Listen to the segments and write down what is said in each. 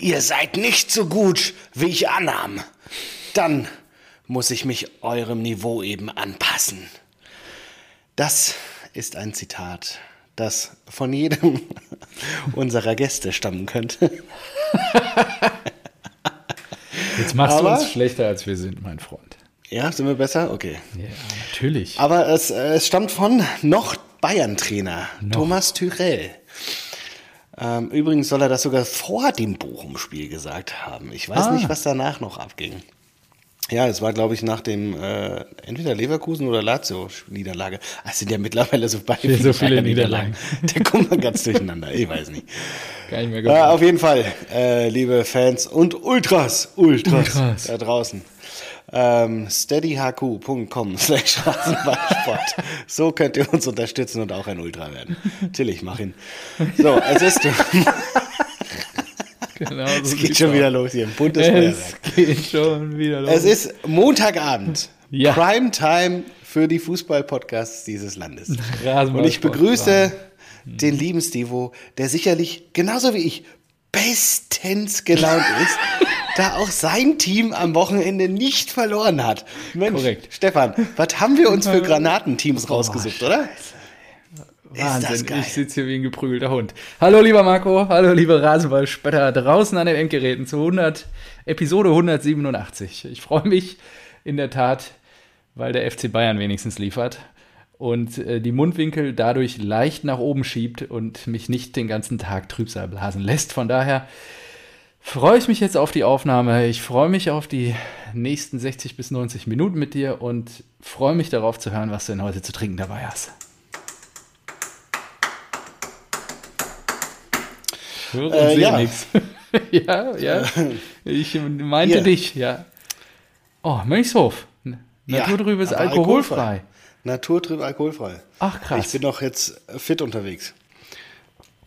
ihr seid nicht so gut, wie ich annahm, dann muss ich mich eurem Niveau eben anpassen. Das ist ein Zitat, das von jedem unserer Gäste stammen könnte. Jetzt machst Aber- du uns schlechter, als wir sind, mein Freund. Ja, sind wir besser? Okay. Ja, natürlich. Aber es, äh, es stammt von noch Bayern-Trainer Thomas Tyrell. Ähm, übrigens soll er das sogar vor dem Bochum-Spiel gesagt haben. Ich weiß Ah. nicht, was danach noch abging. Ja, es war, glaube ich, nach dem äh, entweder Leverkusen oder Lazio-Niederlage. Es sind ja mittlerweile so, bei so viele Niederlagen. Da kommt man ganz durcheinander. Ich weiß nicht. Gar nicht mehr Äh, auf jeden Fall, äh, liebe Fans und Ultras, Ultras, Ultras. da draußen. Ähm, steadyhq.com slash Rasenballsport. So könnt ihr uns unterstützen und auch ein Ultra werden. Tillich, mach ihn. So, es ist, genau es so geht sieht's schon aus. wieder los hier, ein buntes Feuerwerk. Es geht schon wieder los. Es ist Montagabend. Ja. Primetime für die Fußball-Podcasts dieses Landes. Und ich begrüße den lieben Stevo, der sicherlich genauso wie ich bestens gelaunt ist, da auch sein Team am Wochenende nicht verloren hat. Mensch, Korrekt. Stefan, was haben wir uns für Granatenteams rausgesucht, oder? Wahnsinn, ich sitze hier wie ein geprügelter Hund. Hallo lieber Marco, hallo liebe Rasenballspötter draußen an den Endgeräten zu 100, Episode 187. Ich freue mich in der Tat, weil der FC Bayern wenigstens liefert und äh, die Mundwinkel dadurch leicht nach oben schiebt und mich nicht den ganzen Tag Trübsal blasen lässt. Von daher freue ich mich jetzt auf die Aufnahme. Ich freue mich auf die nächsten 60 bis 90 Minuten mit dir und freue mich darauf zu hören, was du denn heute zu trinken dabei hast. Höre und Äh, sehe ja. nichts. ja, ja. Ich meinte Hier. dich, ja. Oh, Mönchshof. N- Ja, Naturtrübes aber alkoholfrei. Naturtrüb alkoholfrei. Ach krass. Ich bin doch jetzt fit unterwegs.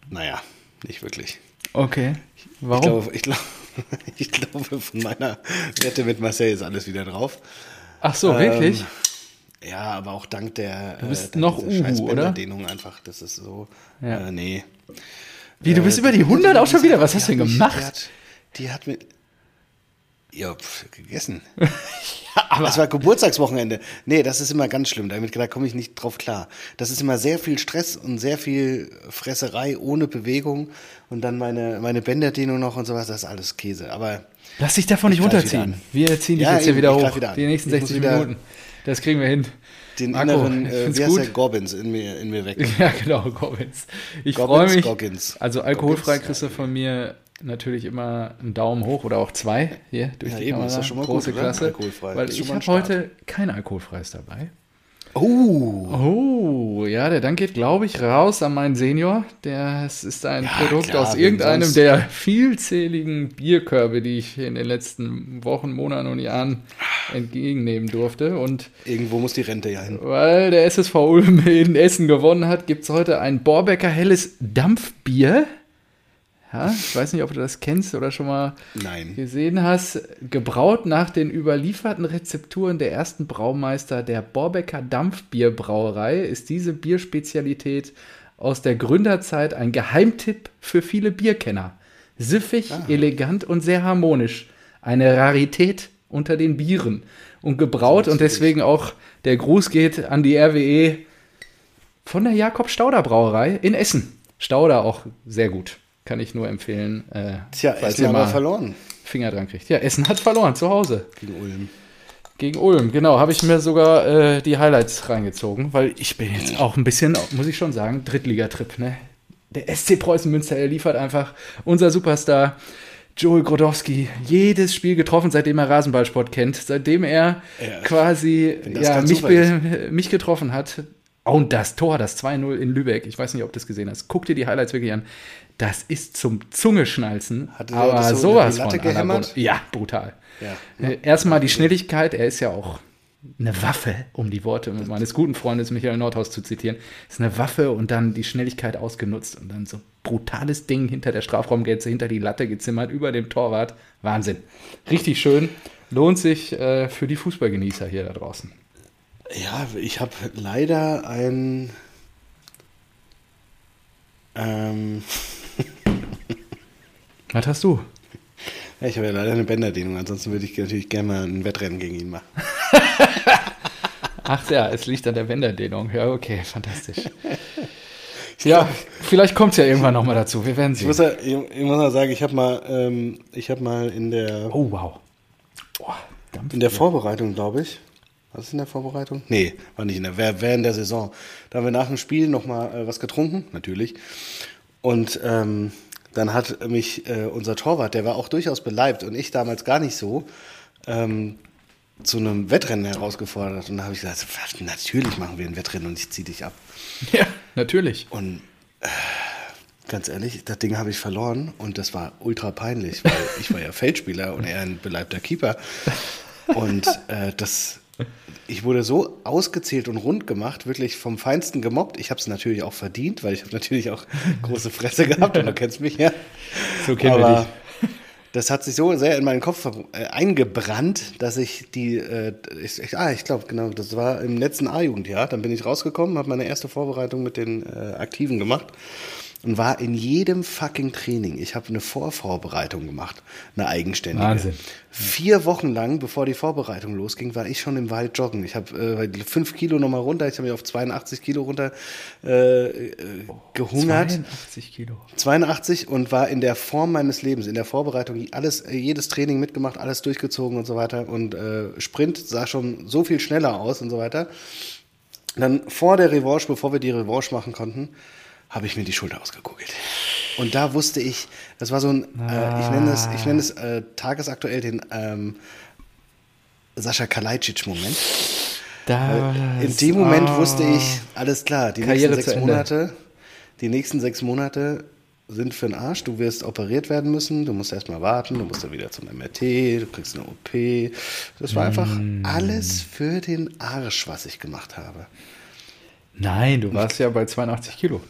Naja, nicht wirklich. okay. Ich Warum? glaube, ich, glaube, ich glaube, von meiner Wette mit Marseille ist alles wieder drauf. Ach so, wirklich? Ähm, ja, aber auch dank der, Du bist äh, noch Uhu, oder? Bänderdehnung einfach. Das ist so. Ja. Äh, nee. Wie, du bist Äh, über die 100 auch schon wieder? Was hast du denn gemacht? Die hat, die hat mit. Ja, pf, gegessen. aber Das war Geburtstagswochenende. Nee, das ist immer ganz schlimm. Damit da komme ich nicht drauf klar. Das ist immer sehr viel Stress und sehr viel Fresserei ohne Bewegung und dann meine, meine Bänderdehnung noch und sowas. Das ist alles Käse. Aber lass dich davon nicht runterziehen. Wir ziehen dich Ja, jetzt hier wieder hoch. wieder. Die nächsten Ich muss 60 wieder- Minuten. Das kriegen wir hin. den Marco, inneren, äh, wie heißt der. Gobbins in mir, in mir weg. Ja, genau, Goggins. Ich freue mich. Goggins. Also alkoholfrei Goggins, kriegst du von mir natürlich immer einen Daumen hoch oder auch zwei hier durch Ja, die eben, Kamera. ist schon mal Große gut, oder? Klasse. Alkoholfrei. Weil ich habe heute kein alkoholfreies dabei. Oh, Oh, ja, der Dank geht, glaube ich, raus an meinen Senior. Der es ist ein Ja, Produkt klar, aus irgendeinem der vielzähligen Bierkörbe, die ich in den letzten Wochen, Monaten und Jahren entgegennehmen durfte. Und irgendwo muss die Rente ja hin. weil der SSV Ulm in Essen gewonnen hat, gibt es heute ein Borbecker helles Dampfbier. Ja, ich weiß nicht, ob du das kennst oder schon mal Nein. gesehen hast. Gebraut nach den überlieferten Rezepturen der ersten Braumeister der Borbecker Dampfbierbrauerei ist diese Bierspezialität aus der Gründerzeit ein Geheimtipp für viele Bierkenner. Siffig, elegant und sehr harmonisch. Eine Rarität unter den Bieren. Und gebraut und deswegen auch der Gruß geht an die RWE von der Jakob Stauder Brauerei in Essen. Stauder auch sehr gut. Kann ich nur empfehlen. Äh, Tja, Essen mal verloren Finger dran kriegt. Ja, Essen hat verloren zu Hause. gegen Ulm. Gegen Ulm, genau. Habe ich mir sogar äh, die Highlights reingezogen, weil ich bin jetzt auch ein bisschen, muss ich schon sagen, Drittligatrip. Ne? Der SC Preußen Münster, er liefert einfach unser Superstar. Joel Grodowski, jedes Spiel getroffen, seitdem er Rasenballsport kennt, seitdem er Ja, quasi ja, mich, be- mich getroffen hat. Und das Tor, das 2-0 in Lübeck, ich weiß nicht, ob du das gesehen hast. Guck dir die Highlights wirklich an. Das ist zum Zungeschnalzen. Hatte der aber das so sowas Latte von gehämmert? Ja, brutal. Ja. Äh, Erstmal die Schnelligkeit, er ist ja auch eine Waffe, um die Worte meines guten Freundes Michael Nordhaus zu zitieren. Ist eine Waffe und dann die Schnelligkeit ausgenutzt und dann so brutales Ding hinter der Strafraumgrenze, hinter die Latte gezimmert, über dem Torwart. Wahnsinn. Richtig schön. Lohnt sich äh, für die Fußballgenießer hier da draußen. Ja, ich habe leider ein. Ähm, Was hast du? Ja, ich habe ja leider eine Bänderdehnung, ansonsten würde ich natürlich gerne mal ein Wettrennen gegen ihn machen. Ach ja, es liegt an der Bänderdehnung. Ja, okay, fantastisch. Ja, vielleicht kommt es ja irgendwann nochmal dazu. Wir werden Ich sehen. muss, ja, ich ich muss mal sagen, ich habe mal, ähm, ich habe mal in der, Oh, wow. Boah, in der Vorbereitung, glaube ich. Was ist in der Vorbereitung? Nee, war nicht in der, während der Saison. Da haben wir nach dem Spiel nochmal äh, was getrunken, natürlich. Und ähm, dann hat mich äh, unser Torwart, der war auch durchaus beleibt und ich damals gar nicht so, ähm, zu einem Wettrennen herausgefordert. Und da habe ich gesagt, natürlich machen wir ein Wettrennen und ich ziehe dich ab. Ja, natürlich. Und äh, ganz ehrlich, das Ding habe ich verloren und das war ultra peinlich, weil ich war ja Feldspieler und er ein beleibter Keeper. Und äh, das, ich wurde so ausgezählt und rund gemacht, wirklich vom Feinsten gemobbt. Ich habe es natürlich auch verdient, weil ich habe natürlich auch große Fresse gehabt und du kennst mich ja. So kennen wir Aber dich. das hat sich so sehr in meinen Kopf äh, eingebrannt, dass ich die, äh, ich, ich, ah, ich glaube, genau, das war im letzten A-Jugendjahr. Dann bin ich rausgekommen, habe meine erste Vorbereitung mit den äh, Aktiven gemacht und war in jedem fucking Training. Ich habe eine Vorvorbereitung gemacht, eine eigenständige. Wahnsinn. Vier Wochen lang, bevor die Vorbereitung losging, war ich schon im Wald joggen. Ich habe äh, fünf Kilo nochmal runter, ich habe mich auf 82 Kilo runter äh, äh, gehungert. 82 Kilo. 82 und war in der Form meines Lebens, in der Vorbereitung, alles, äh, jedes Training mitgemacht, alles durchgezogen und so weiter. Und äh, Sprint sah schon so viel schneller aus und so weiter. Dann vor der Revanche, bevor wir die Revanche machen konnten, habe ich mir die Schulter ausgekugelt. Und da wusste ich, das war so ein, äh, ich nenne es, ich nenne es äh, tagesaktuell den ähm, Sascha Kalajdzic-Moment. In dem Moment Ah. wusste ich, alles klar, die Karriere nächsten sechs. Monate, die nächsten sechs Monate sind für den Arsch. Du wirst operiert werden müssen, du musst erstmal warten, du musst dann wieder zum MRT, du kriegst eine OP. Das war einfach Mm. alles für den Arsch, was ich gemacht habe. Nein, du warst ja bei 82 Kilo.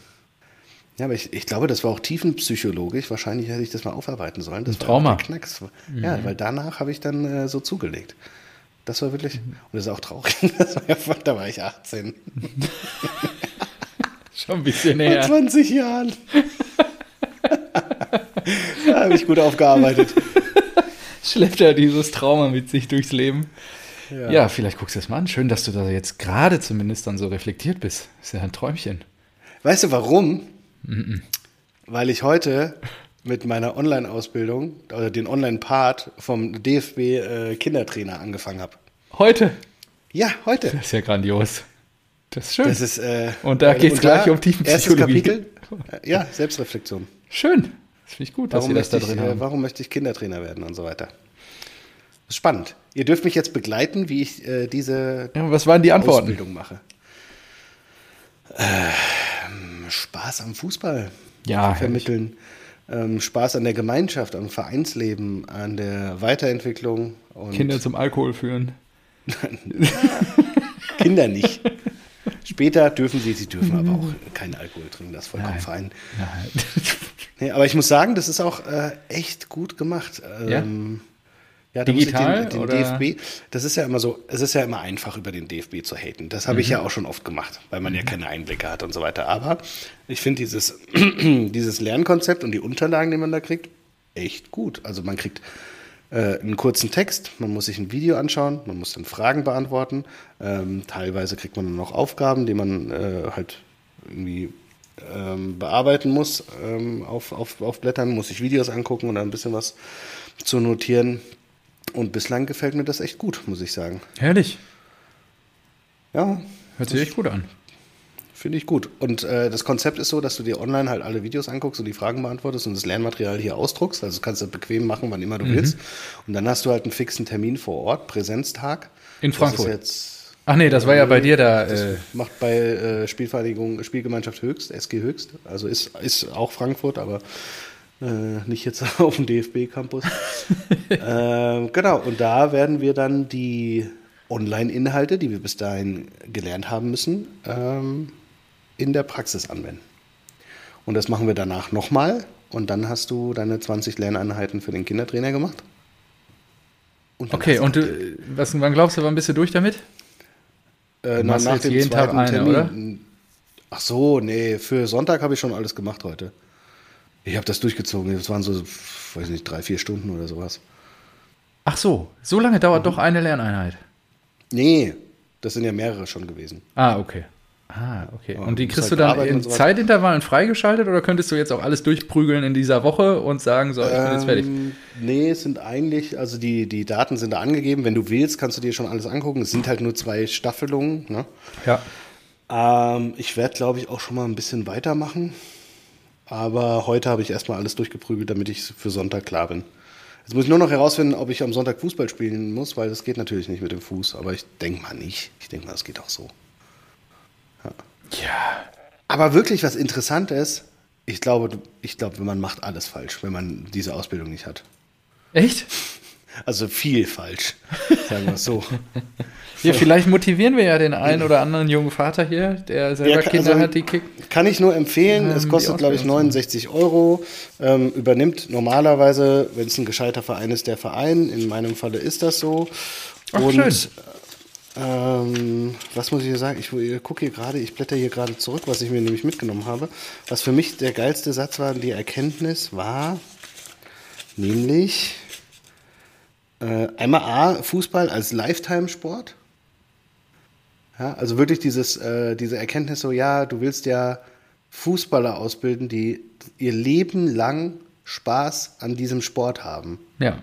Ja, aber ich, ich glaube, das war auch tiefenpsychologisch. Wahrscheinlich hätte ich das mal aufarbeiten sollen. Das Ein war Trauma. der Knacks. Ja, weil danach habe ich dann äh, so zugelegt. Das war wirklich, und das ist auch traurig. Das war ja, da war ich 18. Schon ein bisschen Vor näher. 20 Jahren. da habe ich gut aufgearbeitet. Schleppt er dieses Trauma mit sich durchs Leben. Ja. vielleicht guckst du das mal an. Schön, dass du da jetzt gerade zumindest dann so reflektiert bist. Ist ja ein Träumchen. Weißt du warum? Weil ich heute mit meiner Online-Ausbildung oder den Online-Part vom DFB äh, Kindertrainer angefangen habe. Heute. Ja, heute. Das ist ja grandios. Das ist schön. Das ist, äh, Und da geht's gleich um Tiefenpsychologie. Erstes Kapitel, äh, ja, Selbstreflexion. schön. Das finde ich gut, dass Warum Sie das möchte, da ich, drin äh, haben. warum möchte ich Kindertrainer werden und so weiter. Das ist spannend. Ihr dürft mich jetzt begleiten, wie ich äh, diese Ja, was waren die Antworten? Ausbildung mache. Ähm, Spaß am Fußball Ja, vermitteln. Ähm, Spaß an der Gemeinschaft, am Vereinsleben, an der Weiterentwicklung Kinder zum Alkohol führen. Kinder nicht. Später dürfen sie, sie dürfen aber auch keinen Alkohol trinken, das ist vollkommen Nein. fein. Nein. Nee, aber ich muss sagen, das ist auch äh, echt gut gemacht. Ähm, ja, ich Digital, den, den oder? DFB, das ist ja immer so, es ist ja immer einfach, über den DFB zu haten. Das habe ich Mhm. ja auch schon oft gemacht, weil man ja keine Einblicke hat und so weiter. Aber ich finde dieses, dieses Lernkonzept und die Unterlagen, die man da kriegt, echt gut. Also man kriegt äh, einen kurzen Text, man muss sich ein Video anschauen, man muss dann Fragen beantworten. Ähm, teilweise kriegt man dann noch Aufgaben, die man äh, halt irgendwie ähm, bearbeiten muss ähm, auf, auf, auf Blättern, muss sich Videos angucken und dann ein bisschen was zu notieren. Und bislang gefällt mir das echt gut, muss ich sagen. Herrlich. Ja, Hört sich echt gut an. finde ich gut. Und äh, das Konzept ist so, dass du dir online halt alle Videos anguckst und die Fragen beantwortest und das Lernmaterial hier ausdruckst. Also kannst du bequem machen, wann immer du Mhm. willst. Und dann hast du halt einen fixen Termin vor Ort, Präsenztag. In Das Frankfurt. ist jetzt Ach nee, das war ja bei dir da. Das Äh, macht bei äh, Spielvereinigung, Spielgemeinschaft Höchst, SG Höchst. Also ist, ist auch Frankfurt, aber äh, nicht jetzt auf dem DFB-Campus. ähm, genau, und da werden wir dann die Online-Inhalte, die wir bis dahin gelernt haben müssen, ähm, in der Praxis anwenden. Und das machen wir danach nochmal. Und dann hast du deine 20 Lerneinheiten für den Kindertrainer gemacht. Und okay, und du, was, wann glaubst du, wann bist du durch damit? Äh, na, nach dem jeden Tag zweiten eine, Termin. oder? Ach so, nee, für Sonntag habe ich schon alles gemacht heute. Ich habe das durchgezogen. Das waren so, weiß nicht, drei, vier Stunden oder sowas. Ach so, so lange dauert doch eine Lerneinheit. Nee, das sind ja mehrere schon gewesen. Ah, okay. Ah, okay. Und die kriegst halt du dann in so. Zeitintervallen freigeschaltet oder könntest du jetzt auch alles durchprügeln in dieser Woche und sagen, so, ich bin jetzt fertig? Ähm, nee, es sind eigentlich, also die, die Daten sind da angegeben. Wenn du willst, kannst du dir schon alles angucken. Es sind halt nur zwei Staffelungen. Ne? Ja. Ähm, ich werde, glaube ich, auch schon mal ein bisschen weitermachen. Aber heute habe ich erstmal alles durchgeprügelt, damit ich für Sonntag klar bin. Jetzt muss ich nur noch herausfinden, ob ich am Sonntag Fußball spielen muss, weil das geht natürlich nicht mit dem Fuß. Aber ich denke mal nicht. Ich denke mal, das geht auch so. Ja. Aber wirklich was Interessantes, ich glaube, ich glaube, man macht alles falsch, wenn man diese Ausbildung nicht hat. Echt? Also viel falsch, sagen wir es so. Ja, vielleicht motivieren wir ja den einen oder anderen jungen Vater hier, der selber Ja, kann- Kinder also- hat, die kicken. Kann ich nur empfehlen. Ähm, es kostet, glaube ich, Ausbildung zu 69 Euro. Ähm, übernimmt normalerweise, wenn es ein gescheiter Verein ist, der Verein. In meinem Falle ist das so. Ach, Und schön. ähm, was muss ich hier sagen? Ich gucke hier gerade, ich blätter hier gerade zurück, was ich mir nämlich mitgenommen habe. Was für mich der geilste Satz war, die Erkenntnis war, nämlich äh, einmal A, Fußball als Lifetime-Sport. Ja, also wirklich dieses, äh, diese Erkenntnis so, ja, du willst ja Fußballer ausbilden, die ihr Leben lang Spaß an diesem Sport haben. Ja.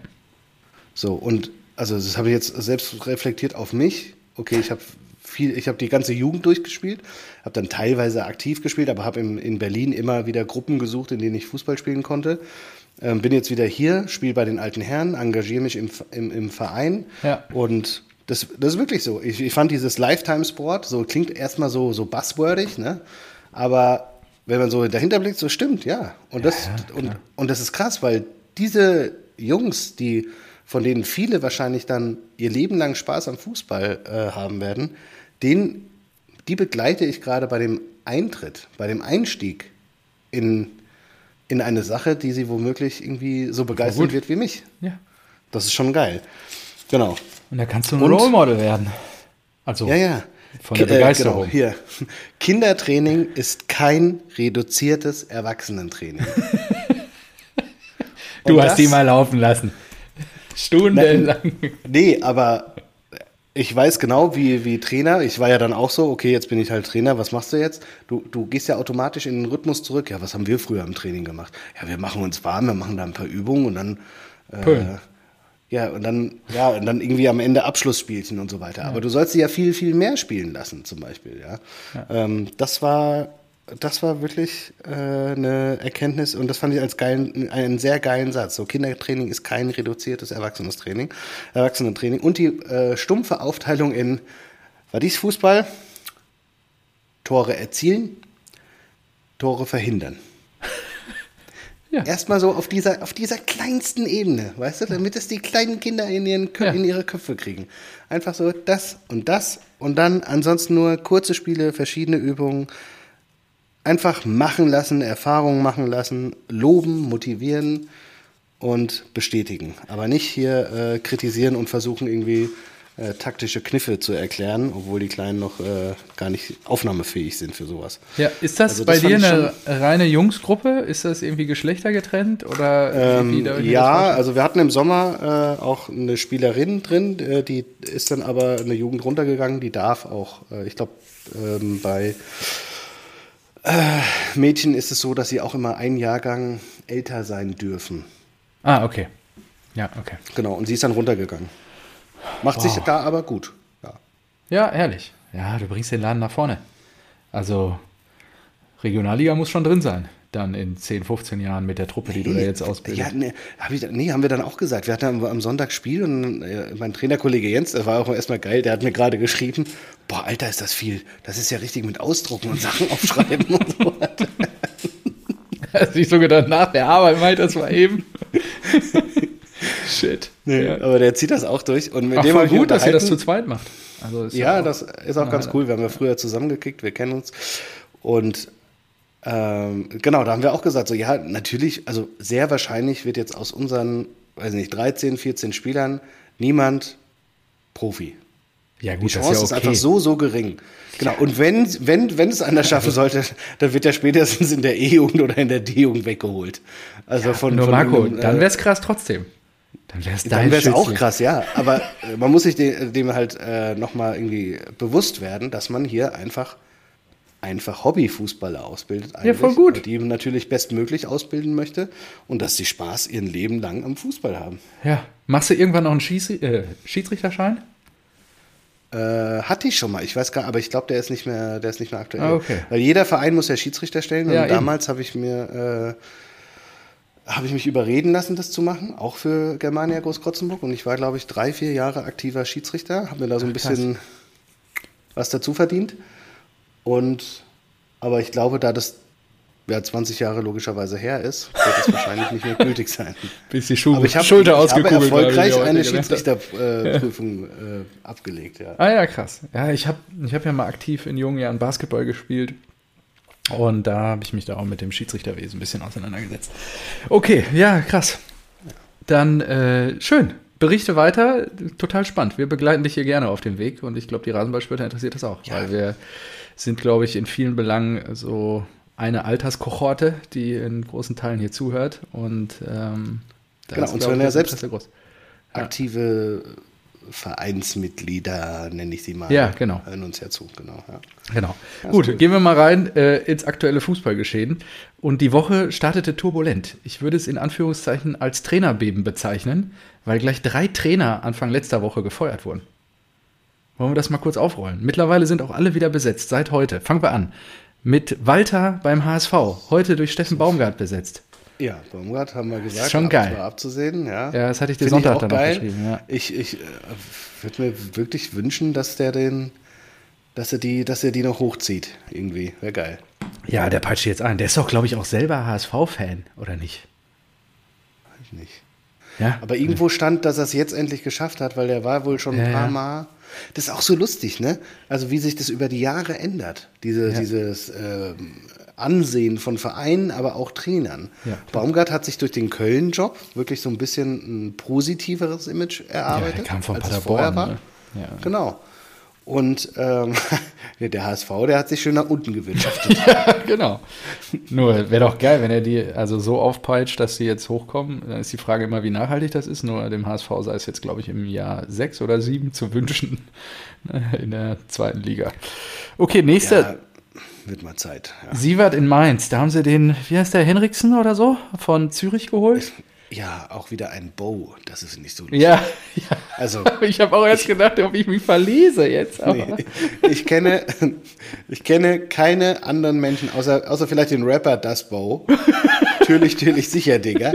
So, und also das habe ich jetzt selbst reflektiert auf mich. Okay, ich habe viel, ich habe die ganze Jugend durchgespielt, habe dann teilweise aktiv gespielt, aber habe in, in Berlin immer wieder Gruppen gesucht, in denen ich Fußball spielen konnte. Ähm, bin jetzt wieder hier, spiele bei den alten Herren, engagiere mich im, im, im Verein Ja. und das, das ist wirklich so. Ich, ich fand dieses Lifetime-Sport, so klingt erstmal so, so buzzwordig, ne? aber wenn man so dahinter blickt, so stimmt, ja. Und das, und, und das ist krass, weil diese Jungs, die von denen viele wahrscheinlich dann ihr Leben lang Spaß am Fußball äh, haben werden, den, die begleite ich gerade bei dem Eintritt, bei dem Einstieg in, in eine Sache, die sie womöglich irgendwie so begeistern wird wie mich. Ja. Das ist schon geil. Genau. Und da kannst du ein Role Model werden. Also, Ja, ja. Von der Ki- äh, Begeisterung. genau, hier. Kindertraining ist kein reduziertes Erwachsenentraining. du hast das- die mal laufen lassen. Stundenlang. Nee, aber ich weiß genau, wie, wie Trainer, ich war ja dann auch so, okay, jetzt bin ich halt Trainer, was machst du jetzt? Du, du gehst ja automatisch in den Rhythmus zurück. Ja, was haben wir früher im Training gemacht? Ja, wir machen uns warm, wir machen da ein paar Übungen und dann. Äh, ja, und dann, ja, und dann irgendwie am Ende Abschlussspielchen und so weiter. Aber du sollst sie ja viel, viel mehr spielen lassen, zum Beispiel, ja. Ähm, das war, das war wirklich äh, eine Erkenntnis und das fand ich als geilen, einen sehr geilen Satz. So, Kindertraining ist kein reduziertes Erwachsenentraining, Erwachsenentraining. Und die äh, stumpfe Aufteilung in, war dies Fußball? Tore erzielen, Tore verhindern. Ja. Erstmal so auf dieser, auf dieser kleinsten Ebene, weißt du, damit es die kleinen Kinder in, ihren, Kö- Ja. in ihre Köpfe kriegen. Einfach so das und das und dann ansonsten nur kurze Spiele, verschiedene Übungen. Einfach machen lassen, Erfahrungen machen lassen, loben, motivieren und bestätigen. Aber nicht hier äh, kritisieren und versuchen irgendwie äh, taktische Kniffe zu erklären, obwohl die Kleinen noch äh, gar nicht aufnahmefähig sind für sowas. Ja, ist das Also bei das dir eine reine Jungsgruppe? Ist das irgendwie geschlechtergetrennt? Oder Ähm, ja, also wir hatten im Sommer äh, auch eine Spielerin drin, äh, die ist dann aber in der Jugend runtergegangen, die darf auch, äh, ich glaube, ähm, bei äh, Mädchen ist es so, dass sie auch immer einen Jahrgang älter sein dürfen. Ah, okay. Ja, okay. Genau, und sie ist dann runtergegangen. Macht sich da aber gut. Ja. Ja, ehrlich. Ja, du bringst den Laden nach vorne. Also, Regionalliga muss schon drin sein. Dann in 10, 15 Jahren mit der Truppe, die du da jetzt ausbildest. Ja, nee, hab ich, nee, haben wir dann auch gesagt. Wir hatten am, am Sonntag Spiel und äh, mein Trainerkollege Jens, das war auch erstmal geil, der hat mir gerade geschrieben, boah, Alter, ist das viel. Das ist ja richtig mit Ausdrucken und Sachen aufschreiben und so. Hast du so gedacht, nach der Arbeit meint das mal eben. Shit. Nee, ja. Aber der zieht das auch durch. Und mit Ach, dem voll gut, dass ihr das zu zweit macht. Also Ja, auch- das ist auch ganz cool. Wir haben ja früher zusammengekickt, wir kennen uns. Und ähm, genau, da haben wir auch gesagt, so ja, natürlich, also sehr wahrscheinlich wird jetzt aus unseren, weiß nicht, 13, 14 Spielern niemand Profi. Ja, Die gut, das Chance ist ja ist okay. einfach so, so gering. Genau. Und wenn, wenn, wenn es einer schaffen sollte, dann wird er spätestens in der E-Jugend oder in der D-Jugend weggeholt. Also von, Nur von Marco, einem, äh, dann wäre es krass trotzdem. Dann wäre es dann wäre es auch krass, ja. Aber äh, man muss sich dem, dem halt äh, nochmal irgendwie bewusst werden, dass man hier einfach einfach Hobbyfußballer ausbildet. Eigentlich, voll gut. Die natürlich bestmöglich ausbilden möchte und dass sie Spaß ihren Leben lang am Fußball haben. Ja. Machst du irgendwann noch einen Schieß äh, Schiedsrichterschein? Äh, hatte ich schon mal, ich weiß gar aber ich glaube, der ist nicht mehr, der ist nicht mehr aktuell. Ah, okay. Weil jeder Verein muss ja Schiedsrichter stellen und Ja, damals habe ich mir äh, habe ich mich überreden lassen, das zu machen, auch für Germania Großkrotzenburg. Und ich war, glaube ich, drei, vier Jahre aktiver Schiedsrichter, habe mir da so ein krass. bisschen was dazu verdient. Und aber ich glaube, da das ja 20 Jahre logischerweise her ist, wird es wahrscheinlich nicht mehr gültig sein. Bis die Schu Aber ich habe Schulter ich habe ausgekugelt war, wie erfolgreich heute eine. Schiedsrichterprüfung äh, abgelegt, ja. Ah ja, krass. Ja, ich habe ich hab ja mal aktiv in jungen Jahren Basketball gespielt. Und da habe ich mich da auch mit dem Schiedsrichterwesen ein bisschen auseinandergesetzt. Okay, ja, krass. Dann äh, schön. Berichte weiter. Total spannend. Wir begleiten dich hier gerne auf dem Weg. Und ich glaube, die Rasenballspötter interessiert das auch. Ja. Weil wir sind, glaube ich, in vielen Belangen so eine Alterskohorte, die in großen Teilen hier zuhört. Und ähm, da Genau, ist, und zwar ja das selbst- groß. aktive Vereinsmitglieder, nenne ich sie mal. Ja, genau. Hören uns ja zu, genau. Ja. Genau. ist Gut, gehen wir mal rein äh, ins aktuelle Fußballgeschehen. Und die Woche startete turbulent. Ich würde es in Anführungszeichen als Trainerbeben bezeichnen, weil gleich drei Trainer Anfang letzter Woche gefeuert wurden. Wollen wir das mal kurz aufrollen? Mittlerweile sind auch alle wieder besetzt, seit heute. Fangen wir an. Mit Walter beim HSV, heute durch Steffen Baumgart besetzt. Ja, Baumgart haben wir gesagt, schon geil. war abzusehen. Ja, Ja, das hatte ich dir Sonntag auch dann noch geil. geschrieben, ja. Ich, ich äh, würde mir wirklich wünschen, dass der den, dass er die, dass er die noch hochzieht, irgendwie. Wäre geil. Ja, der peitscht jetzt ein. Der ist doch, glaube ich, auch selber HSV-Fan, oder nicht? Weiß ich nicht. Ja. Aber irgendwo stand, dass er es jetzt endlich geschafft hat, weil der war wohl schon ein Ja, paar ja. Das ist auch so lustig, ne? Also wie sich das über die Jahre ändert. Diese, Dieses ähm, Ansehen von Vereinen, aber auch Trainern. Ja. Baumgart hat sich durch den Köln-Job wirklich so ein bisschen ein positiveres Image erarbeitet. Ja, er kam von als Paderborn, vorher war. ne? Ja. Genau. Und ähm, der HSV, der hat sich schön nach unten gewirtschaftet. Ja, genau. Nur wäre doch geil, wenn er die also so aufpeitscht, dass sie jetzt hochkommen. Dann ist die Frage immer, wie nachhaltig das ist. Nur dem HSV sei es jetzt, glaube ich, im Jahr sechs oder sieben zu wünschen ne, in der zweiten Liga. Okay, nächster. ja, wird mal Zeit. Ja. Sievert in Mainz. Da haben sie den, wie heißt der, Henriksen oder so, von Zürich geholt. ja, auch wieder ein Bow. Das ist nicht so lustig. Ja, ja. Also, Ich habe auch erst gedacht, ob ich mich verlese jetzt. Nee. Ich kenne, ich kenne keine anderen Menschen, außer, außer vielleicht den Rapper Das Bow. natürlich, natürlich sicher, Digga.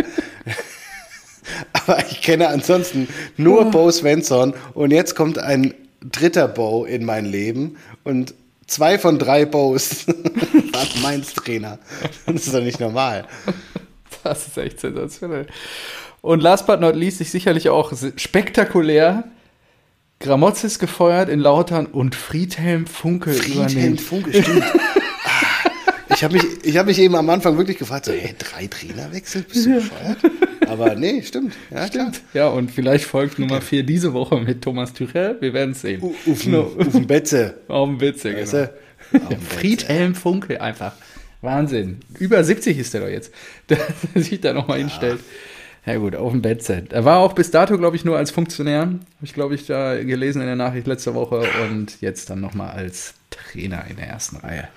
Aber ich kenne ansonsten nur Bo Svensson und jetzt kommt ein dritter Bo in mein Leben und zwei von drei Bows waren Mainz Trainer. Das ist doch nicht normal. Das ist echt sensationell. Und last but not least, ich sicherlich auch spektakulär. Gramozis gefeuert in Lautern und Friedhelm Funkel Friedhelm übernimmt. Funke, stimmt. Ah, Ich habe mich, ich hab mich eben am Anfang wirklich gefragt, so, hey, drei Trainerwechsel, bist du bescheuert? Aber nee, stimmt. Ja, stimmt. Ja, und vielleicht folgt Nummer 4 diese Woche mit Thomas Tuchel. Wir werden es sehen. Auf den, auf den Betze. Auf dem Weißt genau. Betze. Friedhelm Funkel einfach. Wahnsinn. Über 70 ist der doch jetzt, der sich da nochmal hinstellt. Ja gut, auf dem Bettset. Er war auch bis dato, glaube ich, nur als Funktionär. Habe ich, glaube ich, da gelesen in der Nachricht letzte Woche. Und jetzt dann nochmal als Trainer in der ersten Reihe.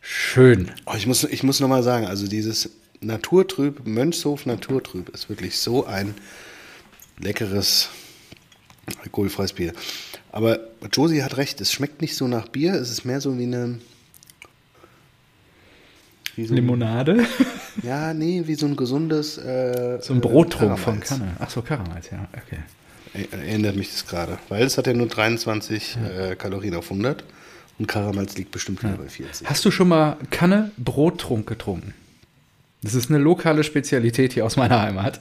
Schön. Oh, ich muss, ich muss nochmal sagen, also dieses Naturtrüb, Mönchshof Naturtrüb ist wirklich so ein leckeres, alkoholfreies Bier. Aber Josie hat recht, es schmeckt nicht so nach Bier, es ist mehr so wie eine. Wie so Limonade. ja, nee, wie so ein gesundes. Äh, So ein äh, Brottrunk von Karamals. Kanne. Ach so, Karamals, ja. Okay. Er- Erinnert mich das gerade. Weil es hat ja nur 23 äh, Kalorien auf 100 und Karamals liegt bestimmt wieder bei 40. Hast du schon mal Kanne Brottrunk getrunken? Das ist eine lokale Spezialität hier aus meiner Heimat.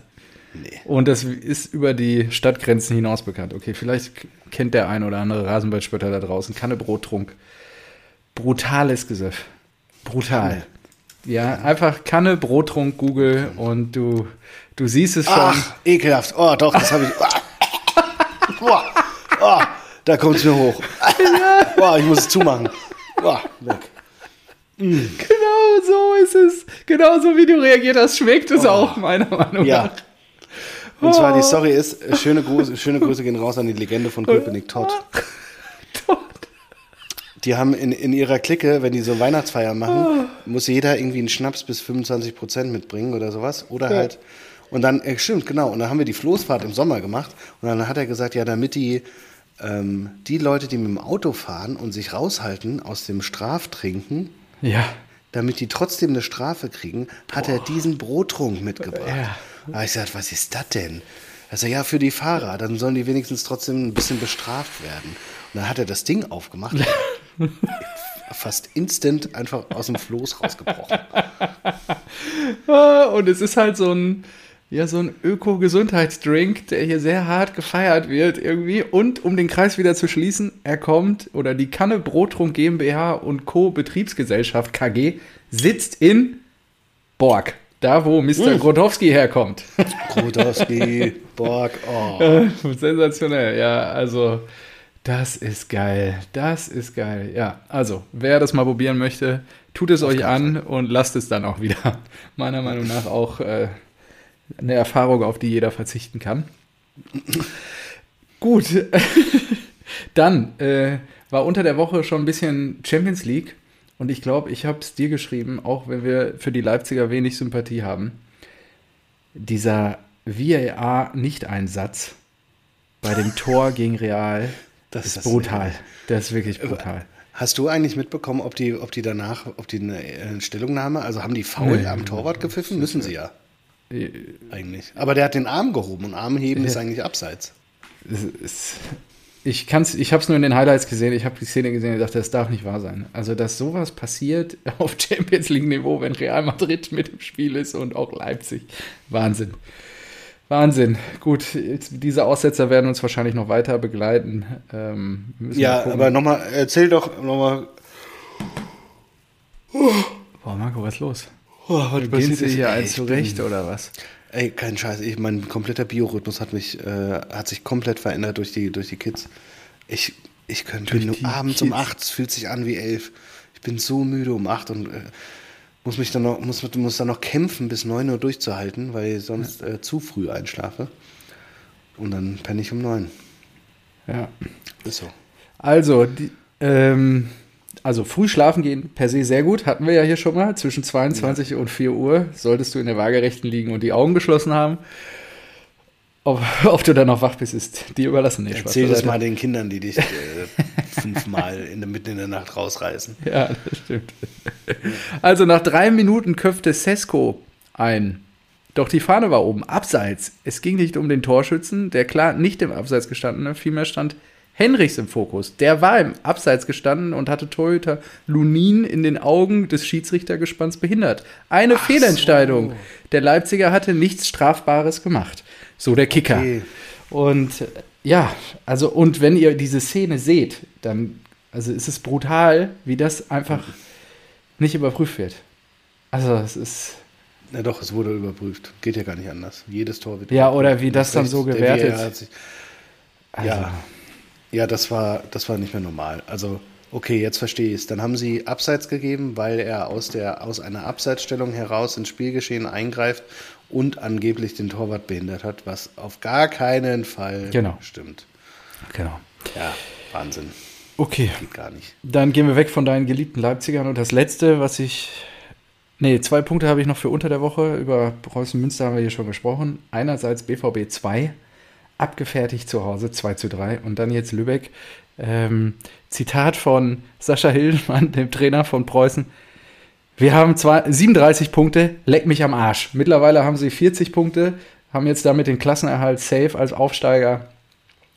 Nee. Und das ist über die Stadtgrenzen hinaus bekannt. Okay, vielleicht kennt der ein oder andere Rasenballspötter da draußen. Kanne Brottrunk. Brutales Gesöff. Brutal. Ja, einfach Kanne Brottrunk Google und du, du siehst es schon. Ach, ekelhaft. Oh, doch, das habe ich. Boah. Oh, da kommt es mir hoch. Boah, ich muss es zumachen. Boah, weg. Genau so ist es. Genau so wie du reagiert hast, schmeckt es auch, meiner Meinung Ja. nach. Und zwar die Story ist, äh, schöne Grüße, schöne Grüße gehen raus an die Legende von Köpenick Todd. Die haben in, in ihrer Clique, wenn die so Weihnachtsfeier machen, muss jeder irgendwie einen Schnaps bis 25 Prozent mitbringen oder sowas. Oder halt. Und dann, äh, stimmt, genau. Und dann haben wir die Floßfahrt im Sommer gemacht. Und dann hat er gesagt, ja, damit die, ähm, die Leute, die mit dem Auto fahren und sich raushalten aus dem Straftrinken, Ja. damit die trotzdem eine Strafe kriegen, hat er diesen Brottrunk mitgebracht. Ja. Da hab ich gesagt, was ist das denn? Also ja, für die Fahrer, dann sollen die wenigstens trotzdem ein bisschen bestraft werden. Und dann hat er das Ding aufgemacht, fast instant einfach aus dem Floß rausgebrochen. Ah, Und es ist halt so ein, ja, so ein Öko-Gesundheitsdrink, der hier sehr hart gefeiert wird irgendwie. Und um den Kreis wieder zu schließen, er kommt, oder die Kanne Brottrunk GmbH und Co. Betriebsgesellschaft KG sitzt in Borg. Da, wo Mr. Grotowski herkommt. Grudowski, Borg, oh. Äh, Sensationell, ja, also das ist geil, das ist geil, ja. Also, wer das mal probieren möchte, tut es euch an und lasst es dann auch wieder. Meiner Meinung nach auch äh, eine Erfahrung, auf die jeder verzichten kann. Gut, dann äh, war unter der Woche schon ein bisschen Champions League und ich glaube, ich habe es dir geschrieben, auch wenn wir für die Leipziger wenig Sympathie haben. Dieser VAR-Nicht-Einsatz bei dem Tor gegen Real, Das ist brutal. Das ist wirklich brutal. Hast du eigentlich mitbekommen, ob die, ob die danach, ob die eine äh, Stellungnahme, also haben die faul Nee. am Torwart gepfiffen? Müssen sie ja. Eigentlich. Aber der hat den Arm gehoben und Arm heben ist eigentlich abseits. Ich kann's, ich habe es nur in den Highlights gesehen, ich habe die Szene gesehen und dachte, das darf nicht wahr sein. Also, dass sowas passiert auf Champions League-Niveau, wenn Real Madrid mit im Spiel ist und auch Leipzig. Wahnsinn. Wahnsinn. Gut, diese Aussetzer werden uns wahrscheinlich noch weiter begleiten. Ähm, mal Ja, gucken. aber nochmal, erzähl doch nochmal. Boah, Marco, was ist los? Oh, was Gehen passiert Sie hier eins zurecht bin- oder was? Ey, kein Scheiß, ich, mein kompletter Biorhythmus hat mich, äh, hat sich komplett verändert durch die, durch die Kids. Ich, ich könnte die abends um Kids? acht, es fühlt sich an wie elf. Ich bin so müde um acht und äh, muss mich dann noch, muss, muss dann noch kämpfen, bis neun Uhr durchzuhalten, weil ich sonst äh, zu früh einschlafe. Und dann penne ich um neun. Ja. Ist so. Also, die, ähm, also früh schlafen gehen per se sehr gut, hatten wir ja hier schon mal. Zwischen 22 und 4 Uhr solltest du in der Waagerechten liegen und die Augen geschlossen haben. Ob, ob du dann noch wach bist, ist dir überlassen. Nee, Erzähl das mal den Kindern, die dich äh, fünfmal in der, mitten in der Nacht rausreißen. Ja, das stimmt. Also nach drei Minuten köpfte Sesko ein. Doch die Fahne war oben, abseits. Es ging nicht um den Torschützen, der klar nicht im Abseits gestanden, vielmehr stand Henrichs im Fokus. Der war im Abseits gestanden und hatte Torhüter Lunin in den Augen des Schiedsrichtergespanns behindert. Eine Fehlentscheidung. Der Leipziger hatte nichts Strafbares gemacht. So der Kicker. Okay. Und ja, also, und wenn ihr diese Szene seht, dann, also ist es brutal, wie das einfach nicht überprüft wird. Also, es ist, Na doch, es wurde überprüft. Geht ja gar nicht anders. Jedes Tor wird Ja, oder wie das dann so gewertet. Sich- also, Ja, ja das, war, das war nicht mehr normal. Also, okay, jetzt verstehe ich es. Dann haben sie Abseits gegeben, weil er aus, der, aus einer Abseitsstellung heraus ins Spielgeschehen eingreift und angeblich den Torwart behindert hat, was auf gar keinen Fall Genau. stimmt. genau. Ja, Wahnsinn. Okay, Geht gar nicht. dann gehen wir weg von deinen geliebten Leipzigern. Und das letzte, was ich. Nee, zwei Punkte habe ich noch für unter der Woche. Über Preußen Münster haben wir hier schon gesprochen. Einerseits BVB 2, abgefertigt zu Hause 2 zu 3. Und dann jetzt Lübeck. Ähm, Zitat von Sascha Hillmann, dem Trainer von Preußen. Wir haben zwar 37 Punkte, leck mich am Arsch. Mittlerweile haben sie 40 Punkte, haben jetzt damit den Klassenerhalt safe als Aufsteiger.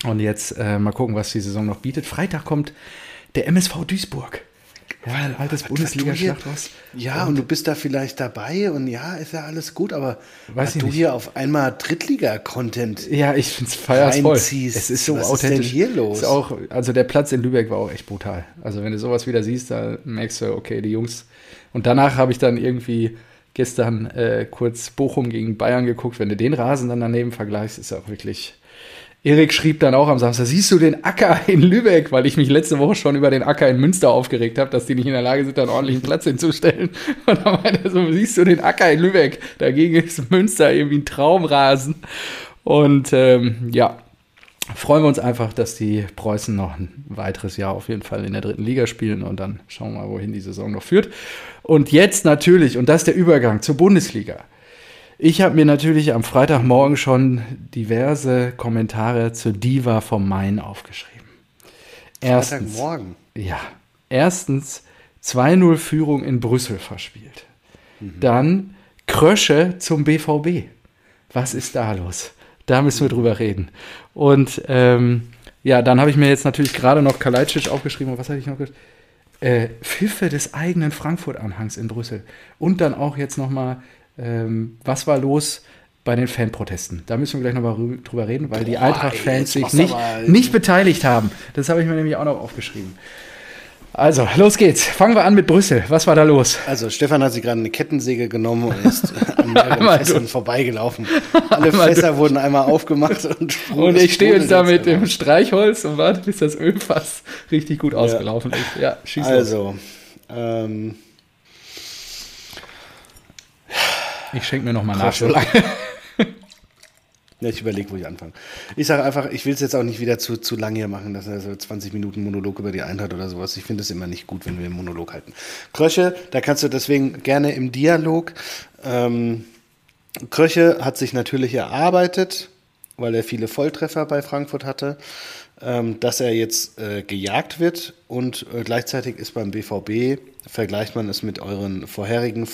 Und jetzt äh, mal gucken, was die Saison noch bietet. Freitag kommt der MSV Duisburg. Ja, ein altes Bundesliga-Schlachthaus. Ja, und, du bist da vielleicht dabei und ja, ist ja alles gut, aber Weiß du nicht. hier auf einmal Drittliga-Content Ja, ich finde es. Reinziehst. Es ist so Was ist denn authentisch. hier los? Ist auch, also der Platz in Lübeck war auch echt brutal. Also wenn du sowas wieder siehst, da merkst du, okay, die Jungs. Und danach habe ich dann irgendwie gestern äh, kurz Bochum gegen Bayern geguckt. Wenn du den Rasen dann daneben vergleichst, ist auch wirklich Erik schrieb dann auch am Samstag, siehst du den Acker in Lübeck, weil ich mich letzte Woche schon über den Acker in Münster aufgeregt habe, dass die nicht in der Lage sind, da einen ordentlichen Platz hinzustellen. Und dann meinte er so, siehst du den Acker in Lübeck? Dagegen ist Münster irgendwie ein Traumrasen. Und ähm, ja, freuen wir uns einfach, dass die Preußen noch ein weiteres Jahr auf jeden Fall in der dritten Liga spielen und dann schauen wir mal, wohin die Saison noch führt. Und jetzt natürlich, und das ist der Übergang zur Bundesliga. Ich habe mir natürlich am Freitagmorgen schon diverse Kommentare zur Diva vom Main aufgeschrieben. Erstens, Freitagmorgen? Ja. Erstens 2-0 Führung in Brüssel verspielt. Mhm. Dann Krösche zum BVB. Was ist da los? Da müssen wir drüber reden. Und ähm, ja, dann habe ich mir jetzt natürlich gerade noch Kalajdzic aufgeschrieben. Und was hatte ich noch? Äh, Pfiffe des eigenen Frankfurt-Anhangs in Brüssel. Und dann auch jetzt nochmal ähm, was war los bei den Fanprotesten? Da müssen wir gleich nochmal drüber reden, weil die Eintracht-Fans sich nicht, nicht beteiligt haben. Das habe ich mir nämlich auch noch aufgeschrieben. Also, los geht's. Fangen wir an mit Brüssel. Was war da los? Also, Stefan hat sich gerade eine Kettensäge genommen und ist an mehreren Fässern vorbeigelaufen. Alle einmal Fässer durch. wurden einmal aufgemacht und Und ich stehe jetzt da mit dem Streichholz und warte, bis das Ölfass richtig gut ausgelaufen ja. ist. Ja, schieß Also, ähm, Ich schenke mir nochmal nach. So Ja, ich überlege, wo ich anfange. Ich sage einfach, ich will es jetzt auch nicht wieder zu, zu lang hier machen, dass er so 20 Minuten Monolog über die Eintracht oder sowas. Ich finde es immer nicht gut, wenn wir einen Monolog halten. Kröche, da kannst du deswegen gerne im Dialog. Ähm, Kröche hat sich natürlich erarbeitet, weil er viele Volltreffer bei Frankfurt hatte, ähm, dass er jetzt äh, gejagt wird und äh, gleichzeitig ist beim BVB, vergleicht man es mit euren vorherigen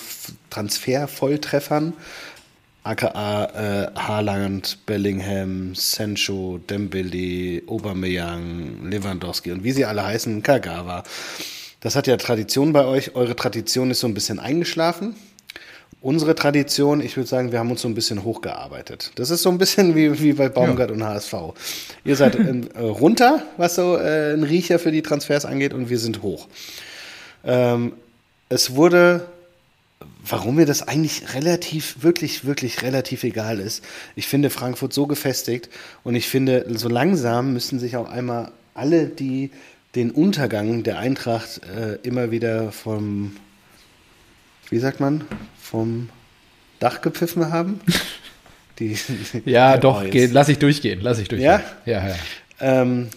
Transfer-Volltreffern, aka äh, Haaland, Bellingham, Sancho, Dembele, Aubameyang, Lewandowski und wie sie alle heißen, Kagawa. Das hat ja Tradition bei euch. Eure Tradition ist so ein bisschen eingeschlafen. Unsere Tradition, ich würde sagen, wir haben uns so ein bisschen hochgearbeitet. Das ist so ein bisschen wie, wie bei Baumgart ja. und HSV. Ihr seid äh, runter, was so äh, ein Riecher für die Transfers angeht, und wir sind hoch. Ähm, es wurde warum mir das eigentlich relativ, wirklich, wirklich relativ egal ist. Ich finde Frankfurt so gefestigt und ich finde, so langsam müssen sich auch einmal alle, die den Untergang der Eintracht äh, immer wieder vom, wie sagt man, vom Dach gepfiffen haben. Die, ja, doch, geh, lass ich durchgehen, lass ich durchgehen. Ja? Ja, ja. Ähm,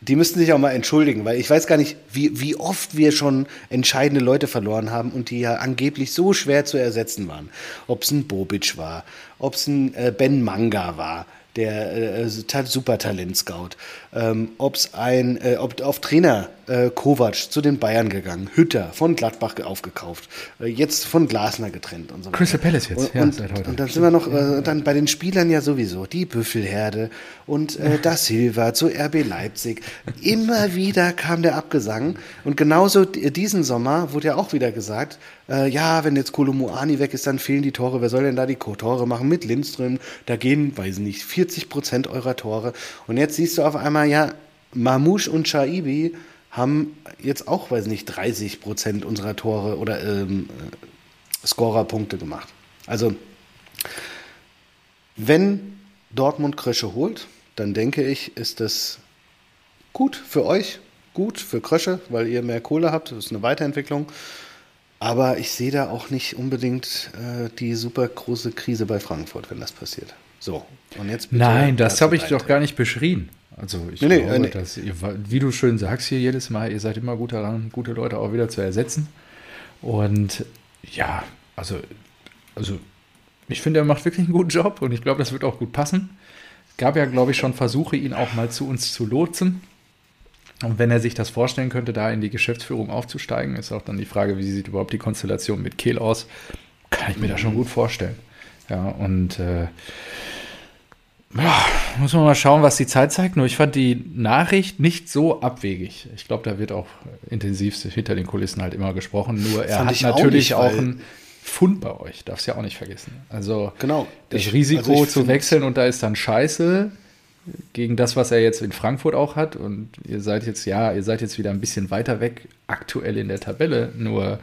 die müssten sich auch mal entschuldigen, weil ich weiß gar nicht, wie, wie oft wir schon entscheidende Leute verloren haben und die ja angeblich so schwer zu ersetzen waren. Ob es ein Bobic war, ob es ein äh, Ben Manga war, der äh, super Talent-Scout. Ähm, ob's ein, äh, ob auf Trainer äh, Kovac zu den Bayern gegangen, Hütter von Gladbach aufgekauft, äh, jetzt von Glasner getrennt und so weiter. Crystal Palace jetzt, und, ja, und, seit heute. Und dann sind wir noch, äh, dann bei den Spielern ja sowieso, die Büffelherde und äh, Da Silva zu RB Leipzig. Immer wieder kam der Abgesang und genauso diesen Sommer wurde ja auch wieder gesagt, äh, ja, wenn jetzt Kolomuani weg ist, dann fehlen die Tore. Wer soll denn da die Tore machen mit Lindström? Da gehen, weiß nicht, 40 Prozent eurer Tore. Und jetzt siehst du auf einmal, ja, Mamouche und Shaibi haben jetzt auch, weiß nicht, 30 Prozent unserer Tore oder ähm, äh, Scorerpunkte gemacht. Also, wenn Dortmund Krösche holt, dann denke ich, ist das gut für euch, gut für Krösche, weil ihr mehr Kohle habt. Das ist eine Weiterentwicklung. Aber ich sehe da auch nicht unbedingt äh, die super große Krise bei Frankfurt, wenn das passiert. So, und jetzt Nein, das habe ich doch gar nicht beschrien. Also ich nee, glaube, nee, nee. dass ihr, wie du schön sagst hier jedes Mal, ihr seid immer gut daran, gute Leute auch wieder zu ersetzen. Und ja, also, also ich finde, er macht wirklich einen guten Job und ich glaube, das wird auch gut passen. Es gab ja, glaube ich, schon Versuche, ihn auch mal zu uns zu lotsen. Und wenn er sich das vorstellen könnte, da in die Geschäftsführung aufzusteigen, ist auch dann die Frage, wie sieht überhaupt die Konstellation mit Kehl aus? Kann ich mir mhm. da schon gut vorstellen. Ja, und äh, ja, muss man mal schauen, was die Zeit zeigt. Nur ich fand die Nachricht nicht so abwegig. Ich glaube, da wird auch intensiv hinter den Kulissen halt immer gesprochen. Nur er hat natürlich auch, nicht, auch einen Fund bei euch, darfst ja auch nicht vergessen. Also genau, das ich, Risiko also zu wechseln und da ist dann Scheiße gegen das, was er jetzt in Frankfurt auch hat. Und ihr seid jetzt, ja, ihr seid jetzt wieder ein bisschen weiter weg aktuell in der Tabelle. Nur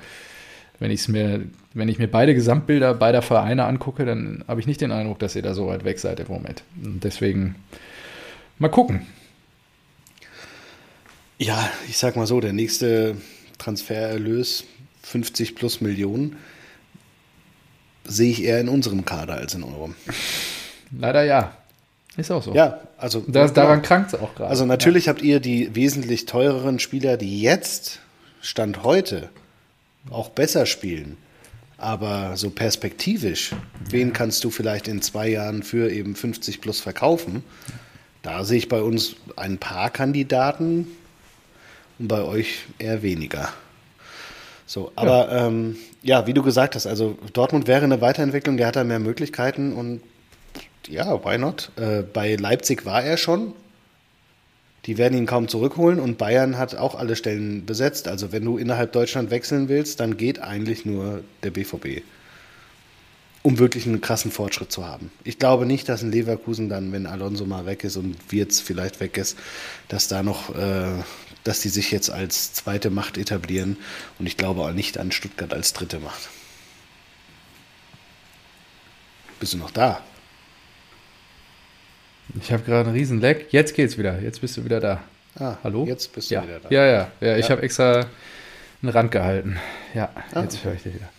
wenn ich mir, wenn ich mir beide Gesamtbilder beider Vereine angucke, dann habe ich nicht den Eindruck, dass ihr da so weit weg seid im Moment. Und deswegen, Mal gucken. Ja, ich sag mal so, der nächste Transfererlös 50 plus Millionen sehe ich eher in unserem Kader als in eurem. Leider ja. Ist auch so. Ja, also Das, daran krankt es auch gerade. Also natürlich habt ihr die wesentlich teureren Spieler, die jetzt, Stand heute, auch besser spielen. Aber so perspektivisch, wen kannst du vielleicht in zwei Jahren für eben 50 plus verkaufen? Da sehe ich bei uns ein paar Kandidaten und bei euch eher weniger. So, aber ja. Ähm, ja, wie du gesagt hast, also Dortmund wäre eine Weiterentwicklung, der hat da mehr Möglichkeiten und ja, why not? Äh, bei Leipzig war er schon. Die werden ihn kaum zurückholen und Bayern hat auch alle Stellen besetzt. Also wenn du innerhalb Deutschland wechseln willst, dann geht eigentlich nur der BVB. Um wirklich einen krassen Fortschritt zu haben. Ich glaube nicht, dass ein Leverkusen dann, wenn Alonso mal weg ist und Wirtz vielleicht weg ist, dass da noch, äh, dass die sich jetzt als zweite Macht etablieren. Und ich glaube auch nicht an Stuttgart als dritte Macht. Bist du noch da? Ich habe gerade einen riesen Leck. Jetzt geht's wieder. Jetzt bist du wieder da. Ah, Hallo? Jetzt bist du ja. wieder da. Ja, ja, ja. Ich ja. habe extra einen Rand gehalten. Ja, ah. jetzt höre ich dich wieder.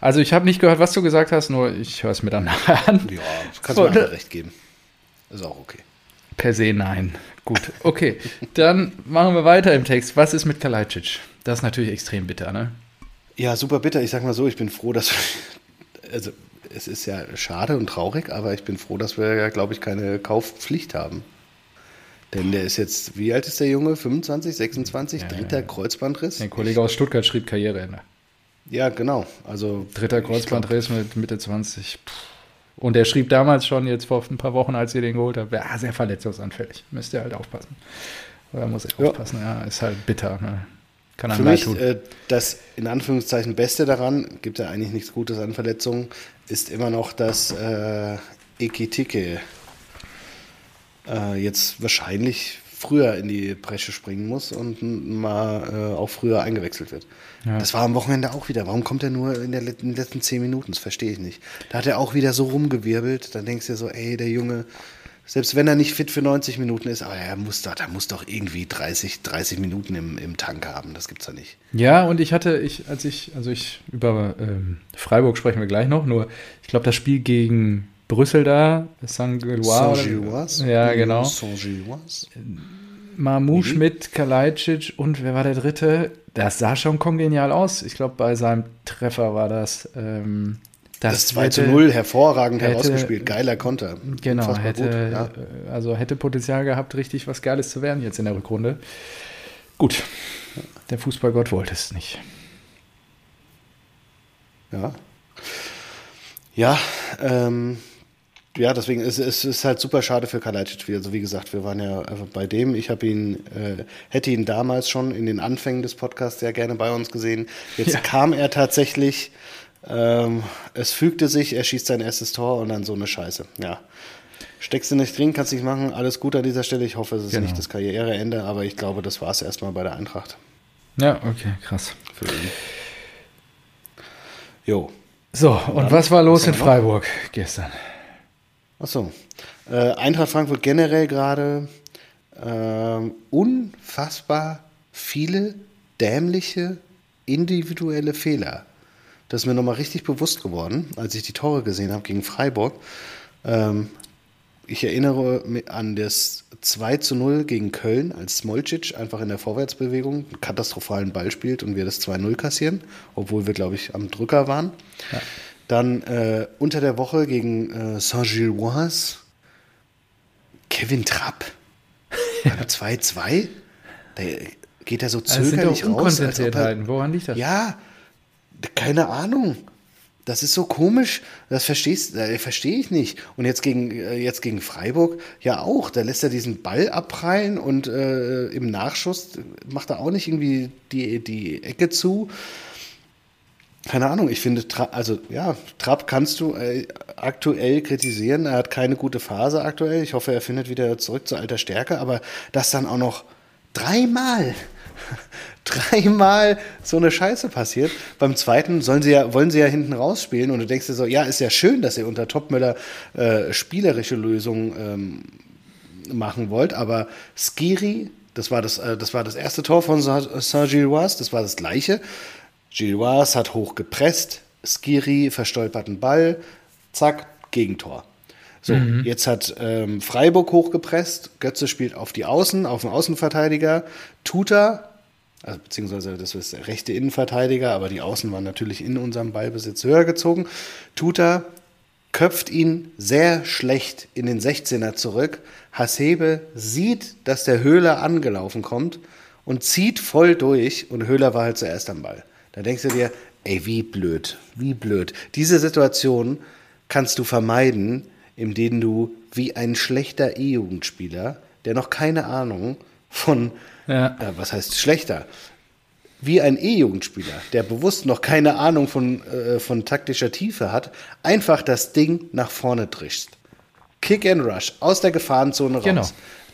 Also ich habe nicht gehört, was du gesagt hast, nur ich höre es mir dann nachher an. Ja, kannst du mir recht geben. Ist auch okay. Per se nein. Gut, okay. dann machen wir weiter im Text. Was ist mit Kalajdzic? Das ist natürlich extrem bitter, ne? Ja, super bitter. Ich sag mal so, ich bin froh, dass also es ist ja schade und traurig, aber ich bin froh, dass wir ja, glaube ich, keine Kaufpflicht haben. Denn der ist jetzt, wie alt ist der Junge? 25, 26, ja, dritter ja. Kreuzbandriss? Ein Kollege aus Stuttgart schrieb Karriereende. Ja, genau. Also dritter Kreuzbandriss mit Mitte 20. Und er schrieb damals schon, jetzt vor ein paar Wochen, als ihr den geholt habt, ja, sehr verletzungsanfällig. Müsst ihr halt aufpassen. Oder muss er ja. aufpassen? Ja, ist halt bitter. Ne? Kann Für mich äh, das in Anführungszeichen Beste daran, gibt ja eigentlich nichts Gutes an Verletzungen, ist immer noch, dass äh, Ekitike äh, jetzt wahrscheinlich früher in die Bresche springen muss und mal äh, auch früher eingewechselt wird. Ja. Das war am Wochenende auch wieder. Warum kommt er nur in, der, in den letzten zehn Minuten? Das verstehe ich nicht. Da hat er auch wieder so rumgewirbelt. Dann denkst du dir so, ey, der Junge, selbst wenn er nicht fit für 90 Minuten ist, aber er muss doch, er muss doch irgendwie 30, 30 Minuten im, im Tank haben. Das gibt's doch nicht. Ja, und ich hatte, ich, als ich, also ich, über ähm, Freiburg sprechen wir gleich noch, nur ich glaube, das Spiel gegen Brüssel da, Saint-Gilloise. ja, genau. Saint-Gilloise. Mamouche mhm. mit Kalajdzic und wer war der dritte? Das sah schon kongenial aus. Ich glaube, bei seinem Treffer war das. Ähm, das, das 2 zu 0 hervorragend hätte, herausgespielt. Geiler Konter. Genau, hätte, ja. also hätte Potenzial gehabt, richtig was Geiles zu werden jetzt in der Rückrunde. Gut, der Fußballgott wollte es nicht. Ja. Ja, ähm, ja, deswegen ist es ist halt super schade für Kalajdzic. Also wie gesagt, wir waren ja bei dem. Ich habe ihn, äh, hätte ihn damals schon in den Anfängen des Podcasts sehr gerne bei uns gesehen. Jetzt ja. kam er tatsächlich ähm, es fügte sich, er schießt sein erstes Tor und dann so eine Scheiße. Ja. Steckst du nicht drin, kannst nicht machen. Alles gut an dieser Stelle. Ich hoffe, es ist genau. nicht das Karriereende, aber ich glaube, das war es erstmal bei der Eintracht. Ja, okay, krass. Für ihn. Jo. So, und, und was war los in Freiburg noch? gestern? Achso. Äh, Eintracht Frankfurt generell gerade äh, unfassbar viele dämliche individuelle Fehler das ist mir nochmal richtig bewusst geworden, als ich die Tore gesehen habe gegen Freiburg. Ähm, ich erinnere mich an das 2 zu 0 gegen Köln, als Smolcic einfach in der Vorwärtsbewegung einen katastrophalen Ball spielt und wir das 2-0 kassieren, obwohl wir, glaube ich, am Drücker waren. Ja. Dann äh, unter der Woche gegen äh, Saint-Gilloise Kevin Trapp beim 2-2. Da geht er so zögerlich also raus. Als er, Woran liegt das? Ja, keine Ahnung. Das ist so komisch. Das verstehst, äh, verstehe ich nicht. Und jetzt gegen, äh, jetzt gegen Freiburg ja auch. Da lässt er diesen Ball abprallen und äh, im Nachschuss macht er auch nicht irgendwie die, die Ecke zu. Keine Ahnung, ich finde, also ja, Trapp kannst du äh, aktuell kritisieren. Er hat keine gute Phase aktuell. Ich hoffe, er findet wieder zurück zu alter Stärke. Aber das dann auch noch dreimal dreimal so eine Scheiße passiert. Beim zweiten sollen sie ja, wollen sie ja hinten rausspielen und du denkst dir so, ja, ist ja schön, dass ihr unter Topmüller äh, spielerische Lösungen ähm, machen wollt. Aber Skiri, das war das, äh, das war das erste Tor von Saint-Gilloise, das war das gleiche. Gilloise hat hoch gepresst, Skiri verstolpert einen Ball, zack, Gegentor. So, mhm. jetzt hat ähm, Freiburg hochgepresst, Götze spielt auf die Außen, auf den Außenverteidiger, Tuta, also beziehungsweise das ist der rechte Innenverteidiger, aber die Außen waren natürlich in unserem Ballbesitz höher gezogen. Tuta köpft ihn sehr schlecht in den 16er zurück. Hasebe sieht, dass der Höhler angelaufen kommt und zieht voll durch und Höhler war halt zuerst am Ball. Da denkst du dir, ey, wie blöd, wie blöd. Diese Situation kannst du vermeiden, indem du wie ein schlechter E-Jugendspieler, der noch keine Ahnung von, ja. äh, was heißt schlechter, wie ein E-Jugendspieler, der bewusst noch keine Ahnung von, äh, von taktischer Tiefe hat, einfach das Ding nach vorne trichst. Kick and Rush aus der Gefahrenzone raus. Genau.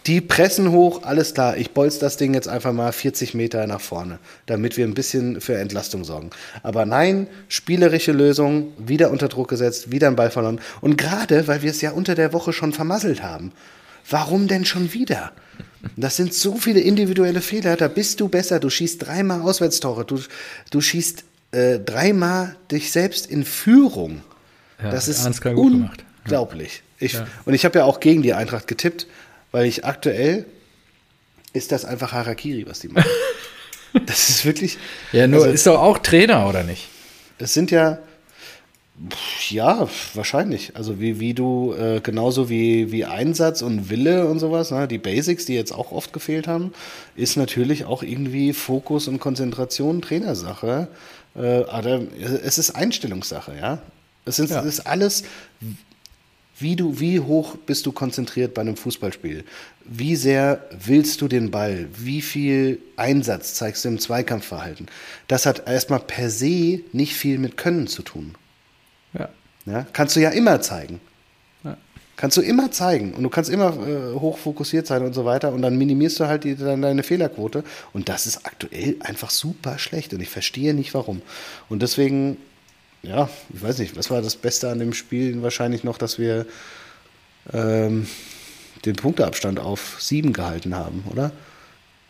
Die pressen hoch, alles klar. Ich bolz das Ding jetzt einfach mal 40 Meter nach vorne, damit wir ein bisschen für Entlastung sorgen. Aber nein, spielerische Lösung, wieder unter Druck gesetzt, wieder ein Ball verloren. Und gerade, weil wir es ja unter der Woche schon vermasselt haben. Warum denn schon wieder? Das sind so viele individuelle Fehler, da bist du besser. Du schießt dreimal Auswärtstore, du, du schießt äh, dreimal dich selbst in Führung. Ja, das ist unglaublich. Ich, ja. Und ich habe ja auch gegen die Eintracht getippt, weil ich aktuell ist das einfach Harakiri, was die machen. das ist wirklich. Ja, nur also, ist doch auch Trainer, oder nicht? Es sind ja, ja, wahrscheinlich. Also wie, wie du, äh, genauso wie, wie Einsatz und Wille und sowas, ne? die Basics, die jetzt auch oft gefehlt haben, ist natürlich auch irgendwie Fokus und Konzentration Trainersache. Äh, aber es ist Einstellungssache, ja. Es ist, ja. es ist alles, wie, du, wie hoch bist du konzentriert bei einem Fußballspiel? Wie sehr willst du den Ball? Wie viel Einsatz zeigst du im Zweikampfverhalten? Das hat erstmal per se nicht viel mit Können zu tun. Ja. kannst du ja immer zeigen. Ja. Kannst du immer zeigen und du kannst immer äh, hoch fokussiert sein und so weiter und dann minimierst du halt die, dann deine Fehlerquote und das ist aktuell einfach super schlecht und ich verstehe nicht warum. Und deswegen, ja, ich weiß nicht, was war das Beste an dem Spiel? Wahrscheinlich noch, dass wir ähm, den Punkteabstand auf sieben gehalten haben, oder?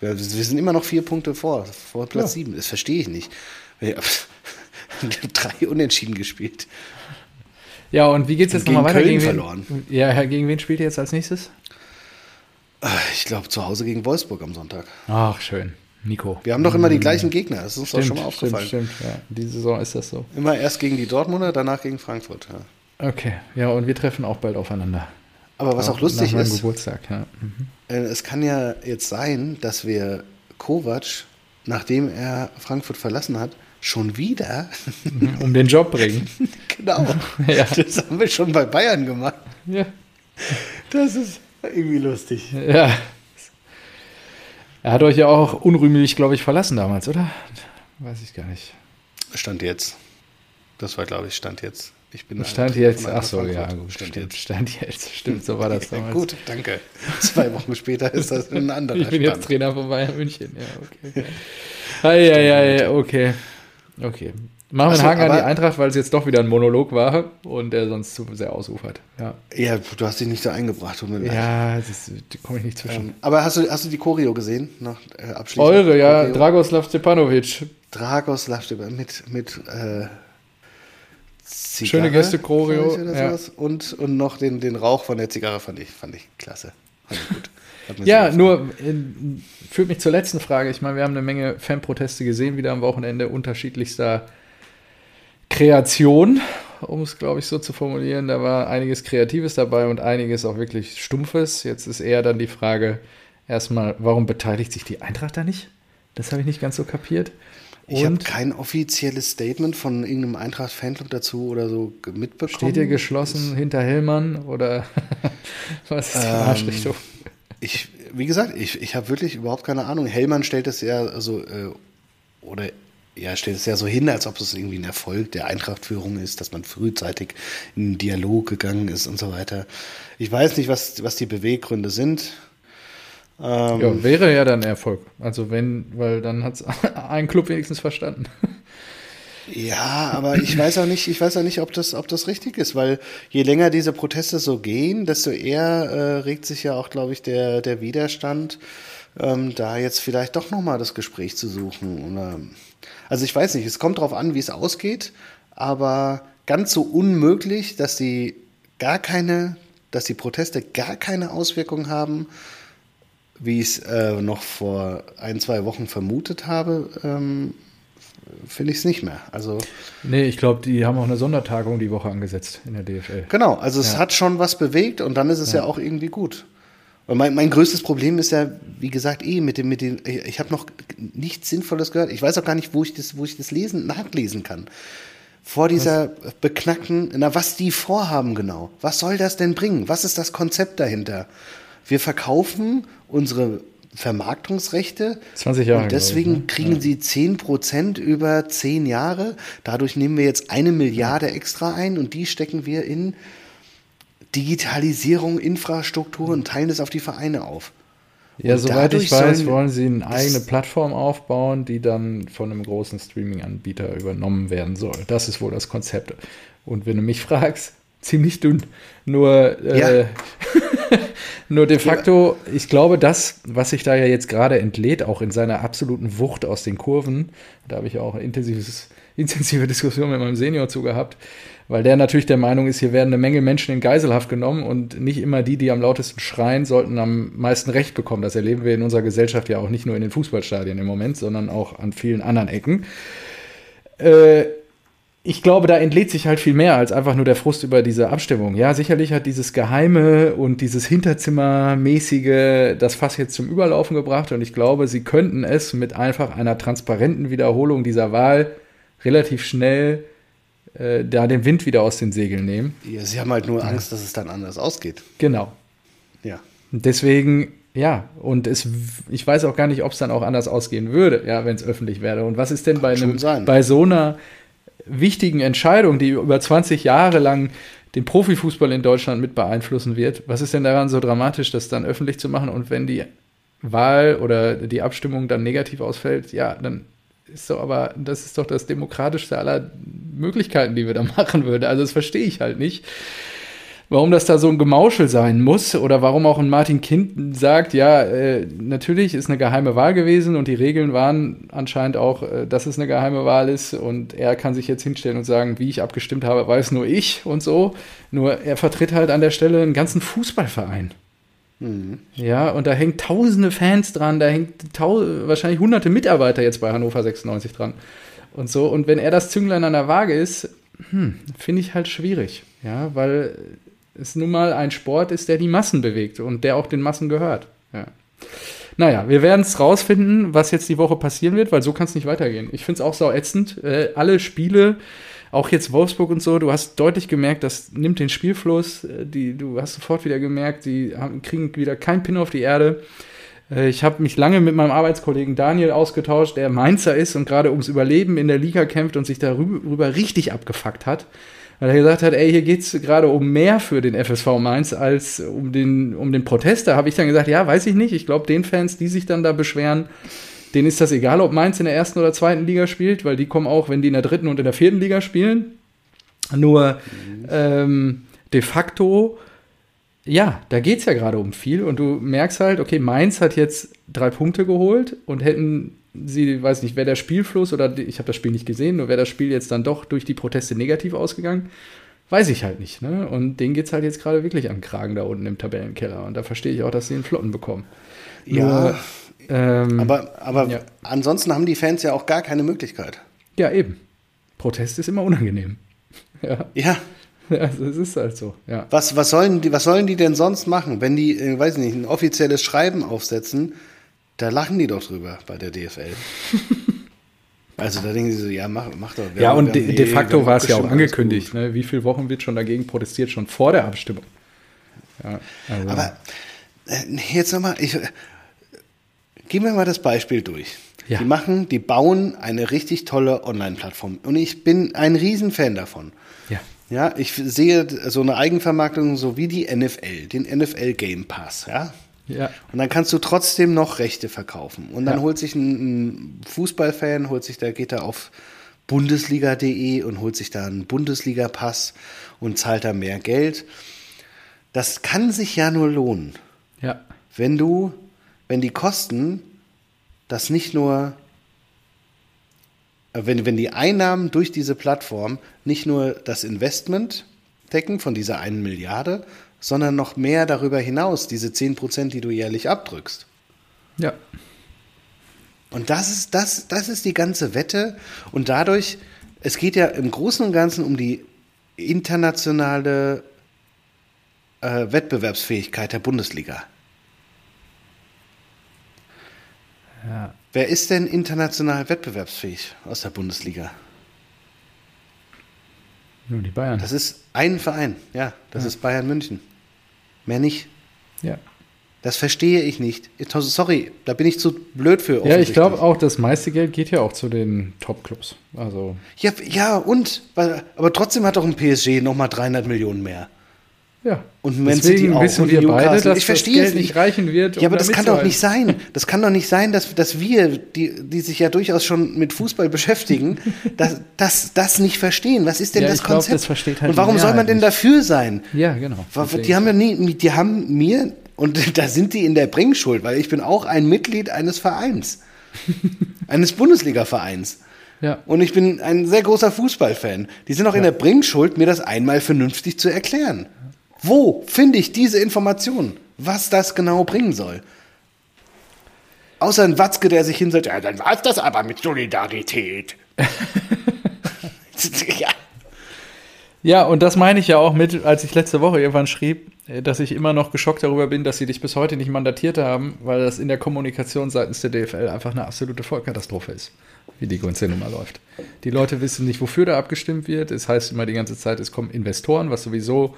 Wir, wir sind immer noch vier Punkte vor, vor Platz ja. sieben. Das verstehe ich nicht. drei Unentschieden gespielt. Ja, und wie geht es jetzt nochmal weiter? Köln gegen wen, verloren. Ja, gegen wen spielt ihr jetzt als nächstes? Ich glaube zu Hause gegen Wolfsburg am Sonntag. Ach, schön. Nico. Wir haben doch immer die gleichen Gegner, das ist uns stimmt, doch schon mal aufgefallen. Stimmt, stimmt, ja. Die Saison ist das so. Immer erst gegen die Dortmunder, danach gegen Frankfurt. Ja. Okay, ja, und wir treffen auch bald aufeinander. Aber was auch, auch lustig ist, Geburtstag, ja. Mhm. Äh, es kann ja jetzt sein, dass wir Kovac, nachdem er Frankfurt verlassen hat, schon wieder. um den Job bringen. genau. Ja. Das haben wir schon bei Bayern gemacht. Ja. Das ist irgendwie lustig. Ja. Er hat euch ja auch unrühmlich, glaube ich, verlassen damals, oder? Weiß ich gar nicht. Stand jetzt. Das war, glaube ich, Stand jetzt. Ich bin Stand jetzt, ach so, ja, gut, stand stimmt, jetzt. Stand jetzt, stimmt, so war das damals. gut, danke. Zwei Wochen später ist das ein anderer Ich bin Stand. jetzt Trainer von Bayern München, ja, okay. Ei, ei, ei, okay. Okay. Machen wir einen Haken an die Eintracht, weil es jetzt doch wieder ein Monolog war und der sonst zu sehr ausufert. Ja, ja du hast dich nicht so eingebracht. Tut mir ja, das, da komme ich nicht zwischen. Ähm, aber hast du, hast du die Choreo gesehen? Noch, äh, abschließend? Eure, ja. Choreo. Dragoslav Stepanovic. Dragoslav Stepanovic mit, mit äh, Zigarre, Schöne Gäste Choreo. Ja. Und, und noch den, den Rauch von der Zigarre fand ich, fand ich klasse. Fand ich gut. Ja, nur äh, führt mich zur letzten Frage. Ich meine, wir haben eine Menge Fanproteste gesehen, wieder am Wochenende unterschiedlichster Kreation, um es, glaube ich, so zu formulieren. Da war einiges Kreatives dabei und einiges auch wirklich Stumpfes. Jetzt ist eher dann die Frage, erstmal, warum beteiligt sich die Eintracht da nicht? Das habe ich nicht ganz so kapiert. Ich habe kein offizielles Statement von irgendeinem Eintracht-Fanclub dazu oder so mitbekommen. Steht ihr geschlossen hinter Hellmann oder was ist die ähm, Marschrichtung? Ich, wie gesagt, ich, ich habe wirklich überhaupt keine Ahnung. Hellmann stellt es ja so, äh, oder ja, stellt es ja so hin, als ob es irgendwie ein Erfolg der Eintrachtführung ist, dass man frühzeitig in einen Dialog gegangen ist und so weiter. Ich weiß nicht, was, was die Beweggründe sind. Ähm, ja, wäre ja dann Erfolg. Also wenn, weil dann hat es ein Club wenigstens verstanden. Ja, aber ich weiß auch nicht, ich weiß auch nicht, ob das, ob das richtig ist, weil je länger diese Proteste so gehen, desto eher äh, regt sich ja auch, glaube ich, der, der Widerstand, ähm, da jetzt vielleicht doch nochmal das Gespräch zu suchen. Oder, also ich weiß nicht, es kommt darauf an, wie es ausgeht, aber ganz so unmöglich, dass die gar keine, dass die Proteste gar keine Auswirkungen haben, wie ich es äh, noch vor ein, zwei Wochen vermutet habe, ähm, finde ich es nicht mehr. Also nee, ich glaube, die haben auch eine Sondertagung die Woche angesetzt in der DFL. Genau, also es ja. hat schon was bewegt und dann ist es ja, ja auch irgendwie gut. Und mein, mein größtes Problem ist ja, wie gesagt, eh mit dem, mit dem, ich habe noch nichts Sinnvolles gehört. Ich weiß auch gar nicht, wo ich das, wo ich das lesen, nachlesen kann. Vor dieser was? beknackten, na, was die vorhaben genau. Was soll das denn bringen? Was ist das Konzept dahinter? Wir verkaufen unsere Vermarktungsrechte. 20 Jahre. Und deswegen ich, ne? kriegen ja. sie 10 Prozent über 10 Jahre. Dadurch nehmen wir jetzt eine Milliarde extra ein und die stecken wir in Digitalisierung, Infrastruktur und teilen das auf die Vereine auf. Ja, und soweit ich weiß, wollen sie eine eigene Plattform aufbauen, die dann von einem großen Streaming-Anbieter übernommen werden soll. Das ist wohl das Konzept. Und wenn du mich fragst, ziemlich dünn. Nur, äh, ja. nur de facto, ich glaube, das, was sich da ja jetzt gerade entlädt, auch in seiner absoluten Wucht aus den Kurven, da habe ich auch eine intensives, intensive Diskussion mit meinem Senior zu gehabt, weil der natürlich der Meinung ist, hier werden eine Menge Menschen in Geiselhaft genommen und nicht immer die, die am lautesten schreien, sollten am meisten Recht bekommen. Das erleben wir in unserer Gesellschaft ja auch nicht nur in den Fußballstadien im Moment, sondern auch an vielen anderen Ecken. Äh, ich glaube, da entlädt sich halt viel mehr als einfach nur der Frust über diese Abstimmung. Ja, sicherlich hat dieses Geheime und dieses Hinterzimmermäßige das Fass jetzt zum Überlaufen gebracht und ich glaube, sie könnten es mit einfach einer transparenten Wiederholung dieser Wahl relativ schnell äh, da den Wind wieder aus den Segeln nehmen. Ja, sie haben halt nur Angst, dass es dann anders ausgeht. Genau. Ja. Deswegen, ja, und es, ich weiß auch gar nicht, ob es dann auch anders ausgehen würde, ja, wenn es öffentlich wäre. Und was ist denn bei, einem, bei so einer wichtigen Entscheidung, die über 20 Jahre lang den Profifußball in Deutschland mit beeinflussen wird. Was ist denn daran so dramatisch, das dann öffentlich zu machen? Und wenn die Wahl oder die Abstimmung dann negativ ausfällt, ja, dann ist so, aber das ist doch das demokratischste aller Möglichkeiten, die wir da machen würden. Also das verstehe ich halt nicht warum das da so ein Gemauschel sein muss oder warum auch ein Martin Kind sagt, ja, äh, natürlich ist eine geheime Wahl gewesen und die Regeln waren anscheinend auch, äh, dass es eine geheime Wahl ist und er kann sich jetzt hinstellen und sagen, wie ich abgestimmt habe, weiß nur ich und so. Nur er vertritt halt an der Stelle einen ganzen Fußballverein. Mhm. Ja, und da hängen tausende Fans dran, da hängt wahrscheinlich hunderte Mitarbeiter jetzt bei Hannover 96 dran. Und so, und wenn er das Zünglein an der Waage ist, hm, finde ich halt schwierig. Ja, weil es nun mal ein Sport ist, der die Massen bewegt und der auch den Massen gehört. Ja. Naja, wir werden es rausfinden, was jetzt die Woche passieren wird, weil so kann es nicht weitergehen. Ich finde es auch sau ätzend. Äh, alle Spiele, auch jetzt Wolfsburg und so, du hast deutlich gemerkt, das nimmt den Spielfluss. Äh, die, du hast sofort wieder gemerkt, die haben, kriegen wieder keinen Pin auf die Erde. Äh, ich habe mich lange mit meinem Arbeitskollegen Daniel ausgetauscht, der Mainzer ist und gerade ums Überleben in der Liga kämpft und sich darüber richtig abgefuckt hat weil er gesagt hat, ey, hier geht es gerade um mehr für den FSV Mainz als um den, um den Protest. Da habe ich dann gesagt, ja, weiß ich nicht. Ich glaube, den Fans, die sich dann da beschweren, denen ist das egal, ob Mainz in der ersten oder zweiten Liga spielt, weil die kommen auch, wenn die in der dritten und in der vierten Liga spielen. Nur ähm, de facto, ja, da geht es ja gerade um viel und du merkst halt, okay, Mainz hat jetzt drei Punkte geholt und hätten sie, weiß nicht, wäre der Spielfluss oder ich habe das Spiel nicht gesehen, nur wäre das Spiel jetzt dann doch durch die Proteste negativ ausgegangen, weiß ich halt nicht. Ne? Und denen geht es halt jetzt gerade wirklich am Kragen da unten im Tabellenkeller. Und da verstehe ich auch, dass sie einen Flotten bekommen. Ja, nur, ähm, aber, aber ja. ansonsten haben die Fans ja auch gar keine Möglichkeit. Ja, eben. Protest ist immer unangenehm. ja. Ja. Also es ist halt so, ja. Was, was, sollen die, was sollen die denn sonst machen, wenn die, äh, weiß nicht, ein offizielles Schreiben aufsetzen, da lachen die doch drüber bei der DFL. also da denken sie so, ja, mach, mach doch. Ja, und de, de facto war es ja auch angekündigt. Ne? Wie viele Wochen wird schon dagegen protestiert, schon vor der Abstimmung? Ja, also. Aber äh, jetzt nochmal, ich, gehen wir mal das Beispiel durch. Ja. Die machen, die bauen eine richtig tolle Online-Plattform. Und ich bin ein Riesenfan davon. Ja. Ja, ich sehe so eine Eigenvermarktung so wie die NFL, den NFL Game Pass, ja. Ja. Und dann kannst du trotzdem noch Rechte verkaufen. Und dann ja. holt sich ein, ein, Fußballfan, holt sich, der geht da auf bundesliga.de und holt sich da einen Bundesliga-Pass und zahlt da mehr Geld. Das kann sich ja nur lohnen, Ja. wenn du, wenn die Kosten das nicht nur, äh, wenn, wenn die Einnahmen durch diese Plattform nicht nur das Investment decken von dieser einen Milliarde, sondern noch mehr darüber hinaus, diese 10 Prozent, die du jährlich abdrückst. Ja. Und das ist, das, das ist die ganze Wette. Und dadurch, es geht ja im Großen und Ganzen um die internationale äh, Wettbewerbsfähigkeit der Bundesliga. Ja. Wer ist denn international wettbewerbsfähig aus der Bundesliga? Nur die Bayern. Das ist ein Verein, ja, das Ja. ist Bayern München. Mehr nicht. ja. Das verstehe ich nicht. Sorry, da bin ich zu blöd für. Ja, ich glaube auch, das meiste Geld geht ja auch zu den Top-Clubs. Also, Ja, ja, und? Aber trotzdem hat doch ein PSG nochmal 300 Millionen mehr. Ja. Und Man Deswegen City auch wissen wir beide, Newcastle. dass Ich das Geld nicht reichen wird. Ja, um aber da das kann doch nicht sein. Das kann doch nicht sein, dass, dass wir, die, die sich ja durchaus schon mit Fußball beschäftigen, dass, dass das nicht verstehen. Was ist denn Ja, das ich glaub, Konzept? das versteht halt und warum soll man denn nicht. dafür sein? Ja, genau. Die haben ja nie, die haben mir, und da sind die in der Bringschuld, weil ich bin auch ein Mitglied eines Vereins. eines Bundesliga-Vereins. Ja. Und ich bin ein sehr großer Fußballfan. Die sind auch in der Bringschuld, mir das einmal vernünftig zu erklären. Wo finde ich diese Informationen? Was das genau bringen soll? Außer ein Watzke, der sich hinsetzt, ja, dann war es das aber mit Solidarität. ja. Ja, und das meine ich ja auch mit, als ich letzte Woche irgendwann schrieb, äh, dass ich immer noch geschockt darüber bin, dass sie dich bis heute nicht mandatiert haben, weil das in der Kommunikation seitens der DFL einfach eine absolute Vollkatastrophe ist, wie die ganze Nummer läuft. Die Leute wissen nicht, wofür da abgestimmt wird. Es heißt immer die ganze Zeit, es kommen Investoren, was sowieso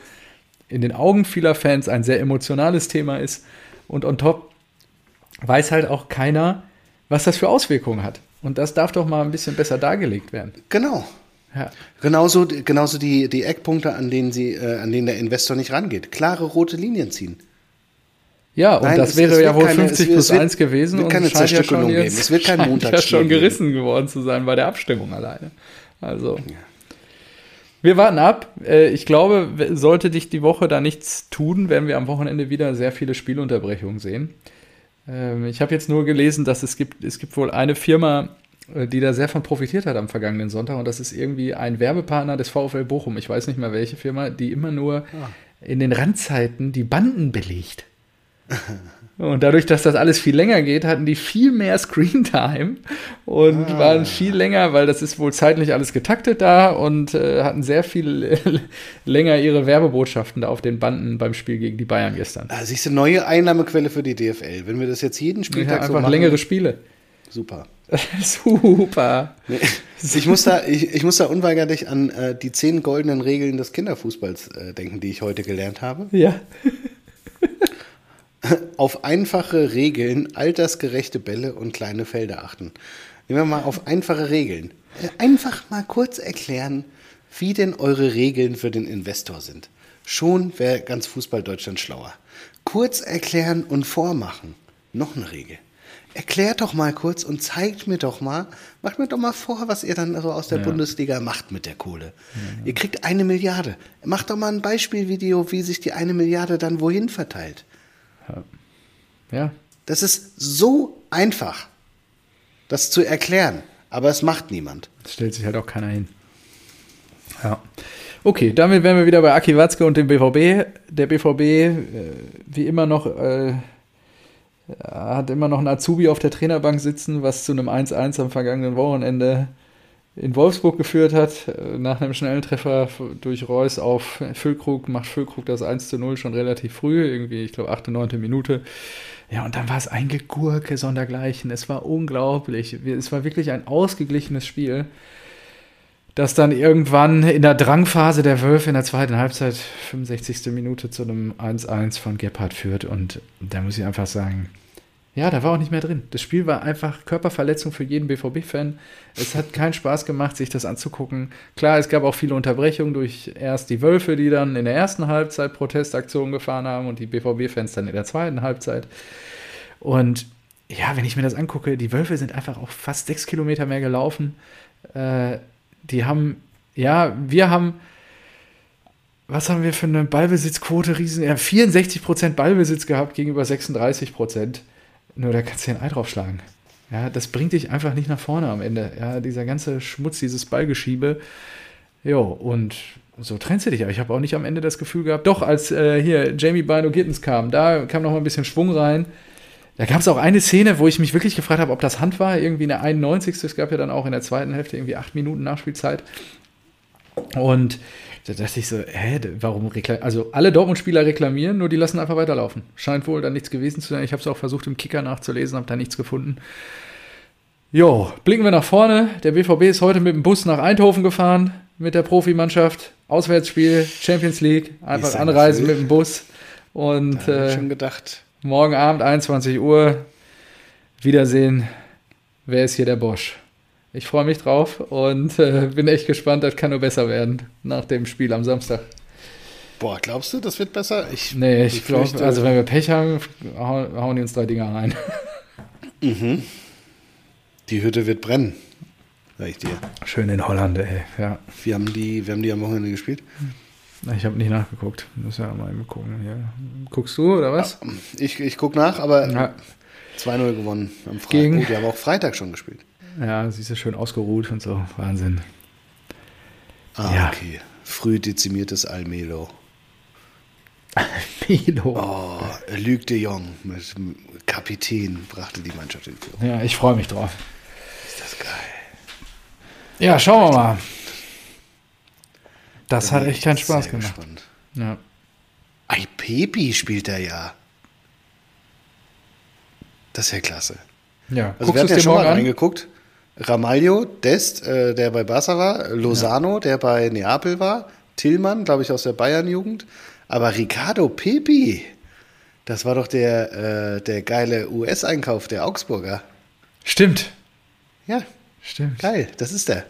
in den Augen vieler Fans ein sehr emotionales Thema ist. Und on top weiß halt auch keiner, was das für Auswirkungen hat. Und das darf doch mal ein bisschen besser dargelegt werden. Genau. Ja. Genauso, genauso die, die Eckpunkte, an denen, sie, äh, an denen der Investor nicht rangeht. Klare rote Linien ziehen. Ja, und Nein, das es- wäre es ja wohl keine- 50 es wird- plus es wird- 1 gewesen wird keine es scheint ja schon geben. jetzt- Es wird kein scheint ja schon geben. gerissen geworden zu sein bei der Abstimmung alleine. Also, wir warten ab. Äh, Ich glaube, sollte dich die Woche da nichts tun, werden wir am Wochenende wieder sehr viele Spielunterbrechungen sehen. Ähm, Ich habe jetzt nur gelesen, dass es gibt, es gibt wohl eine Firma, äh, die da sehr von profitiert hat am vergangenen Sonntag und das ist irgendwie ein Werbepartner des VfL Bochum. Ich weiß nicht mehr welche Firma, die immer nur in den Randzeiten die Banden belegt. Und dadurch, dass das alles viel länger geht, hatten die viel mehr Screentime und waren viel länger, weil das ist wohl zeitlich alles getaktet da und äh, hatten sehr viel länger ihre Werbebotschaften da auf den Banden beim Spiel gegen die Bayern gestern. Ah, siehst du, neue Einnahmequelle für die DFL. Wenn wir das jetzt jeden Ja, Spieltag so einfach machen, längere Spiele. super. Super. Nee. Ich muss da, ich, ich muss da unweigerlich an äh, die zehn goldenen Regeln des Kinderfußballs äh, denken, die ich heute gelernt habe. Ja. Auf einfache Regeln, altersgerechte Bälle und kleine Felder achten. Nehmen wir mal auf einfache Regeln. Einfach mal kurz erklären, wie denn eure Regeln für den Investor sind. Schon wäre ganz Fußball Deutschland schlauer. Kurz erklären und vormachen. Noch eine Regel. Erklärt doch mal kurz und zeigt mir doch mal, macht mir doch mal vor, was ihr dann so aus der Bundesliga macht mit der Kohle. Ihr kriegt eine Milliarde. Macht doch mal ein Beispielvideo, wie sich die eine Milliarde dann wohin verteilt. Ja. Das ist so einfach, das zu erklären, aber es macht niemand. Das stellt sich halt auch keiner hin. Ja. Okay, damit wären wir wieder bei Aki Watzke und dem BVB. Der BVB, äh, wie immer noch, äh, hat immer noch einen Azubi auf der Trainerbank sitzen, was zu einem 1-1 am vergangenen Wochenende in Wolfsburg geführt hat. Äh, Nach einem schnellen Treffer durch Reus auf Füllkrug macht Füllkrug das 1 zu 0 schon relativ früh, irgendwie, ich glaube, 8., 9. Minute. Ja, und dann war es ein Gegurke sondergleichen. Es war unglaublich. Es war wirklich ein ausgeglichenes Spiel, das dann irgendwann in der Drangphase der Wölfe in der zweiten Halbzeit, 65. Minute, zu einem 1-1 von Gebhardt führt. Und da muss ich einfach sagen, ja, da war auch nicht mehr drin. Das Spiel war einfach Körperverletzung für jeden BVB-Fan. Es hat keinen Spaß gemacht, sich das anzugucken. Klar, es gab auch viele Unterbrechungen durch erst die Wölfe, die dann in der ersten Halbzeit Protestaktionen gefahren haben und die BVB-Fans dann in der zweiten Halbzeit. Und ja, wenn ich mir das angucke, die Wölfe sind einfach auch fast sechs Kilometer mehr gelaufen. Äh, die haben, ja, wir haben, was haben wir für eine Ballbesitzquote? Riesen, ja, 64% Ballbesitz gehabt gegenüber 36%. Nur da kannst du ein Ei draufschlagen. Ja, das bringt dich einfach nicht nach vorne am Ende. Ja, dieser ganze Schmutz, dieses Ballgeschiebe. Jo, und so trennst du dich. Aber ich habe auch nicht am Ende das Gefühl gehabt, doch, als äh, hier Jamie Bino Gittens kam, da kam noch mal ein bisschen Schwung rein. Da gab es auch eine Szene, wo ich mich wirklich gefragt habe, ob das Hand war, irgendwie in der 91. Es gab ja dann auch in der zweiten Hälfte irgendwie acht Minuten Nachspielzeit. Und da dachte ich so, hä, warum reklamieren? Also alle Dortmund-Spieler reklamieren, nur die lassen einfach weiterlaufen. Scheint wohl da nichts gewesen zu sein. Ich habe es auch versucht im Kicker nachzulesen, habe da nichts gefunden. Jo, blicken wir nach vorne. Der BVB ist heute mit dem Bus nach Eindhoven gefahren mit der Profimannschaft. Auswärtsspiel, Champions League, einfach anreisen mit dem Bus. Und äh, schon gedacht. morgen Abend 21 Uhr Wiedersehen. Wer ist hier der Bosch? Ich freue mich drauf und äh, bin echt gespannt. Das kann nur besser werden nach dem Spiel am Samstag. Boah, glaubst du, das wird besser? Ich, nee, ich, glaube, also wenn wir Pech haben, hauen die uns drei Dinger rein. Mhm. Die Hütte wird brennen. Sag ich dir. Schön in Holland, ey. Ja. Wir haben die, wir haben die am Wochenende gespielt. Ich habe nicht nachgeguckt. Muss ja mal gucken. Ja. Guckst du oder was? Ja, ich ich gucke nach, aber ja. 2-0 gewonnen am Freitag. Gegen? Oh, die haben auch Freitag schon gespielt. Ja, sie ist ja schön ausgeruht und so. Wahnsinn. Ah, ja. okay. Früh dezimiertes Almelo. Almelo. Oh, Luc de Jong mit Kapitän brachte die Mannschaft in Führung. Ja, ich freue mich drauf. Ist das geil. Ja, schauen wir mal. Das hat echt keinen Spaß gemacht. Gespannt. Ja. Ay, Pepi spielt er ja. Das ist ja klasse. Ja, also wir hatten ja schon mal reingeguckt. Ramaglio, Dest, äh, der bei Barca war, Lozano, ja. der bei Neapel war, Tillmann, glaube ich, aus der Bayern-Jugend. Aber Ricardo Pepi, das war doch der, äh, der geile US-Einkauf der Augsburger. Stimmt. Ja. Stimmt. Geil, das ist der.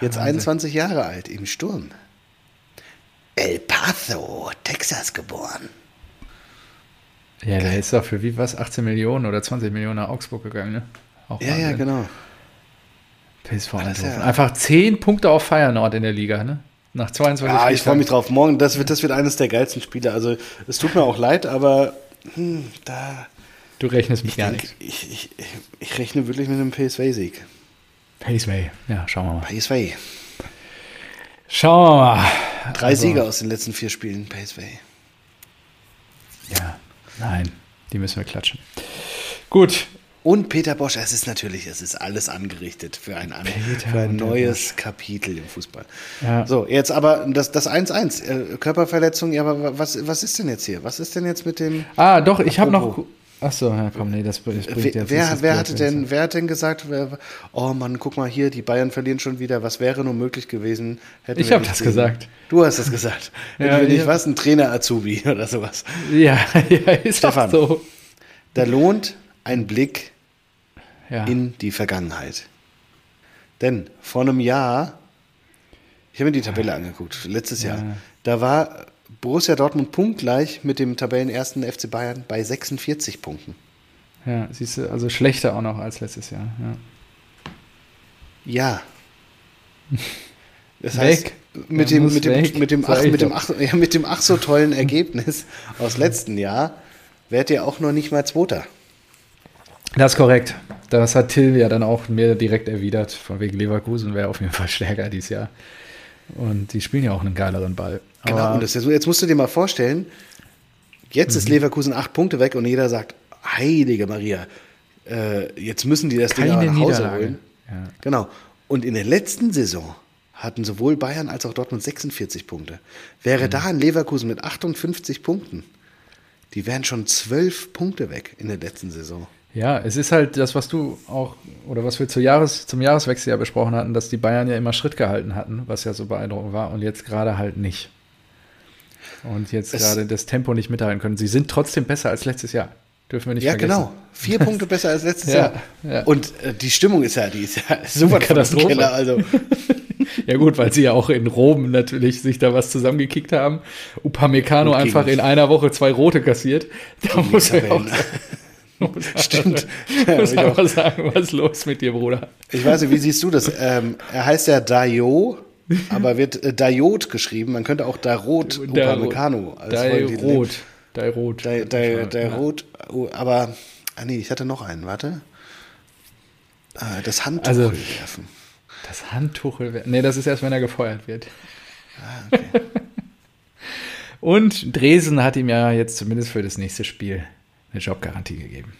Jetzt Wahnsinn. 21 Jahre alt, im Sturm. El Paso, Texas geboren. Ja, der ist doch für wie was? 18 Millionen oder 20 Millionen nach Augsburg gegangen, ne? Auch ja, Wahnsinn. ja, genau. PSV ja Einfach 10 Punkte auf Feyenoord in der Liga, ne? Nach 22 Ja, ich freue mich drauf. Morgen, das wird, das wird eines der geilsten Spiele. Also, es tut mir auch leid, aber hm, da. Du rechnest mit gar nichts. Ich, ich, ich, rechne wirklich mit einem PSV-Sieg. Paceway, ja, schauen wir mal. Paceway. Schauen wir mal. Drei also, Siege aus den letzten vier Spielen, Paceway. Ja, nein, die müssen wir klatschen. Gut. Und Peter Bosch, es ist natürlich, es ist alles angerichtet für ein, für ein neues Bosch. Kapitel im Fußball. Ja. So, jetzt aber das 1-1, äh, Körperverletzung, ja, aber was, was ist denn jetzt hier? Was ist denn jetzt mit dem. Ah, doch, ich habe noch Achso, ja, komm, nee, das, das bringt jetzt wer, wer, hatte denn, wer hat denn gesagt, wer, oh Mann, guck mal hier, die Bayern verlieren schon wieder, was wäre nur möglich gewesen? ich habe das gesagt. Du hast das gesagt. ja, Hätten wir nicht was, ein Trainer-Azubi oder sowas. Ja, ja ist Stefan, so. Da lohnt ein Blick ja. in die Vergangenheit. Denn vor einem Jahr, ich habe mir die Tabelle angeguckt, letztes Jahr, da war Borussia Dortmund punktgleich mit dem Tabellenersten FC Bayern bei 46 Punkten. Ja, siehst du, also schlechter auch noch als letztes Jahr. Ja. ja. Das heißt, mit dem, mit, dem, mit, dem, ach, mit, dem ach, ja, mit dem ach so tollen Ergebnis aus letzten Jahr wärt ihr auch noch nicht mal Zweiter. Das ist korrekt. Das hat Till ja dann auch mir direkt erwidert. Von wegen Leverkusen wäre auf jeden Fall stärker dieses Jahr. Und die spielen ja auch einen geileren Ball. Genau, und das jetzt, jetzt musst du dir mal vorstellen, jetzt mhm. ist Leverkusen acht Punkte weg und jeder sagt, heilige Maria, äh, jetzt müssen die das Ding nach Hause Niederlage. holen. Ja. Genau. Und in der letzten Saison hatten sowohl Bayern als auch Dortmund 46 Punkte. Wäre mhm. da ein Leverkusen mit 58 Punkten, die wären schon zwölf Punkte weg in der letzten Saison. Ja, es ist halt das, was du auch, oder was wir zu Jahres, zum Jahreswechsel ja besprochen hatten, dass die Bayern ja immer Schritt gehalten hatten, was ja so beeindruckend war, und jetzt gerade halt nicht. Und jetzt es gerade das Tempo nicht mithalten können. Sie sind trotzdem besser als letztes Jahr. Dürfen wir nicht ja, vergessen. Ja, genau. Vier Punkte besser als letztes ja, Jahr. Ja. Und äh, die Stimmung ist ja, die ist ja super Katastrophe. Keller, also. ja gut, weil sie ja auch in Rom natürlich sich da was zusammengekickt haben. Upamecano einfach in einer Woche zwei Rote kassiert. Da muss er auch Stimmt. Ich muss ich einfach sagen, was ist los mit dir, Bruder? Ich weiß nicht, wie siehst du das? Ähm, er heißt ja Dio, aber wird äh, Diod geschrieben. Man könnte auch Darot Upamecano als Folgentitel nehmen. Rot. Dai Rot. Di- Di- Diod, oh, aber, ah nee, ich hatte noch einen, warte. Ah, Das Handtuch Also- werfen. Das Handtuch. Nee, das ist erst, wenn er gefeuert wird. Ah, okay. Und Dresden hat ihm ja jetzt zumindest für das nächste Spiel eine Jobgarantie gegeben.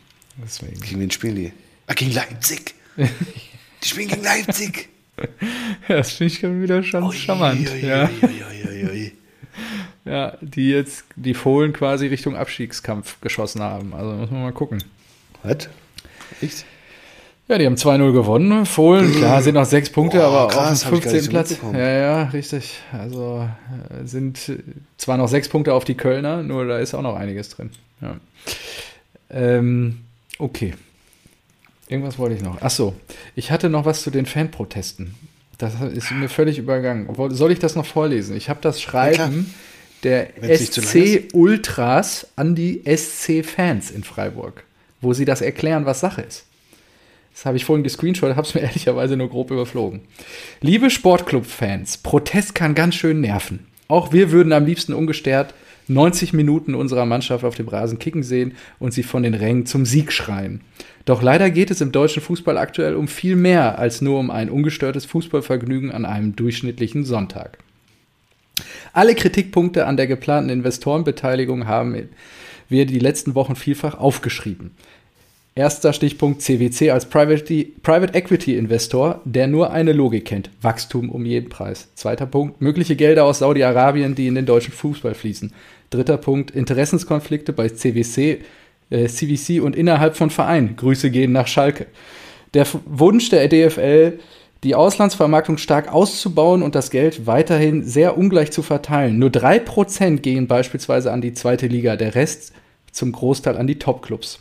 Deswegen. Gegen wen spielen die? Ah, gegen Leipzig. Die spielen gegen Leipzig. Das finde ich schon wieder schon charmant. Ui, ui, Ja. ui. ja, die jetzt die Fohlen quasi Richtung Abstiegskampf geschossen haben. Also muss man mal gucken. Was? Echt? Ja, die haben 2-0 gewonnen. Fohlen, klar, sind noch sechs Punkte, Oh, aber krass, auf dem ich gar nicht 15. so Platz. Ja, ja, richtig. Also äh, sind zwar noch sechs Punkte auf die Kölner, nur da ist auch noch einiges drin. Ja. Ähm, okay. Irgendwas wollte ich noch. Ach so, ich hatte noch was zu den Fanprotesten. Das ist mir völlig übergangen. Soll ich das noch vorlesen? Ich habe das Schreiben der zu lang SC Ultras an die SC Fans in Freiburg, wo sie das erklären, was Sache ist. Das habe ich vorhin gescreenshot, habe es mir ehrlicherweise nur grob überflogen. Liebe Sportclub-Fans, Protest kann ganz schön nerven. Auch wir würden am liebsten ungestört 90 Minuten unserer Mannschaft auf dem Rasen kicken sehen und sie von den Rängen zum Sieg schreien. Doch leider geht es im deutschen Fußball aktuell um viel mehr als nur um ein ungestörtes Fußballvergnügen an einem durchschnittlichen Sonntag. Alle Kritikpunkte an der geplanten Investorenbeteiligung haben wir die letzten Wochen vielfach aufgeschrieben. Erster Stichpunkt CWC als Private, Equity Investor, der nur eine Logik kennt: Wachstum um jeden Preis. Zweiter Punkt: mögliche Gelder aus Saudi-Arabien, die in den deutschen Fußball fließen. Dritter Punkt: Interessenskonflikte bei CWC, äh, CVC und innerhalb von Vereinen. Grüße gehen nach Schalke. Der Wunsch der DFL, die Auslandsvermarktung stark auszubauen und das Geld weiterhin sehr ungleich zu verteilen. Nur 3% gehen beispielsweise an die zweite Liga, der Rest zum Großteil an die Topclubs.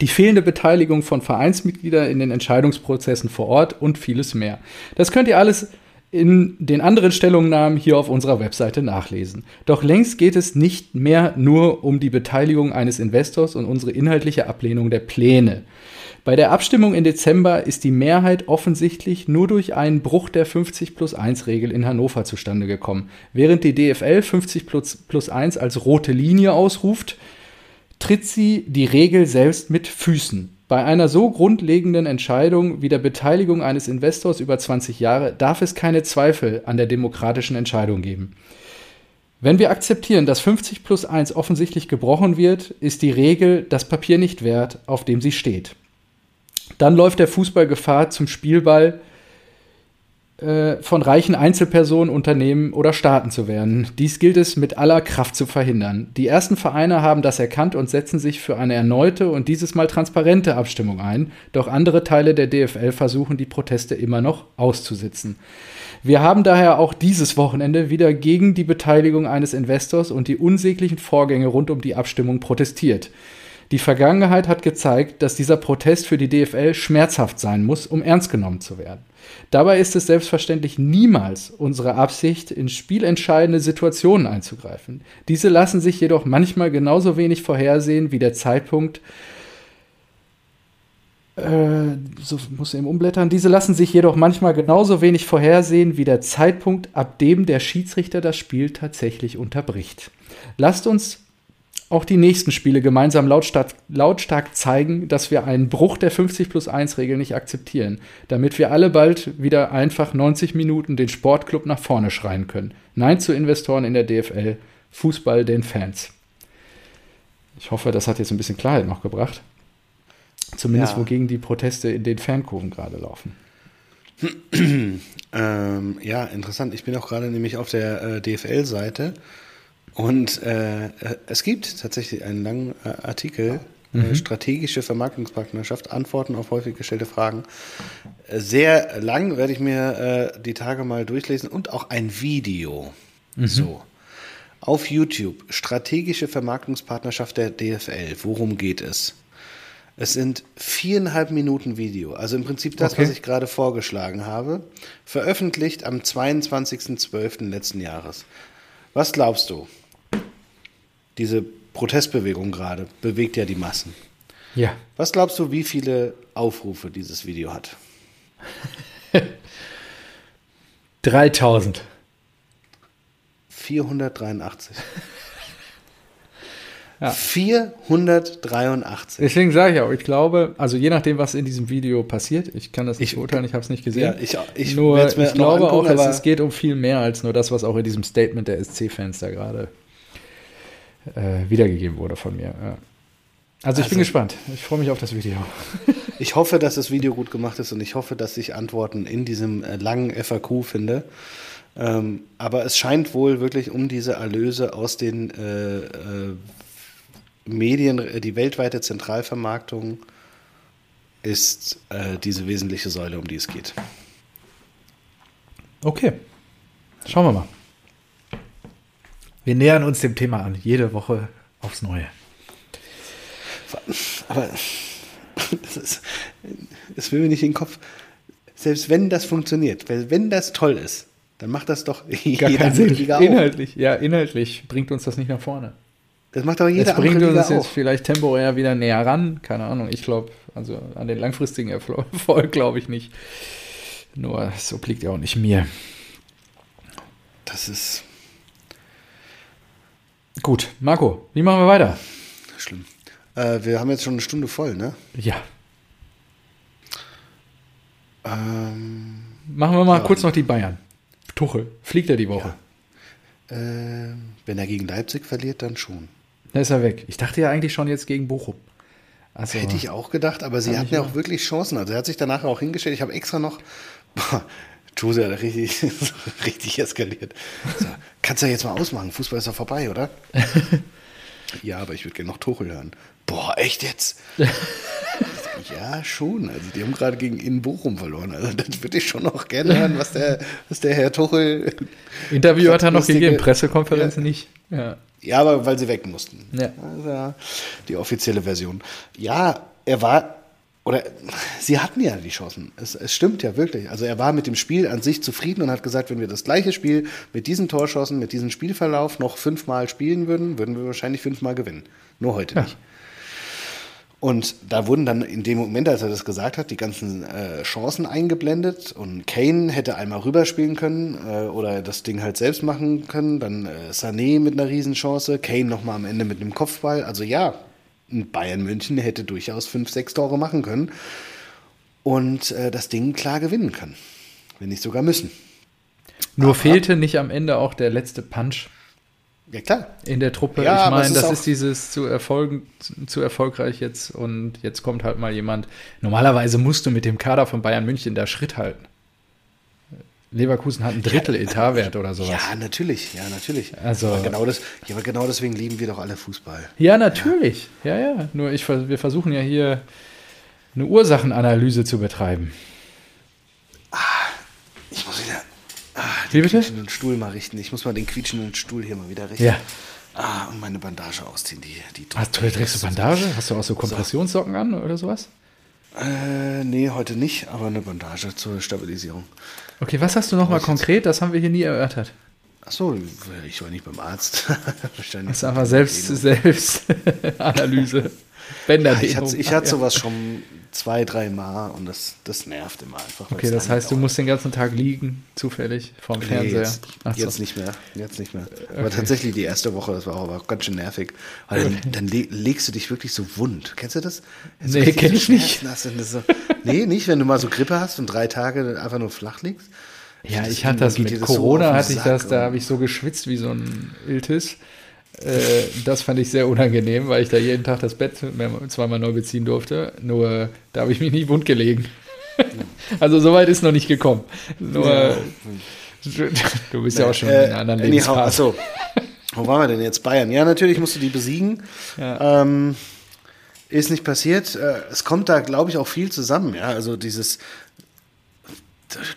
Die fehlende Beteiligung von Vereinsmitgliedern in den Entscheidungsprozessen vor Ort und vieles mehr. Das könnt ihr alles in den anderen Stellungnahmen hier auf unserer Webseite nachlesen. Doch längst geht es nicht mehr nur um die Beteiligung eines Investors und unsere inhaltliche Ablehnung der Pläne. Bei der Abstimmung im Dezember ist die Mehrheit offensichtlich nur durch einen Bruch der 50 plus 1 Regel in Hannover zustande gekommen. Während die DFL 50 plus, plus 1 als rote Linie ausruft, tritt sie die Regel selbst mit Füßen. Bei einer so grundlegenden Entscheidung wie der Beteiligung eines Investors über 20 Jahre darf es keine Zweifel an der demokratischen Entscheidung geben. Wenn wir akzeptieren, dass 50 plus 1 offensichtlich gebrochen wird, ist die Regel das Papier nicht wert, auf dem sie steht. Dann läuft der Fußball Gefahr, zum Spielball von reichen Einzelpersonen, Unternehmen oder Staaten zu werden. Dies gilt es mit aller Kraft zu verhindern. Die ersten Vereine haben das erkannt und setzen sich für eine erneute und dieses Mal transparente Abstimmung ein. Doch andere Teile der DFL versuchen, die Proteste immer noch auszusitzen. Wir haben daher auch dieses Wochenende wieder gegen die Beteiligung eines Investors und die unsäglichen Vorgänge rund um die Abstimmung protestiert. Die Vergangenheit hat gezeigt, dass dieser Protest für die DFL schmerzhaft sein muss, um ernst genommen zu werden. Dabei ist es selbstverständlich niemals unsere Absicht, in spielentscheidende Situationen einzugreifen. Diese lassen sich jedoch manchmal genauso wenig vorhersehen wie der Zeitpunkt, äh, so muss eben umblättern. Diese lassen sich jedoch manchmal genauso wenig vorhersehen wie der Zeitpunkt, ab dem der Schiedsrichter das Spiel tatsächlich unterbricht. Lasst uns auch die nächsten Spiele gemeinsam lautstark, lautstark zeigen, dass wir einen Bruch der 50 plus 1 Regel nicht akzeptieren, damit wir alle bald wieder einfach 90 Minuten den Sportclub nach vorne schreien können. Nein zu Investoren in der DFL, Fußball den Fans. Ich hoffe, das hat jetzt ein bisschen Klarheit noch gebracht. Zumindest Ja. wogegen die Proteste in den Fankurven gerade laufen. Ähm, ja, interessant. Ich bin auch gerade nämlich auf der äh, DFL-Seite und äh, äh, es gibt tatsächlich einen langen äh, Artikel, äh, strategische Vermarktungspartnerschaft, Antworten auf häufig gestellte Fragen. Sehr lang werde ich mir äh, die Tage mal durchlesen und auch ein Video. So. Auf YouTube, strategische Vermarktungspartnerschaft der DFL. Worum geht es? Es sind viereinhalb Minuten Video. Also im Prinzip das, Okay. was ich gerade vorgeschlagen habe. Veröffentlicht am 22.12. letzten Jahres. Was glaubst du? Diese Protestbewegung gerade bewegt ja die Massen. Ja. Was glaubst du, wie viele Aufrufe dieses Video hat? 3000. 483. Ja. 483. Deswegen sage ich auch, ich glaube, also je nachdem, was in diesem Video passiert, ich kann das nicht Ich- beurteilen, ich habe es nicht gesehen. Ja, ich, ich nur, ich glaube angucken, auch, es, es geht um viel mehr als nur das, was auch in diesem Statement der SC-Fans da gerade äh, wiedergegeben wurde von mir. Ja. Also ich bin Also- gespannt. Ich freue mich auf das Video. Ich hoffe, dass das Video gut gemacht ist und ich hoffe, dass ich Antworten in diesem äh, langen FAQ finde. Ähm, aber es scheint wohl wirklich um diese Erlöse aus den äh, äh, Medien, die weltweite Zentralvermarktung ist äh, diese wesentliche Säule, um die es geht. Okay. Schauen wir mal. Wir nähern uns dem Thema an, jede Woche aufs Neue. Aber das ist, es will mir nicht in den Kopf. Selbst wenn das funktioniert, wenn das toll ist, dann macht das doch Gar jede keinen andere Sinn. Liga auch. Inhaltlich, ja, inhaltlich bringt uns das nicht nach vorne. Das macht doch jede Das bringt uns jetzt auch. vielleicht temporär wieder näher ran. Keine Ahnung. Ich glaube, also an den langfristigen Erfolg glaube ich nicht. Nur, so obliegt ja auch nicht mir. Das ist Gut, Marco, wie machen wir weiter? schlimm. Äh, wir haben jetzt schon eine Stunde voll, ne? Ja, Ähm, machen wir mal Ja. kurz noch die Bayern. Tuchel, fliegt er die Woche? äh, wenn er gegen Leipzig verliert, dann schon. Da ist er weg. Ich dachte ja eigentlich schon jetzt gegen Bochum. Also, Hätte ich auch gedacht, aber sie hatten ja auch. auch wirklich Chancen. Also er hat sich danach auch hingestellt. Ich habe extra noch. Jose hat richtig, richtig eskaliert. So, kannst du ja jetzt mal ausmachen. Fußball ist doch vorbei, oder? ja, aber ich würde gerne noch Tuchel hören. Boah, echt jetzt? ja, schon. Also die haben gerade gegen in Bochum verloren. Also das würde ich schon noch gerne hören, was der, was der Herr Tuchel. Interview hat er noch gegeben, Pressekonferenz Ja. nicht. Ja. Ja, aber weil sie weg mussten. Ja. Also, die offizielle Version. Ja, er war, oder sie hatten ja die Chancen. Es, es stimmt ja wirklich. Also er war mit dem Spiel an sich zufrieden und hat gesagt, wenn wir das gleiche Spiel mit diesen Torschancen, mit diesem Spielverlauf noch fünfmal spielen würden, würden wir wahrscheinlich fünfmal gewinnen. Nur heute Ja. nicht. Und da wurden dann in dem Moment, als er das gesagt hat, die ganzen äh, Chancen eingeblendet und Kane hätte einmal rüberspielen können äh, oder das Ding halt selbst machen können. Dann äh, Sané mit einer Riesenchance, Kane nochmal am Ende mit einem Kopfball. Also ja, Bayern München hätte durchaus fünf, sechs Tore machen können und äh, das Ding klar gewinnen können. Wenn nicht sogar müssen. Nur fehlte nicht am Ende auch der letzte Punch Ja klar. in der Truppe. Ja, ich aber meine, das ist dieses zu erfolgen, zu, zu erfolgreich jetzt und jetzt kommt halt mal jemand. Normalerweise musst du mit dem Kader von Bayern München da Schritt halten. Leverkusen hat ein Drittel Etatwert oder sowas. Ja, natürlich, ja, natürlich. Also- aber genau das, ja, aber genau deswegen lieben wir doch alle Fußball. Ja, natürlich. Ja, ja. Nur ich, wir versuchen ja hier eine Ursachenanalyse zu betreiben. Ich muss wieder ah, Wie den bitte? quietschenden Stuhl mal richten. Ich muss mal den quietschenden Stuhl hier mal wieder richten. Ja. Ah, und meine Bandage ausziehen. Die, die Hast du, trägst du Bandage? Hast du auch so Kompressionssocken an oder sowas? Äh, nee, heute nicht, aber eine Bandage zur Stabilisierung. Okay, was hast du nochmal konkret? Das haben wir hier nie erörtert. Achso, ich war nicht beim Arzt. Wahrscheinlich. Das ist einfach selbst, selbst Analyse. Bänder Ja, ich hatte, ich hatte sowas schon zwei, drei Mal und das, das nervt immer einfach. Okay, das heißt, du musst den ganzen Tag liegen, zufällig, vorm Nee, Fernseher. jetzt, so. jetzt nicht mehr. Jetzt nicht mehr. Aber tatsächlich die erste Woche, das war auch ganz schön nervig. Weil dann, dann le legst du dich wirklich so wund. Kennst du das? Du Nee, kenn so ich nicht. So, nee, nicht, wenn du mal so Grippe hast und drei Tage einfach nur flach liegst. Ja, ich hatte das mit so Corona, den hatte ich das, da habe ich so geschwitzt wie so ein Iltis. Äh, das fand ich sehr unangenehm, weil ich da jeden Tag das Bett zweimal neu beziehen durfte. Nur da habe ich mich nie wund gelegen. also soweit ist noch nicht gekommen. Nur Ja. du bist ja auch schon in Äh, einer anderen anyhow, Lebensphase. achso. Wo waren wir denn jetzt? Bayern. Ja, natürlich musst du die besiegen. Ja. Ähm, ist nicht passiert. Äh, es kommt da, glaube ich, auch viel zusammen. Ja, also dieses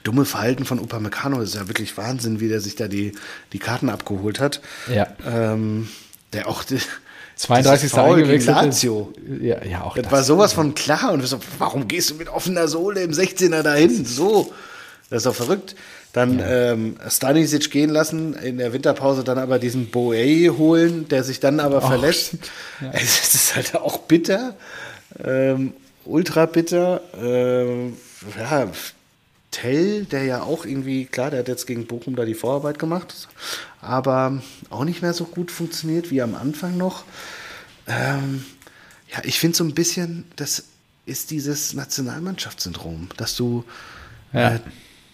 dumme Verhalten von Upamecano ist ja wirklich Wahnsinn, wie der sich da die, die Karten abgeholt hat. Ja. Ähm, der auch die, 32. dieses Foul eingewechselt. Lazio. Ja, ja, auch Das das. war sowas von klar und so, warum gehst du mit offener Sohle im 16er dahin? So, das ist doch verrückt. Dann ähm, Stanisic gehen lassen, in der Winterpause dann aber diesen Boe holen, der sich dann aber verlässt. Es ist halt auch bitter. Ähm, ultra bitter. Ähm, ja, Tell, der ja auch irgendwie, klar, der hat jetzt gegen Bochum da die Vorarbeit gemacht, aber auch nicht mehr so gut funktioniert wie am Anfang noch. Ähm, ja, ich finde so ein bisschen, das ist dieses Nationalmannschaftssyndrom, dass du, Ja. äh,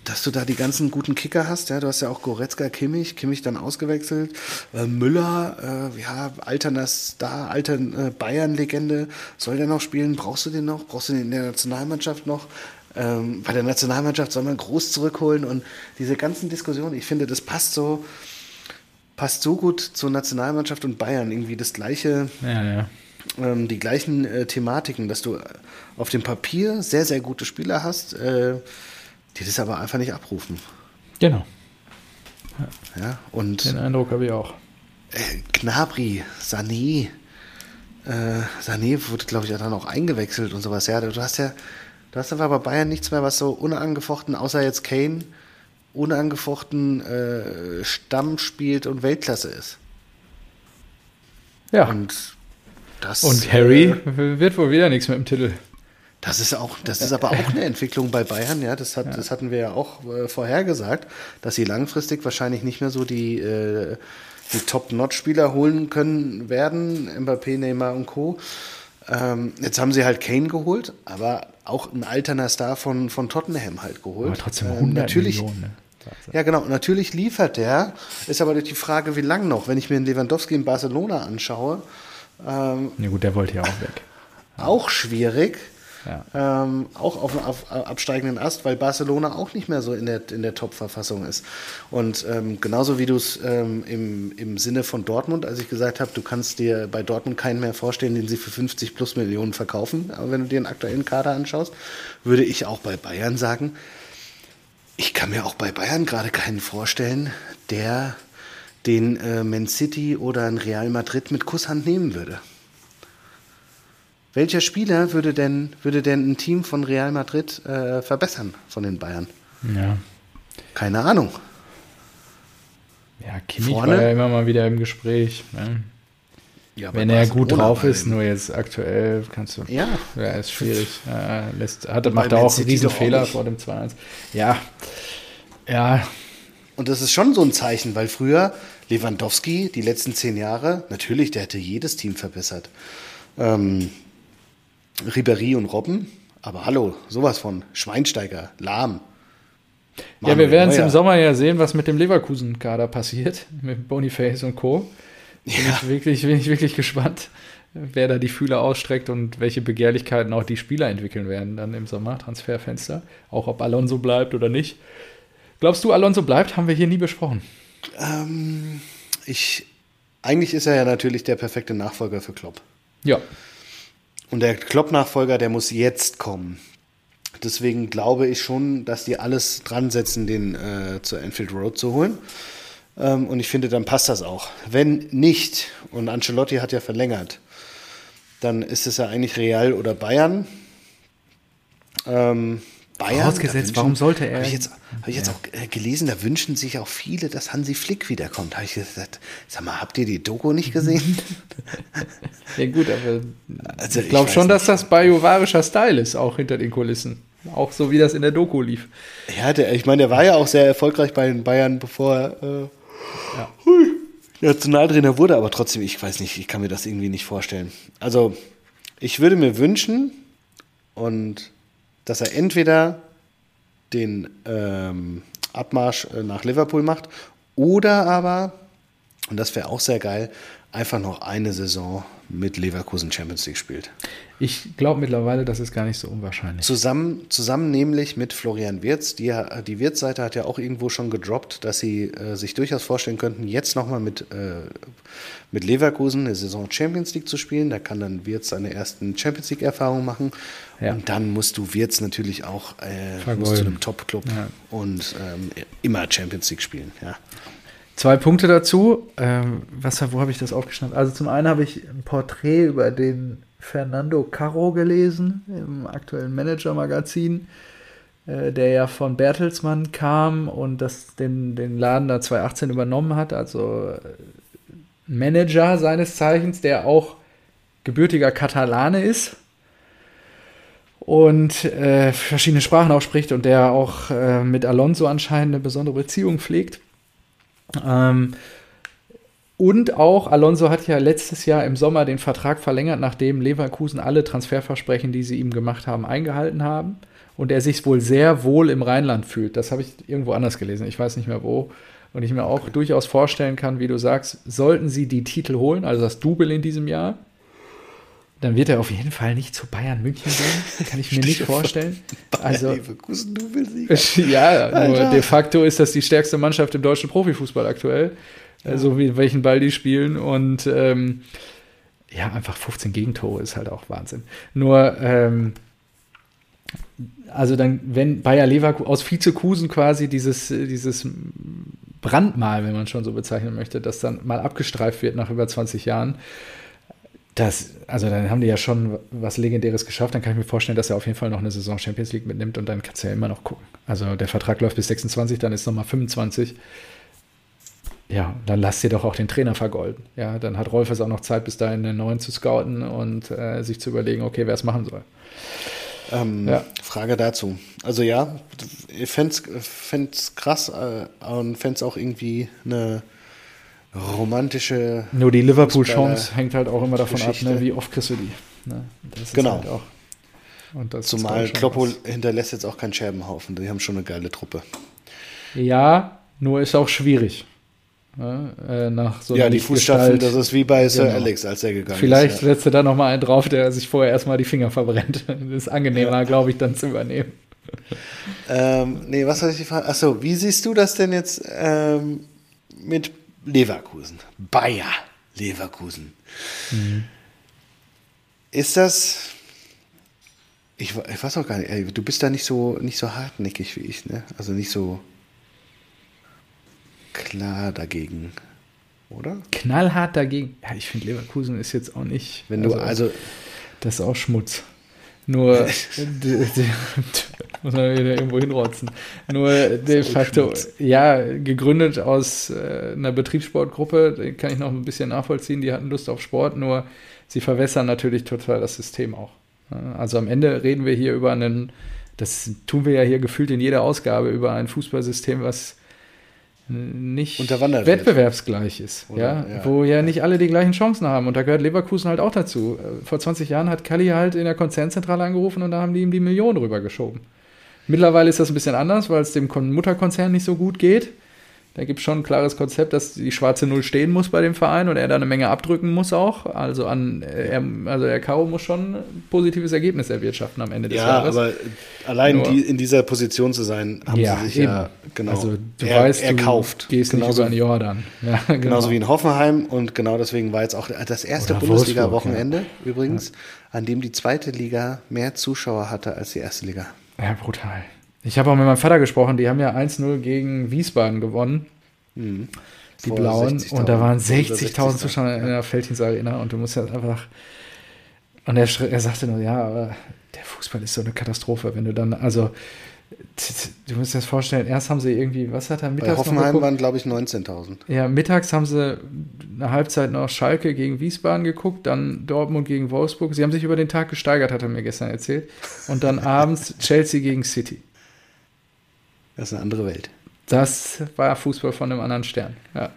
dass du da die ganzen guten Kicker hast. Ja, du hast ja auch Goretzka, Kimmich, Kimmich dann ausgewechselt, äh, Müller, äh, ja, alterner Star, alter äh, Bayern-Legende, soll der noch spielen? Brauchst du den noch? Brauchst du den in der Nationalmannschaft noch? Ähm, bei der Nationalmannschaft soll man groß zurückholen und diese ganzen Diskussionen, ich finde, das passt so, passt so gut zur Nationalmannschaft und Bayern. Irgendwie das gleiche, Ja, ja. ähm, die gleichen äh, Thematiken, dass du auf dem Papier sehr, sehr gute Spieler hast, äh, die das aber einfach nicht abrufen. Genau. Ja? Und Den Eindruck habe ich auch. äh, Gnabry, Sané, äh, Sané wurde, glaube ich, dann auch eingewechselt und sowas. Ja, du hast ja, du hast einfach bei Bayern nichts mehr, was so unangefochten, außer jetzt Kane, unangefochten äh, Stamm spielt und Weltklasse ist. Ja. Und das, Und Harry Äh, wird wohl wieder nichts mit dem Titel. Das ist auch, das ist aber auch eine Entwicklung bei Bayern, ja. Das, hat, das hatten wir ja auch äh, vorhergesagt, dass sie langfristig wahrscheinlich nicht mehr so die, äh, die Top-Notch-Spieler holen können werden, Mbappé, Neymar und Co. Ähm, jetzt haben sie halt Kane geholt, aber auch ein alterner Star von, von Tottenham halt geholt. Aber trotzdem Ähm, 100 natürlich, Millionen. Ne? ja, genau. Natürlich liefert der. Ist aber die Frage, wie lang noch. Wenn ich mir den Lewandowski in Barcelona anschaue, ähm, Ja gut, der wollte ja auch weg. auch schwierig. Ähm, auch auf, auf absteigenden Ast, weil Barcelona auch nicht mehr so in der, in der Top-Verfassung ist. Und ähm, genauso wie du es ähm, im, im Sinne von Dortmund, als ich gesagt habe, du kannst dir bei Dortmund keinen mehr vorstellen, den sie für 50 plus Millionen verkaufen, aber wenn du dir den aktuellen Kader anschaust, würde ich auch bei Bayern sagen, ich kann mir auch bei Bayern gerade keinen vorstellen, der den äh, Man City oder ein Real Madrid mit Kusshand nehmen würde. Welcher Spieler würde denn, würde denn ein Team von Real Madrid äh, verbessern von den Bayern? Ja. Keine Ahnung. Ja, Kimmich Vorne? war ja immer mal wieder im Gespräch. Ne? Ja, Wenn er gut drauf ist, nur. jetzt aktuell kannst du. Ja. Ja, ist schwierig. Ja, lässt, hat, macht er auch einen riesen Fehler vor dem 2-1. Ja. Ja, Und das ist schon so ein Zeichen, weil früher Lewandowski, die letzten zehn Jahre, natürlich, der hätte jedes Team verbessert. Ähm, Ribéry und Robben, aber hallo, sowas von Schweinsteiger, Lahm. ja Manuel wir werden es im Sommer ja sehen, was mit dem Leverkusen-Kader passiert, mit Boniface und Co. Bin, Ja. ich wirklich, bin ich wirklich gespannt, wer da die Fühler ausstreckt und welche Begehrlichkeiten auch die Spieler entwickeln werden dann im Sommer, Transferfenster. Auch ob Alonso bleibt oder nicht. Glaubst du, Alonso bleibt? Haben wir hier nie besprochen. Ähm, ich, eigentlich ist er ja natürlich der perfekte Nachfolger für Klopp. Ja. Und der Klopp-Nachfolger, der muss jetzt kommen. Deswegen glaube ich schon, dass die alles dran setzen, den äh, zur Enfield Road zu holen. Ähm, und ich finde, dann passt das auch. Wenn nicht, und Ancelotti hat ja verlängert, dann ist es ja eigentlich Real oder Bayern. Ähm, Bayern. Vorausgesetzt, da warum sollte er- Habe ich jetzt, hab ich jetzt auch äh, gelesen, da wünschen sich auch viele, dass Hansi Flick wiederkommt. Habe ich gesagt, sag mal, habt ihr die Doku nicht gesehen? Ja gut, aber Also, ich glaube schon, nicht. dass das bajuwarischer Style ist, auch hinter den Kulissen. Auch so, wie das in der Doku lief. Ja, der, ich meine, der war ja auch sehr erfolgreich bei den Bayern, bevor er äh, hui, Nationaltrainer wurde, aber trotzdem, ich weiß nicht, ich kann mir das irgendwie nicht vorstellen. Also, ich würde mir wünschen, und dass er entweder den ähm, Abmarsch äh, nach Liverpool macht oder aber, und das wäre auch sehr geil, einfach noch eine Saison mit Leverkusen Champions League spielt. Ich glaube mittlerweile, das ist gar nicht so unwahrscheinlich. Zusammen, zusammen nämlich mit Florian Wirz. Die, die Wirz-Seite hat ja auch irgendwo schon gedroppt, dass sie äh, sich durchaus vorstellen könnten, jetzt nochmal mit, äh, mit Leverkusen eine Saison Champions League zu spielen. Da kann dann Wirz seine ersten Champions League-Erfahrungen machen. Ja. Und dann musst du Wirz natürlich auch äh, musst zu einem Top-Club Ja. und ähm, immer Champions League spielen. Ja. Zwei Punkte dazu. Ähm, was, wo habe ich das aufgeschnappt? Also zum einen habe ich ein Porträt über den Fernando Caro gelesen im aktuellen Manager-Magazin, äh, der ja von Bertelsmann kam und das den, den Laden da 2018 übernommen hat. Also äh, Manager seines Zeichens, der auch gebürtiger Katalane ist. und äh, verschiedene Sprachen auch spricht und der auch äh, mit Alonso anscheinend eine besondere Beziehung pflegt. Ähm, und auch Alonso hat ja letztes Jahr im Sommer den Vertrag verlängert, nachdem Leverkusen alle Transferversprechen, die sie ihm gemacht haben, eingehalten haben. Und er sich wohl sehr wohl im Rheinland fühlt. Das habe ich irgendwo anders gelesen. Ich weiß nicht mehr wo. Und ich mir auch okay. durchaus vorstellen kann, wie du sagst, sollten sie die Titel holen, also das Double in diesem Jahr, dann wird er auf jeden Fall nicht zu Bayern München gehen. Kann ich mir nicht vorstellen. Also, Leverkusen ja, nur de facto ist das die stärkste Mannschaft im deutschen Profifußball aktuell ja. so wie welchen Ball die spielen. Und ähm, ja, einfach 15 Gegentore ist halt auch Wahnsinn. Nur, ähm, also dann, wenn Bayer Leverkusen aus Vizekusen quasi dieses, dieses Brandmal, wenn man schon so bezeichnen möchte, das dann mal abgestreift wird nach über 20 Jahren, das, also dann haben die ja schon was Legendäres geschafft. Dann kann ich mir vorstellen, dass er auf jeden Fall noch eine Saison Champions League mitnimmt und dann kannst du ja immer noch gucken. Also der Vertrag läuft bis 26, dann ist nochmal 25. Ja, dann lass dir doch auch den Trainer vergolden. Ja, dann hat Rolf es auch noch Zeit, bis dahin einen neuen zu scouten und äh, sich zu überlegen, okay, wer es machen soll. Ähm, ja. Frage dazu. Also ja, ich fände es krass äh, und fände es auch irgendwie eine romantische. Nur die Liverpool-Chance hängt halt auch immer davon Geschichte. ab, ne, wie oft kriegst du die. Ne? genau. Halt Zumal Kloppo hinterlässt jetzt auch keinen Scherbenhaufen. Die haben schon eine geile Truppe. Ja, nur ist auch schwierig. Ne, äh, nach so ja, die Fußstapfen, das ist wie bei Sir genau. Alex, als er gegangen Vielleicht ist. Vielleicht ja. setzt er da nochmal einen drauf, der sich vorher erstmal die Finger verbrennt. Das ist angenehmer, ja. glaube ich, dann zu übernehmen. Ähm, nee, was soll ich die Frage? Achso, wie siehst du das denn jetzt ähm, mit Leverkusen? Bayer Leverkusen. Mhm. Ist das. Ich, ich, weiß auch gar nicht, ey, du bist da nicht so, nicht so hartnäckig wie ich, ne? Also nicht so klar dagegen, oder? Knallhart dagegen. Ja, ich finde Leverkusen ist jetzt auch nicht. Wenn du also, also das ist auch Schmutz. Nur muss man wieder irgendwo hinrotzen. Nur de facto, ja, gegründet aus äh, einer Betriebssportgruppe, den kann ich noch ein bisschen nachvollziehen, die hatten Lust auf Sport, nur sie verwässern natürlich total das System auch. Also am Ende reden wir hier über einen, das tun wir ja hier gefühlt in jeder Ausgabe, über ein Fußballsystem, was nicht wettbewerbsgleich ist, ja? ja? wo ja nicht alle die gleichen Chancen haben. Und da gehört Leverkusen halt auch dazu. Vor 20 Jahren hat Kalli halt in der Konzernzentrale angerufen und da haben die ihm die Millionen rübergeschoben. Mittlerweile ist das ein bisschen anders, weil es dem Mutterkonzern nicht so gut geht. Da gibt es schon ein klares Konzept, dass die schwarze Null stehen muss bei dem Verein und er da eine Menge abdrücken muss auch. Also an er, also der Karo muss schon ein positives Ergebnis erwirtschaften am Ende des ja, Jahres. Ja, aber allein die, in dieser Position zu sein, haben ja, sie sich eben. ja genau also, du er, weißt, erkauft. Du gehst genauso, nicht über den Jordan. Ja, genau. Genauso wie in Hoffenheim und genau deswegen war jetzt auch das erste Bundesliga-Wochenende ja. übrigens, an dem die zweite Liga mehr Zuschauer hatte als die erste Liga. Ja, brutal. Ich habe auch mit meinem Vater gesprochen, die haben ja 1-0 gegen Wiesbaden gewonnen. Mhm. Die Vor Blauen. Und da waren 60.000 60 Zuschauer in der Feldhins Arena und du musst ja einfach. Und er, er sagte nur, ja, aber der Fußball ist so eine Katastrophe, wenn du dann, also du musst dir das vorstellen, erst haben sie irgendwie, was hat er mittags Bei Hoffenheim waren, glaube ich, 19.000. Ja, mittags haben sie eine Halbzeit noch Schalke gegen Wiesbaden geguckt, dann Dortmund gegen Wolfsburg. Sie haben sich über den Tag gesteigert, hat er mir gestern erzählt. Und dann abends Chelsea gegen City. Das ist eine andere Welt. Das war Fußball von einem anderen Stern. Ja.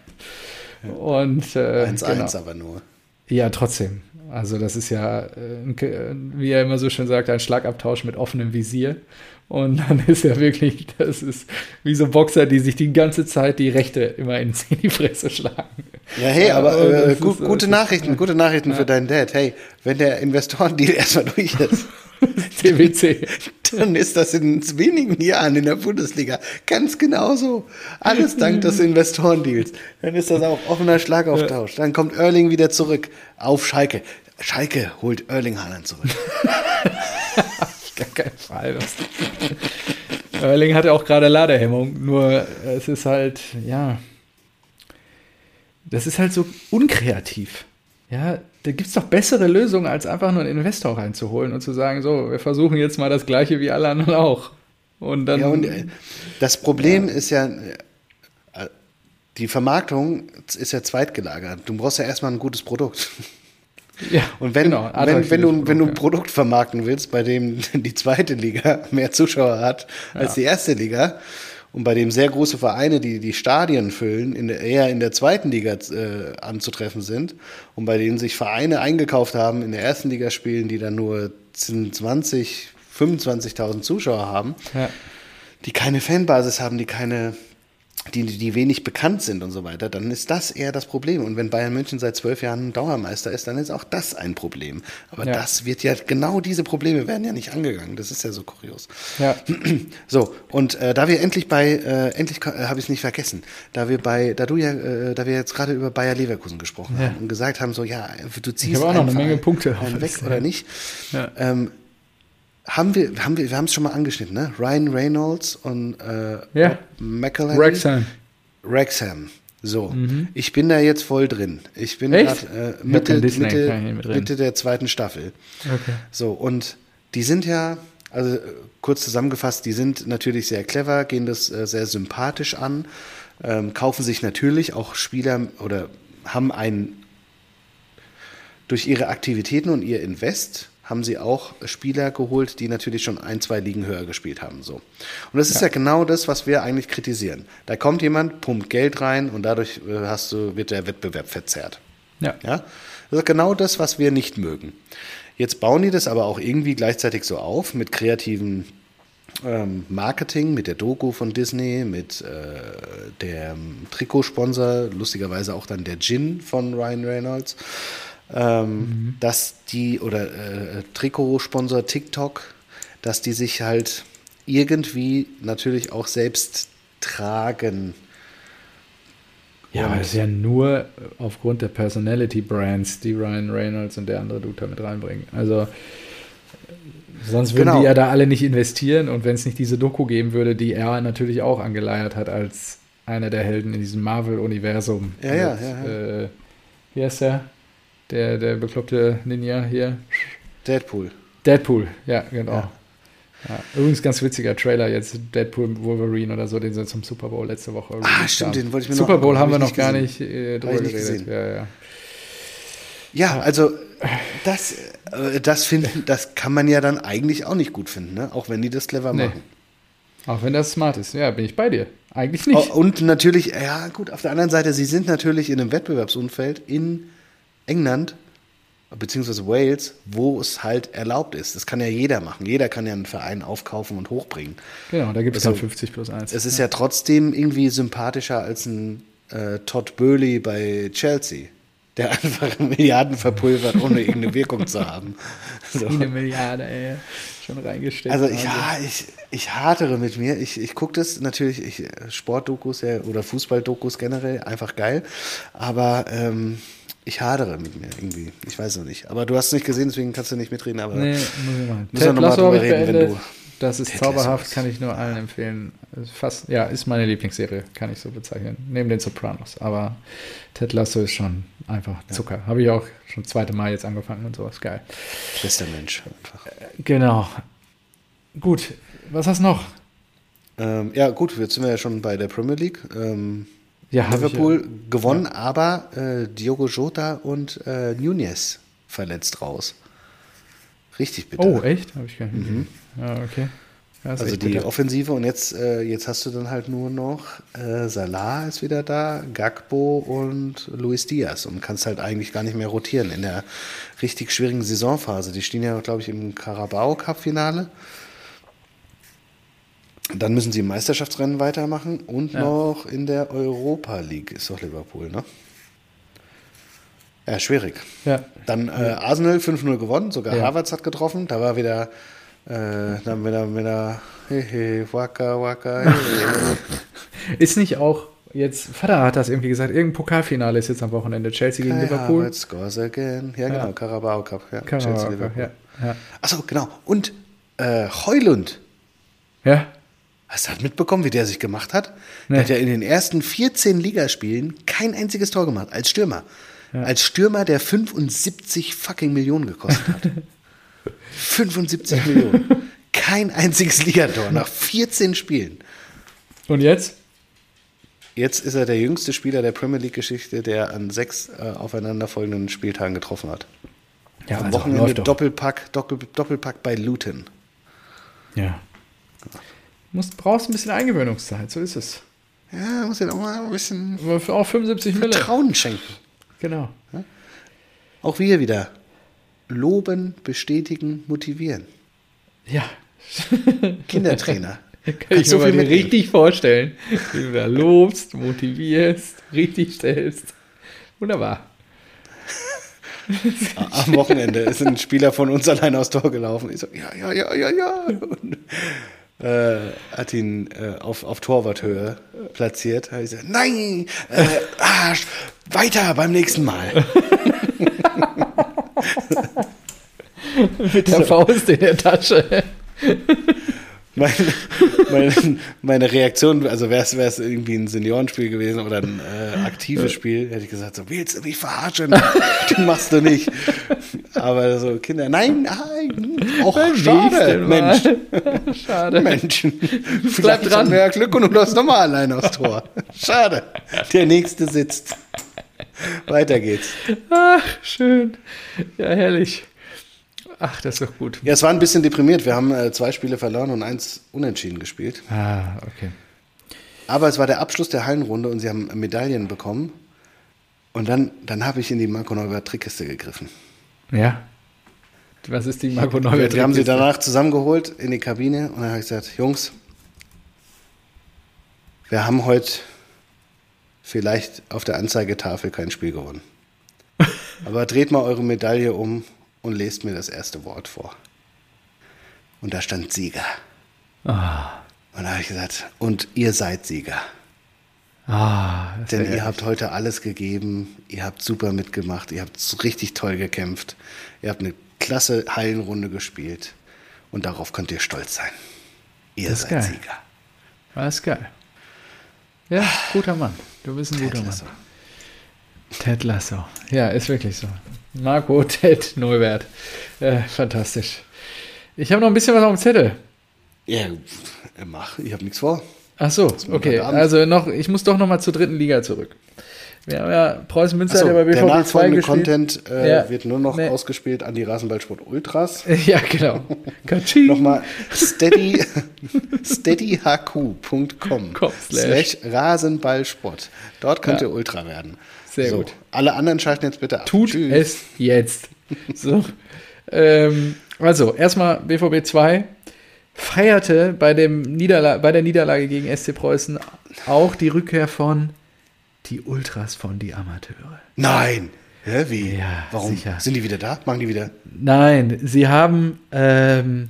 Und 1-1 äh, genau. aber nur. Ja, trotzdem. Also das ist ja, äh, wie er immer so schön sagt, ein Schlagabtausch mit offenem Visier. Und dann ist ja wirklich, das ist wie so Boxer, die sich die ganze Zeit die Rechte immer in die Fresse schlagen. Ja, hey, aber äh, gut, gute Nachrichten, gute Nachrichten ja. für deinen Dad. Hey, wenn der Investorendeal erstmal durch ist. TBC. Dann ist das in wenigen Jahren in der Bundesliga ganz genauso. Alles dank des Investorendeals. Dann ist das auch offener Schlagauftausch. Dann kommt Erling wieder zurück auf Schalke. Schalke holt Erling Haaland zurück. Gar kein Fall. Erling hatte auch gerade Ladehemmung, nur es ist halt, ja, das ist halt so unkreativ. Ja, da gibt es doch bessere Lösungen, als einfach nur einen Investor reinzuholen und zu sagen, so, wir versuchen jetzt mal das Gleiche wie alle anderen auch. Und dann. Ja, und äh, das Problem ja. ist ja, äh, die Vermarktung ist ja zweitgelagert. Du brauchst ja erstmal ein gutes Produkt. Ja, und wenn, genau, wenn, wenn, du, wenn du ein Produkt vermarkten willst, bei dem die zweite Liga mehr Zuschauer hat als ja. die erste Liga und bei dem sehr große Vereine, die die Stadien füllen, in der, eher in der zweiten Liga äh, anzutreffen sind und bei denen sich Vereine eingekauft haben, in der ersten Liga spielen, die dann nur 20, 25.000 Zuschauer haben, ja. die keine Fanbasis haben, die keine die, die wenig bekannt sind und so weiter, dann ist das eher das Problem. Und wenn Bayern München seit zwölf Jahren Dauermeister ist, dann ist auch das ein Problem. Aber ja. das wird ja, genau diese Probleme werden ja nicht angegangen. Das ist ja so kurios. Ja. So, und äh, da wir endlich bei, äh, endlich äh, habe ich es nicht vergessen, da wir bei, da du ja, äh, da wir jetzt gerade über Bayer Leverkusen gesprochen ja. haben und gesagt haben, so, ja, du ziehst ich auch noch eine Menge Punkte weg oder nicht. Ja. Ähm, haben wir, haben wir, wir haben es schon mal angeschnitten, ne? Ryan Reynolds und äh, ja. McElhenney. Wrexham. Wrexham. So, mhm. ich bin da jetzt voll drin. Ich bin gerade äh, Mitte, Mitte, Mitte der zweiten Staffel. Okay. So, und die sind ja, also kurz zusammengefasst, die sind natürlich sehr clever, gehen das äh, sehr sympathisch an, ähm, kaufen sich natürlich auch Spieler oder haben ein durch ihre Aktivitäten und ihr Invest haben sie auch Spieler geholt, die natürlich schon ein, zwei Ligen höher gespielt haben. So. Und das ist ja. ja genau das, was wir eigentlich kritisieren. Da kommt jemand, pumpt Geld rein und dadurch äh, hast du, wird der Wettbewerb verzerrt. Ja. ja. Das ist genau das, was wir nicht mögen. Jetzt bauen die das aber auch irgendwie gleichzeitig so auf mit kreativen ähm, Marketing, mit der Doku von Disney, mit äh, dem Trikotsponsor, lustigerweise auch dann der Gin von Ryan Reynolds ähm, mhm. dass die, oder äh, Trikotsponsor TikTok, dass die sich halt irgendwie natürlich auch selbst tragen. Ja, aber es ist ja nur aufgrund der Personality Brands, die Ryan Reynolds und der andere Dude da mit reinbringen. Also sonst würden genau. die ja da alle nicht investieren und wenn es nicht diese Doku geben würde, die er natürlich auch angeleiert hat als einer der Helden in diesem Marvel-Universum. Ja, ja, ja, ja. Äh, wie heißt der? Der, der bekloppte Ninja hier. Deadpool. Deadpool, ja, genau. Ja. Ja, übrigens ganz witziger Trailer jetzt, Deadpool Wolverine oder so, den sie zum Super Bowl letzte Woche Ah, stimmt, den wollte ich mir Super noch Bowl haben wir noch gar nicht äh, drüber nicht geredet. Ja, ja. ja, also das, äh, das, finden, das kann man ja dann eigentlich auch nicht gut finden, ne? auch wenn die das clever nee. machen. Auch wenn das smart ist, ja, bin ich bei dir. Eigentlich nicht. Oh, und natürlich, ja gut, auf der anderen Seite, sie sind natürlich in einem Wettbewerbsumfeld in England beziehungsweise Wales, wo es halt erlaubt ist. Das kann ja jeder machen. Jeder kann ja einen Verein aufkaufen und hochbringen. Genau, da gibt es also, dann 50 plus 1. Es ist ja. ja trotzdem irgendwie sympathischer als ein äh, Todd Burley bei Chelsea, der einfach Milliarden verpulvert, ohne irgendeine Wirkung zu haben. So. Eine Milliarde, ey. Schon reingesteckt. Also, ich, ja, ich, ich hadere mit mir. Ich, ich gucke das natürlich, ich, Sportdokus ja, oder Fußballdokus generell, einfach geil. Aber ähm, ich hadere mit mir irgendwie. Ich weiß noch nicht. Aber du hast es nicht gesehen, deswegen kannst du nicht mitreden. Aber nee, muss ich mal. Ted Lasso habe ich reden, beendet. Wenn du das ist Ted zauberhaft, kann ich nur allen empfehlen. Fast, ja, ist meine Lieblingsserie, kann ich so bezeichnen. Neben den Sopranos. Aber Ted Lasso ist schon einfach Zucker. Ja. Habe ich auch schon das zweite Mal jetzt angefangen und sowas. Geil. Bester Mensch. Einfach. Genau. Gut, was hast du noch? Ähm, ja, gut, jetzt sind wir ja schon bei der Premier League. Ähm, ja, Liverpool ich, ja. gewonnen, ja. aber äh, Diogo Jota und äh, Nunez verletzt raus. Richtig bitter. Oh, echt? Habe ich gar nicht. Mhm. Ja, okay. Ja, also die bitter. Offensive und jetzt, äh, jetzt hast du dann halt nur noch äh, Salah ist wieder da, Gagbo und Luis Diaz und kannst halt eigentlich gar nicht mehr rotieren in der richtig schwierigen Saisonphase. Die stehen ja, glaube ich, im Carabao Cup Finale. Dann müssen sie im Meisterschaftsrennen weitermachen und ja. noch in der Europa League ist doch Liverpool, ne? Ja, schwierig. Ja. Dann äh, Arsenal 5-0 gewonnen, sogar ja. Havertz hat getroffen. Da war wieder, äh, dann wieder, wieder, hey, waka, waka. Ist nicht auch jetzt, Vater hat das irgendwie gesagt, irgendein Pokalfinale ist jetzt am Wochenende. Chelsea gegen Kai Liverpool. Havertz scores again. Ja, genau, ja. Carabao Cup. Ja, Carabao Chelsea, Cup, ja. ja. Achso, genau. Und äh, Heulund. Ja. Hast du das mitbekommen, wie der sich gemacht hat? Nee. Der hat ja in den ersten 14 Ligaspielen kein einziges Tor gemacht, als Stürmer. Ja. Als Stürmer, der 75 fucking Millionen gekostet hat. 75 Millionen. Kein einziges Ligator nach 14 Spielen. Und jetzt? Jetzt ist er der jüngste Spieler der Premier League-Geschichte, der an sechs äh, aufeinanderfolgenden Spieltagen getroffen hat. Ja, Am also, Wochenende. Doppelpack, Doppel, Doppelpack bei Luton. Ja. Musst, brauchst ein bisschen Eingewöhnungszeit, so ist es. Ja, muss ja auch mal ein bisschen Aber auch 75 Mille. Vertrauen schenken. Genau. Auch wir wieder. Loben, bestätigen, motivieren. Ja. Kindertrainer. Kann ich so mir mitnehmen. richtig vorstellen. Wie du da lobst, motivierst, richtig stellst. Wunderbar. Am Wochenende ist ein Spieler von uns allein aufs Tor gelaufen. Ich so, ja, ja, ja, ja, ja. Und, äh, hat ihn äh, auf, auf Torwarthöhe platziert. Hab ich gesagt, nein, äh, ah, weiter beim nächsten Mal. Mit der Faust in der Tasche. Meine, meine, meine Reaktion, also wäre es irgendwie ein Seniorenspiel gewesen oder ein äh, aktives Spiel, hätte ich gesagt, so willst du mich verarschen? Das machst du nicht. Aber so Kinder, nein, nein, auch Beim schade. Mensch. Schade. Mensch, Bleib vielleicht dran. mehr Glück und du läufst nochmal allein aufs Tor. Schade. Der nächste sitzt. Weiter geht's. Ach, schön. Ja, herrlich. Ach, das ist doch gut. Ja, es war ein bisschen deprimiert. Wir haben äh, zwei Spiele verloren und eins unentschieden gespielt. Ah, okay. Aber es war der Abschluss der Hallenrunde und sie haben Medaillen bekommen. Und dann, dann habe ich in die Marco Neubert Trickkiste gegriffen. Ja. Was ist die Marco Neubert? Wir haben sie Trickkiste? danach zusammengeholt in die Kabine und dann habe ich gesagt, Jungs, wir haben heute vielleicht auf der Anzeigetafel kein Spiel gewonnen. Aber dreht mal eure Medaille um und lest mir das erste Wort vor. Und da stand Sieger. Ah, Und da habe ich gesagt, und ihr seid Sieger. ah, Denn ihr habt heute alles gegeben, ihr habt super mitgemacht, ihr habt richtig toll gekämpft, ihr habt eine klasse Hallenrunde gespielt und darauf könnt ihr stolz sein. Ihr Das seid geil. Sieger. Ist geil. Ja, guter Mann. Du bist ein guter Mann. Lasso. Ted Lasso. Ja, ist wirklich so. Marco Ted Neubert. Äh, fantastisch. Ich habe noch ein bisschen was auf dem Zettel. Ja, mach, ich habe nichts vor. Ach so, okay. Also noch, ich muss doch noch mal zur dritten Liga zurück. Wir haben ja Preußen Münster Achso, hat ja bei der BVB 2 nachfolgende. Content äh, Ja. wird nur noch Nee. ausgespielt an die Rasenballsport Ultras. Ja, genau. Nochmal steady, steadyhq.com Com slash Rasenballsport. Dort könnt Ja. ihr Ultra werden. Sehr gut. Alle anderen schalten jetzt bitte ab. Tut Tschüss. es jetzt. So. ähm, also, erstmal BVB 2 feierte bei, dem Niederla bei der Niederlage gegen SC Preußen auch die Rückkehr von die Ultras von die Amateure. Nein. Hä, wie? Ja, Warum? sicher. Sind die wieder da? Machen die wieder? Nein, sie haben ähm,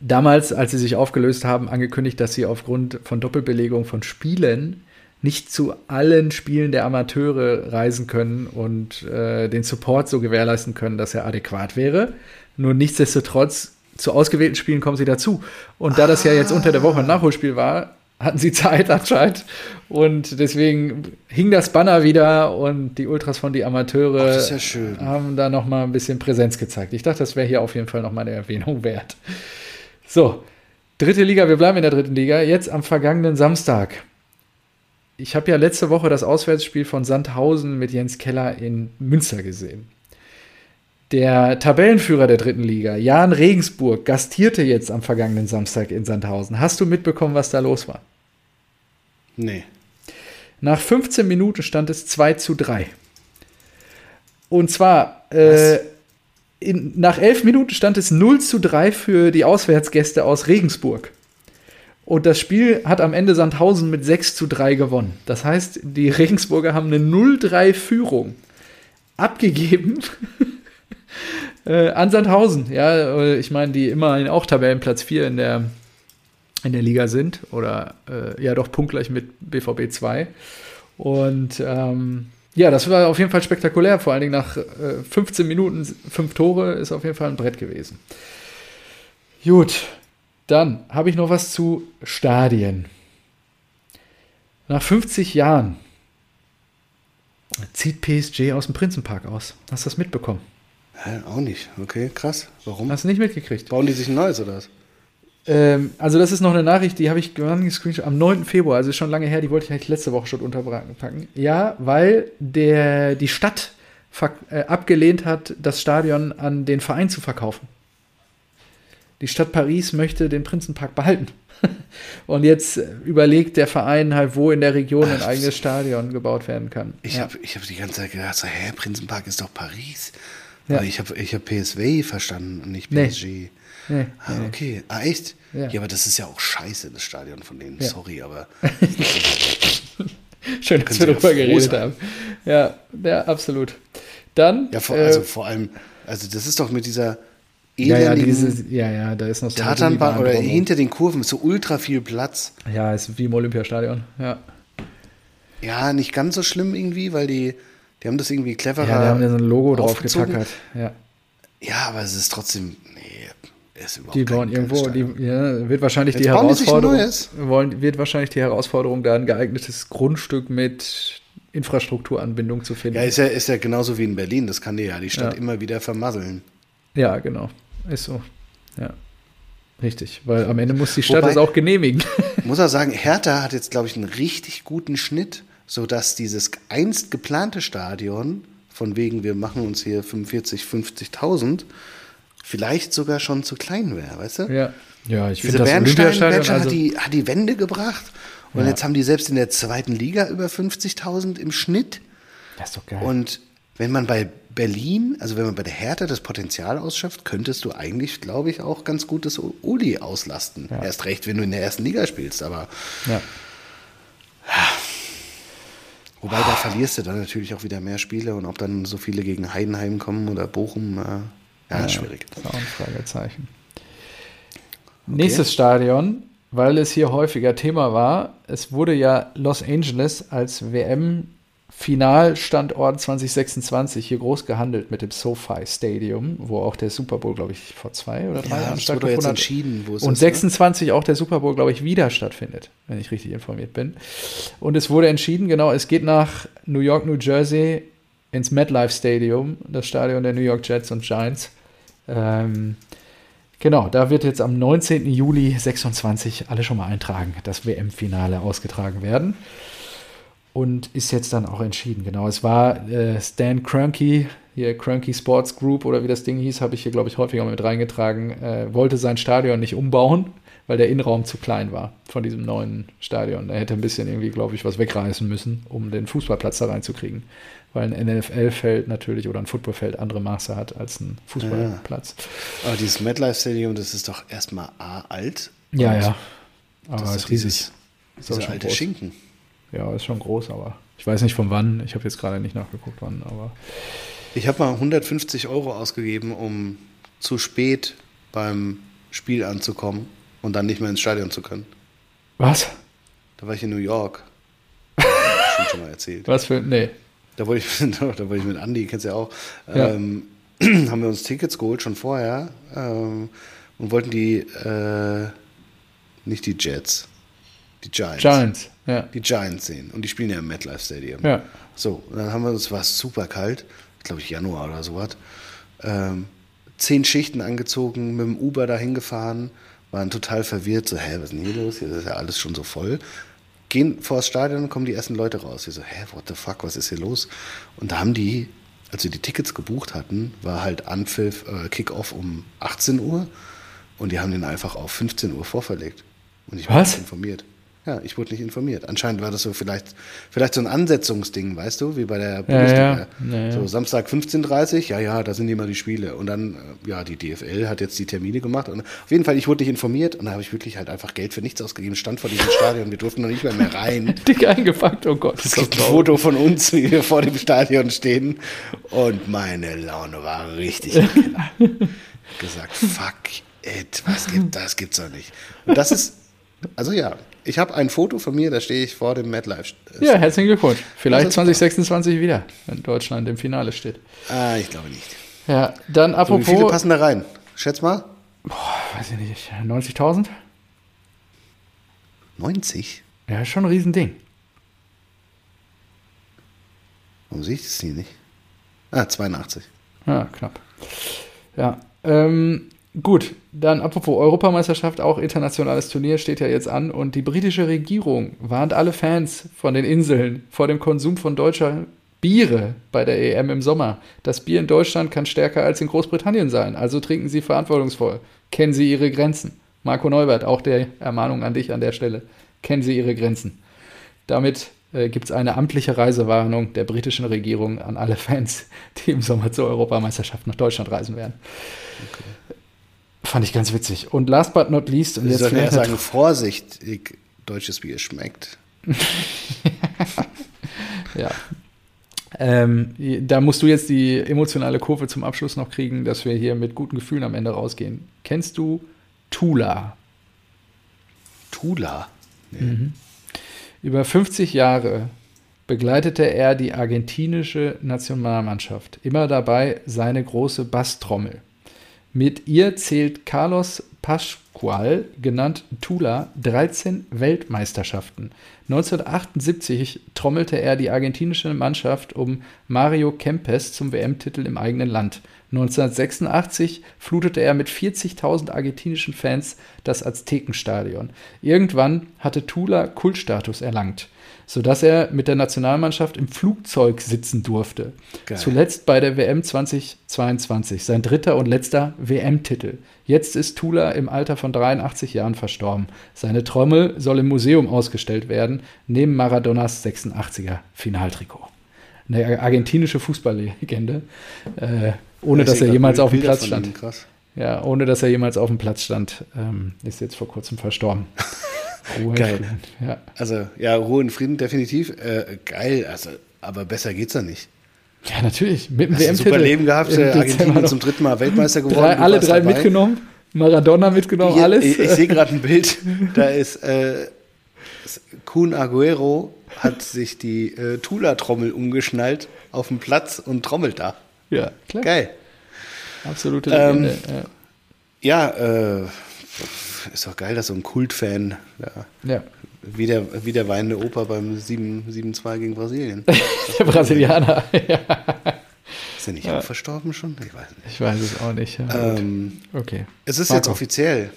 damals, als sie sich aufgelöst haben, angekündigt, dass sie aufgrund von Doppelbelegung von Spielen nicht zu allen Spielen der Amateure reisen können und äh, den Support so gewährleisten können, dass er adäquat wäre. Nur nichtsdestotrotz, zu ausgewählten Spielen kommen sie dazu. Und da das ja jetzt unter der Woche ein Nachholspiel war, hatten sie Zeit anscheinend. Und deswegen hing das Banner wieder und die Ultras von die Amateure ja haben da noch mal ein bisschen Präsenz gezeigt. Ich dachte, das wäre hier auf jeden Fall noch mal eine Erwähnung wert. So, dritte Liga, wir bleiben in der dritten Liga. Jetzt am vergangenen Samstag. Ich habe ja letzte Woche das Auswärtsspiel von Sandhausen mit Jens Keller in Münster gesehen. Der Tabellenführer der dritten Liga, Jan Regensburg, gastierte jetzt am vergangenen Samstag in Sandhausen. Hast du mitbekommen, was da los war? Nee. Nach 15 Minuten stand es 2 zu 3. Und zwar, äh, in, nach 11 Minuten stand es 0 zu 3 für die Auswärtsgäste aus Regensburg. Und das Spiel hat am Ende Sandhausen mit 6 zu 3 gewonnen. Das heißt, die Regensburger haben eine 0-3-Führung abgegeben äh, an Sandhausen. Ja, äh, ich meine, die immerhin auch Tabellenplatz 4 in der, in der Liga sind. Oder äh, ja, doch punktgleich mit BVB 2. Und ähm, ja, das war auf jeden Fall spektakulär. Vor allen Dingen nach äh, 15 Minuten, fünf Tore ist auf jeden Fall ein Brett gewesen. Gut, dann habe ich noch was zu Stadien. Nach 50 Jahren zieht PSG aus dem Prinzenpark aus. Hast du das mitbekommen? Hä, auch nicht. Okay, krass. Warum? Hast du nicht mitgekriegt? Bauen die sich ein neues oder was? Ähm, also das ist noch eine Nachricht, die habe ich gescreenshot am 9. Februar, also ist schon lange her, die wollte ich eigentlich letzte Woche schon unterpacken. Ja, weil der, die Stadt äh, abgelehnt hat, das Stadion an den Verein zu verkaufen. Die Stadt Paris möchte den Prinzenpark behalten. Und jetzt überlegt der Verein halt, wo in der Region ein eigenes Stadion gebaut werden kann. Ich ja. habe hab die ganze Zeit gedacht, so, hä, Prinzenpark ist doch Paris. Ja. Aber ich habe ich hab PSV verstanden und nicht PSG. Nee. Nee, ah, okay. Ah, echt? Ja. ja. aber das ist ja auch scheiße, das Stadion von denen. Ja. Sorry, aber. Schön, dass wir darüber geredet haben. Ja, ja, absolut. Dann. Ja, vor, also äh, vor allem, also das ist doch mit dieser ja, ja, dieses, ja, ja, da ist noch so Tatanbahn oder hinter den Kurven ist so ultra viel Platz. Ja, ist wie im Olympiastadion, ja. Ja, nicht ganz so schlimm irgendwie, weil die, die haben das irgendwie cleverer. Ja, die haben ja so ein Logo drauf getackert, ja. Ja, aber es ist trotzdem, nee, ist überhaupt Die bauen irgendwo, die, ja, wird wahrscheinlich Jetzt die Herausforderung, wollen, wird wahrscheinlich die Herausforderung, da ein geeignetes Grundstück mit Infrastrukturanbindung zu finden. Ja, ist ja, ist ja genauso wie in Berlin, das kann dir ja die Stadt ja. immer wieder vermasseln. Ja, genau. Ist so. Ja. Richtig, weil am Ende muss die Stadt Wobei, das auch genehmigen. Muss er sagen, Hertha hat jetzt, glaube ich, einen richtig guten Schnitt, sodass dieses einst geplante Stadion, von wegen wir machen uns hier 45, 50.000, vielleicht sogar schon zu klein wäre, weißt du? Ja, ja ich finde das Bernstein, Bernstein also hat, die, hat die Wende gebracht und ja. jetzt haben die selbst in der zweiten Liga über 50.000 im Schnitt. Das ist doch geil. Und wenn man bei Berlin, also wenn man bei der Härte das Potenzial ausschöpft, könntest du eigentlich, glaube ich, auch ganz gutes Uli auslasten. Ja. Erst recht, wenn du in der ersten Liga spielst, aber. Ja. Wobei, da verlierst du dann natürlich auch wieder mehr Spiele und ob dann so viele gegen Heidenheim kommen oder Bochum, äh, ja, ja, schwierig. Das ist auch ein Fragezeichen. Okay. Nächstes Stadion, weil es hier häufiger Thema war. Es wurde ja Los Angeles als WM Finalstandort 2026 hier groß gehandelt mit dem SoFi Stadium, wo auch der Super Bowl, glaube ich, vor zwei oder drei ja, Jahren stattgefunden hat. Entschieden, wo es und ist, 26 ne? auch der Super Bowl, glaube ich, wieder stattfindet, wenn ich richtig informiert bin. Und es wurde entschieden, genau, es geht nach New York, New Jersey ins MetLife Stadium, das Stadion der New York Jets und Giants. Ähm, genau, da wird jetzt am 19. Juli 26 alle schon mal eintragen, das WM-Finale ausgetragen werden und ist jetzt dann auch entschieden. Genau, es war äh, Stan Kroenke, hier Kroenke Sports Group oder wie das Ding hieß, habe ich hier, glaube ich, häufiger mit reingetragen, äh, wollte sein Stadion nicht umbauen, weil der Innenraum zu klein war von diesem neuen Stadion. Er hätte ein bisschen irgendwie, glaube ich, was wegreißen müssen, um den Fußballplatz da reinzukriegen. Weil ein NFL-Feld natürlich oder ein Footballfeld andere Maße hat als ein Fußballplatz. Ja. Aber dieses MetLife Stadium, das ist doch erstmal A, alt. Ja, ja. Aber das ist riesig. Dieses, dieser alte groß. Schinken. Ja, ist schon groß, aber ich weiß nicht von wann. Ich habe jetzt gerade nicht nachgeguckt, wann, aber. Ich habe mal 150 Euro ausgegeben, um zu spät beim Spiel anzukommen und dann nicht mehr ins Stadion zu können. Was? Da war ich in New York. schon, schon mal erzählt. Was für. Nee. Da wollte ich, da wollte ich mit Andi, kennst du ja auch. Ja. Ähm, haben wir uns Tickets geholt schon vorher ähm, und wollten die, äh, nicht die Jets, die Giants. Giants, ja. Die Giants sehen. Und die spielen ja im MetLife Stadium. Ja. So, und dann haben wir uns, war es super kalt, glaube ich Januar oder sowas, ähm, zehn Schichten angezogen, mit dem Uber dahin gefahren, waren total verwirrt, so, hä, was ist denn hier los? Hier ist ja alles schon so voll. Gehen vor das Stadion und kommen die ersten Leute raus. Wir so, hä, what the fuck, was ist hier los? Und da haben die, als wir die Tickets gebucht hatten, war halt Anpfiff, äh, Kickoff um 18 Uhr und die haben den einfach auf 15 Uhr vorverlegt. Und ich war was? informiert. Ja, ich wurde nicht informiert. Anscheinend war das so vielleicht, vielleicht so ein Ansetzungsding, weißt du, wie bei der Bundesliga. Ja, ja. So Samstag 15.30 ja, ja, da sind immer die Spiele. Und dann, äh, ja, die DFL hat jetzt die Termine gemacht. Und auf jeden Fall, ich wurde nicht informiert und da habe ich wirklich halt einfach Geld für nichts ausgegeben. Stand vor diesem Stadion, wir durften noch nicht mehr, mehr rein. Dick eingepackt, oh Gott. Es gibt ein Foto von uns, wie wir vor dem Stadion stehen. Und meine Laune war richtig gesagt, fuck it, was gibt, das gibt's doch nicht. Und das ist, also ja, ich habe ein Foto von mir, da stehe ich vor dem MadLife. Ja, herzlichen Glückwunsch. Vielleicht 2026 wieder, wenn Deutschland im Finale steht. Ah, ich glaube nicht. Ja, dann apropos. So, wie viele passen da rein? Schätz mal. Boah, weiß ich nicht. 90.000? 90? Ja, schon ein Riesending. Warum sehe ich das hier nicht? Ah, 82. Ja, knapp. Ja, ähm, Gut, dann apropos Europameisterschaft, auch internationales Turnier steht ja jetzt an und die britische Regierung warnt alle Fans von den Inseln vor dem Konsum von deutscher Biere bei der EM im Sommer. Das Bier in Deutschland kann stärker als in Großbritannien sein, also trinken Sie verantwortungsvoll. Kennen Sie Ihre Grenzen. Marco Neubert, auch der Ermahnung an dich an der Stelle. Kennen Sie Ihre Grenzen. Damit äh, gibt es eine amtliche Reisewarnung der britischen Regierung an alle Fans, die im Sommer zur Europameisterschaft nach Deutschland reisen werden. Okay. Fand ich ganz witzig. Und last but not least, und Sie jetzt ja sagen, vorsichtig, deutsches Bier schmeckt. ja. Ähm, da musst du jetzt die emotionale Kurve zum Abschluss noch kriegen, dass wir hier mit guten Gefühlen am Ende rausgehen. Kennst du Tula? Tula? Nee. Mhm. Über 50 Jahre begleitete er die argentinische Nationalmannschaft. Immer dabei seine große Basstrommel. Mit ihr zählt Carlos Pascual, genannt Tula, 13 Weltmeisterschaften. 1978 trommelte er die argentinische Mannschaft um Mario Kempes zum WM-Titel im eigenen Land. 1986 flutete er mit 40.000 argentinischen Fans das Aztekenstadion. Irgendwann hatte Tula Kultstatus erlangt sodass er mit der Nationalmannschaft im Flugzeug sitzen durfte. Geil. Zuletzt bei der WM 2022, sein dritter und letzter WM-Titel. Jetzt ist Tula im Alter von 83 Jahren verstorben. Seine Trommel soll im Museum ausgestellt werden, neben Maradonas 86er Finaltrikot. Eine argentinische Fußballlegende, äh, ohne dass er jemals auf dem Platz stand. Ja, ohne dass er jemals auf dem Platz stand, ähm, ist jetzt vor kurzem verstorben. Ruhe geil. Ja. Also, ja, Ruhe und Frieden definitiv. Äh, geil, also, aber besser geht's ja nicht. Ja, natürlich. Mit dem WM-Titel. Super Leben gehabt, äh, Argentinien zum dritten Mal Weltmeister geworden. Drei, alle drei dabei. mitgenommen, Maradona mitgenommen, Hier, alles. Ich, ich sehe gerade ein Bild, da ist äh, Kun Aguero hat sich die äh, Tula-Trommel umgeschnallt auf dem Platz und trommelt da. Ja, klar. Geil. Absolute Legende. Ähm, ja, ja äh, ist doch geil, dass so ein Kultfan, ja, ja. Wie, der, wie der weinende Opa beim 7-2 gegen Brasilien. der Brasilianer, ja. Ist er nicht ja. auch verstorben schon? Ich weiß nicht. Ich weiß es auch nicht. Ja, ähm, okay. Es ist Marco. jetzt offiziell.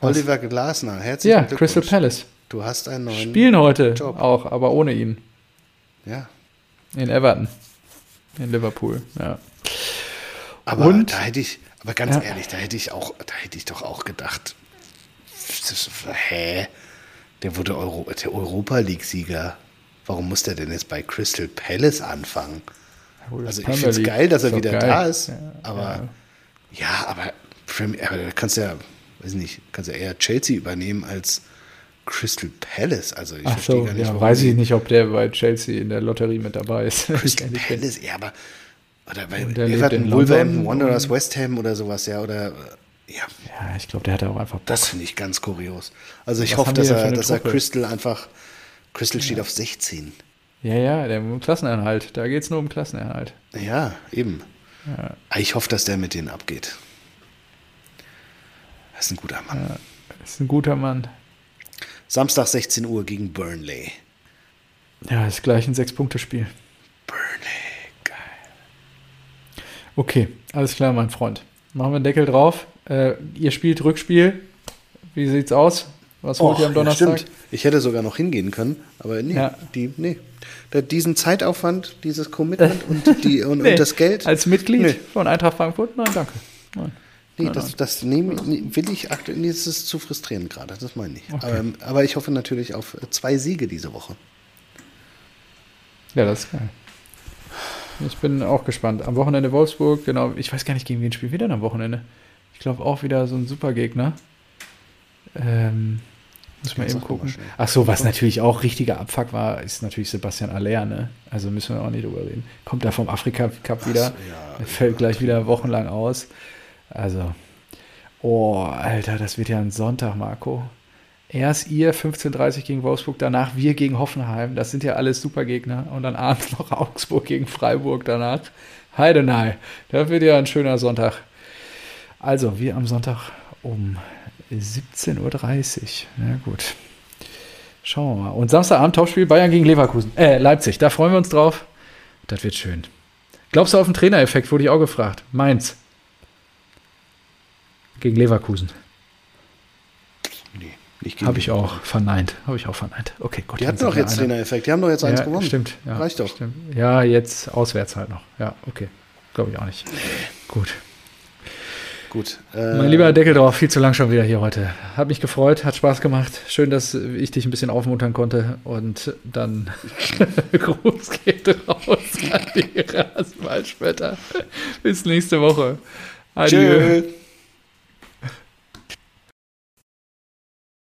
Oliver Glasner, herzlichen ja, Glückwunsch. Crystal Palace. Du hast einen neuen Spielen heute Job. auch, aber ohne ihn. Ja. In Everton. In Liverpool, ja. Aber Und, da hätte ich, aber ganz ja. ehrlich, da hätte ich auch, da hätte ich doch auch gedacht, hä? Der wurde Euro, der Europa League-Sieger. Warum muss der denn jetzt bei Crystal Palace anfangen? also ich finde es geil, dass er wieder geil. da ist. Ja, aber ja, ja aber, aber da kannst ja, weiß nicht, kannst ja eher Chelsea übernehmen als Crystal Palace. Also ich Ach verstehe so, gar nicht. Ja, weiß ich nicht, ob der bei Chelsea in der Lotterie mit dabei ist. Crystal Palace, ja, aber oder bei Everton, Wolverhampton Wanderers, West Ham oder sowas, ja, oder ja. Ja, ich glaube, der hatte auch einfach Bock. Das finde ich ganz kurios. Also ich Was hoffe, dass, er, dass er Crystal einfach. Crystal steht ja. auf 16. Ja, ja, der Klassenerhalt. Da geht es nur um Klassenerhalt. Ja, eben. Ja. Ich hoffe, dass der mit denen abgeht. Das ist ein guter Mann. Ja, das ist ein guter Mann. Samstag 16 Uhr gegen Burnley. Ja, ist gleich ein Sechs-Punkte-Spiel. Burnley, geil. Okay, alles klar, mein Freund. Machen wir einen Deckel drauf. Äh, ihr spielt Rückspiel. Wie sieht's aus? Was holt ihr am Donnerstag? Ja, stimmt. Ich hätte sogar noch hingehen können, aber nee, ja. die, nee. Diesen Zeitaufwand, dieses Commitment und, die, und, nee. und, das Geld. Als Mitglied nee. von Eintracht Frankfurt? Nein, danke. Nein. Nee, nein, das, das nehm, will ich aktuell, nee, das ist zu frustrierend gerade, das meine ich. Okay. Aber, aber ich hoffe natürlich auf zwei Siege diese Woche. Ja, das ist geil. Ich bin auch gespannt. Am Wochenende Wolfsburg, genau. Ich weiß gar nicht, gegen wen spielen wir denn am Wochenende? Ich glaube auch wieder so ein super Gegner. Ähm, muss man eben gucken. Ach so, was natürlich auch richtiger Abfuck war, ist natürlich Sebastian Aller, ne? Also müssen wir auch nicht drüber reden. Kommt da vom Afrika Cup wieder, so, ja, fällt gleich wieder wochenlang aus. Also, oh, Alter, das wird ja ein Sonntag, Marco. Erst ihr 15:30 gegen Wolfsburg, danach wir gegen Hoffenheim. Das sind ja alles Supergegner. Und dann abends noch Augsburg gegen Freiburg danach. Heidenei. Das wird ja ein schöner Sonntag. Also, wir am Sonntag um 17.30 Uhr. Na gut. Schauen wir mal. Und Samstagabend Topspiel Bayern gegen Leverkusen. Äh, Leipzig. Da freuen wir uns drauf. Das wird schön. Glaubst du auf den Trainereffekt? Wurde ich auch gefragt. Mainz. Gegen Leverkusen. Ich gebe Habe ich auch verneint. Habe ich auch verneint. Okay, gut. Die hatten doch jetzt einer. Trainereffekt. Die haben doch jetzt eins Ja, gewonnen. stimmt. Ja, Reicht doch. Stimmt. Ja, jetzt auswärts halt noch. Ja, okay. Glaube ich auch nicht. Gut. Gut. Äh, Mein lieber Deckel drauf, viel zu lang schon wieder hier heute. Hat mich gefreut, hat Spaß gemacht. Schön, dass ich dich ein bisschen aufmuntern konnte. Und dann Gruß geht raus an die Rasenballspötter. Bis nächste Woche. Adieu. Tschö.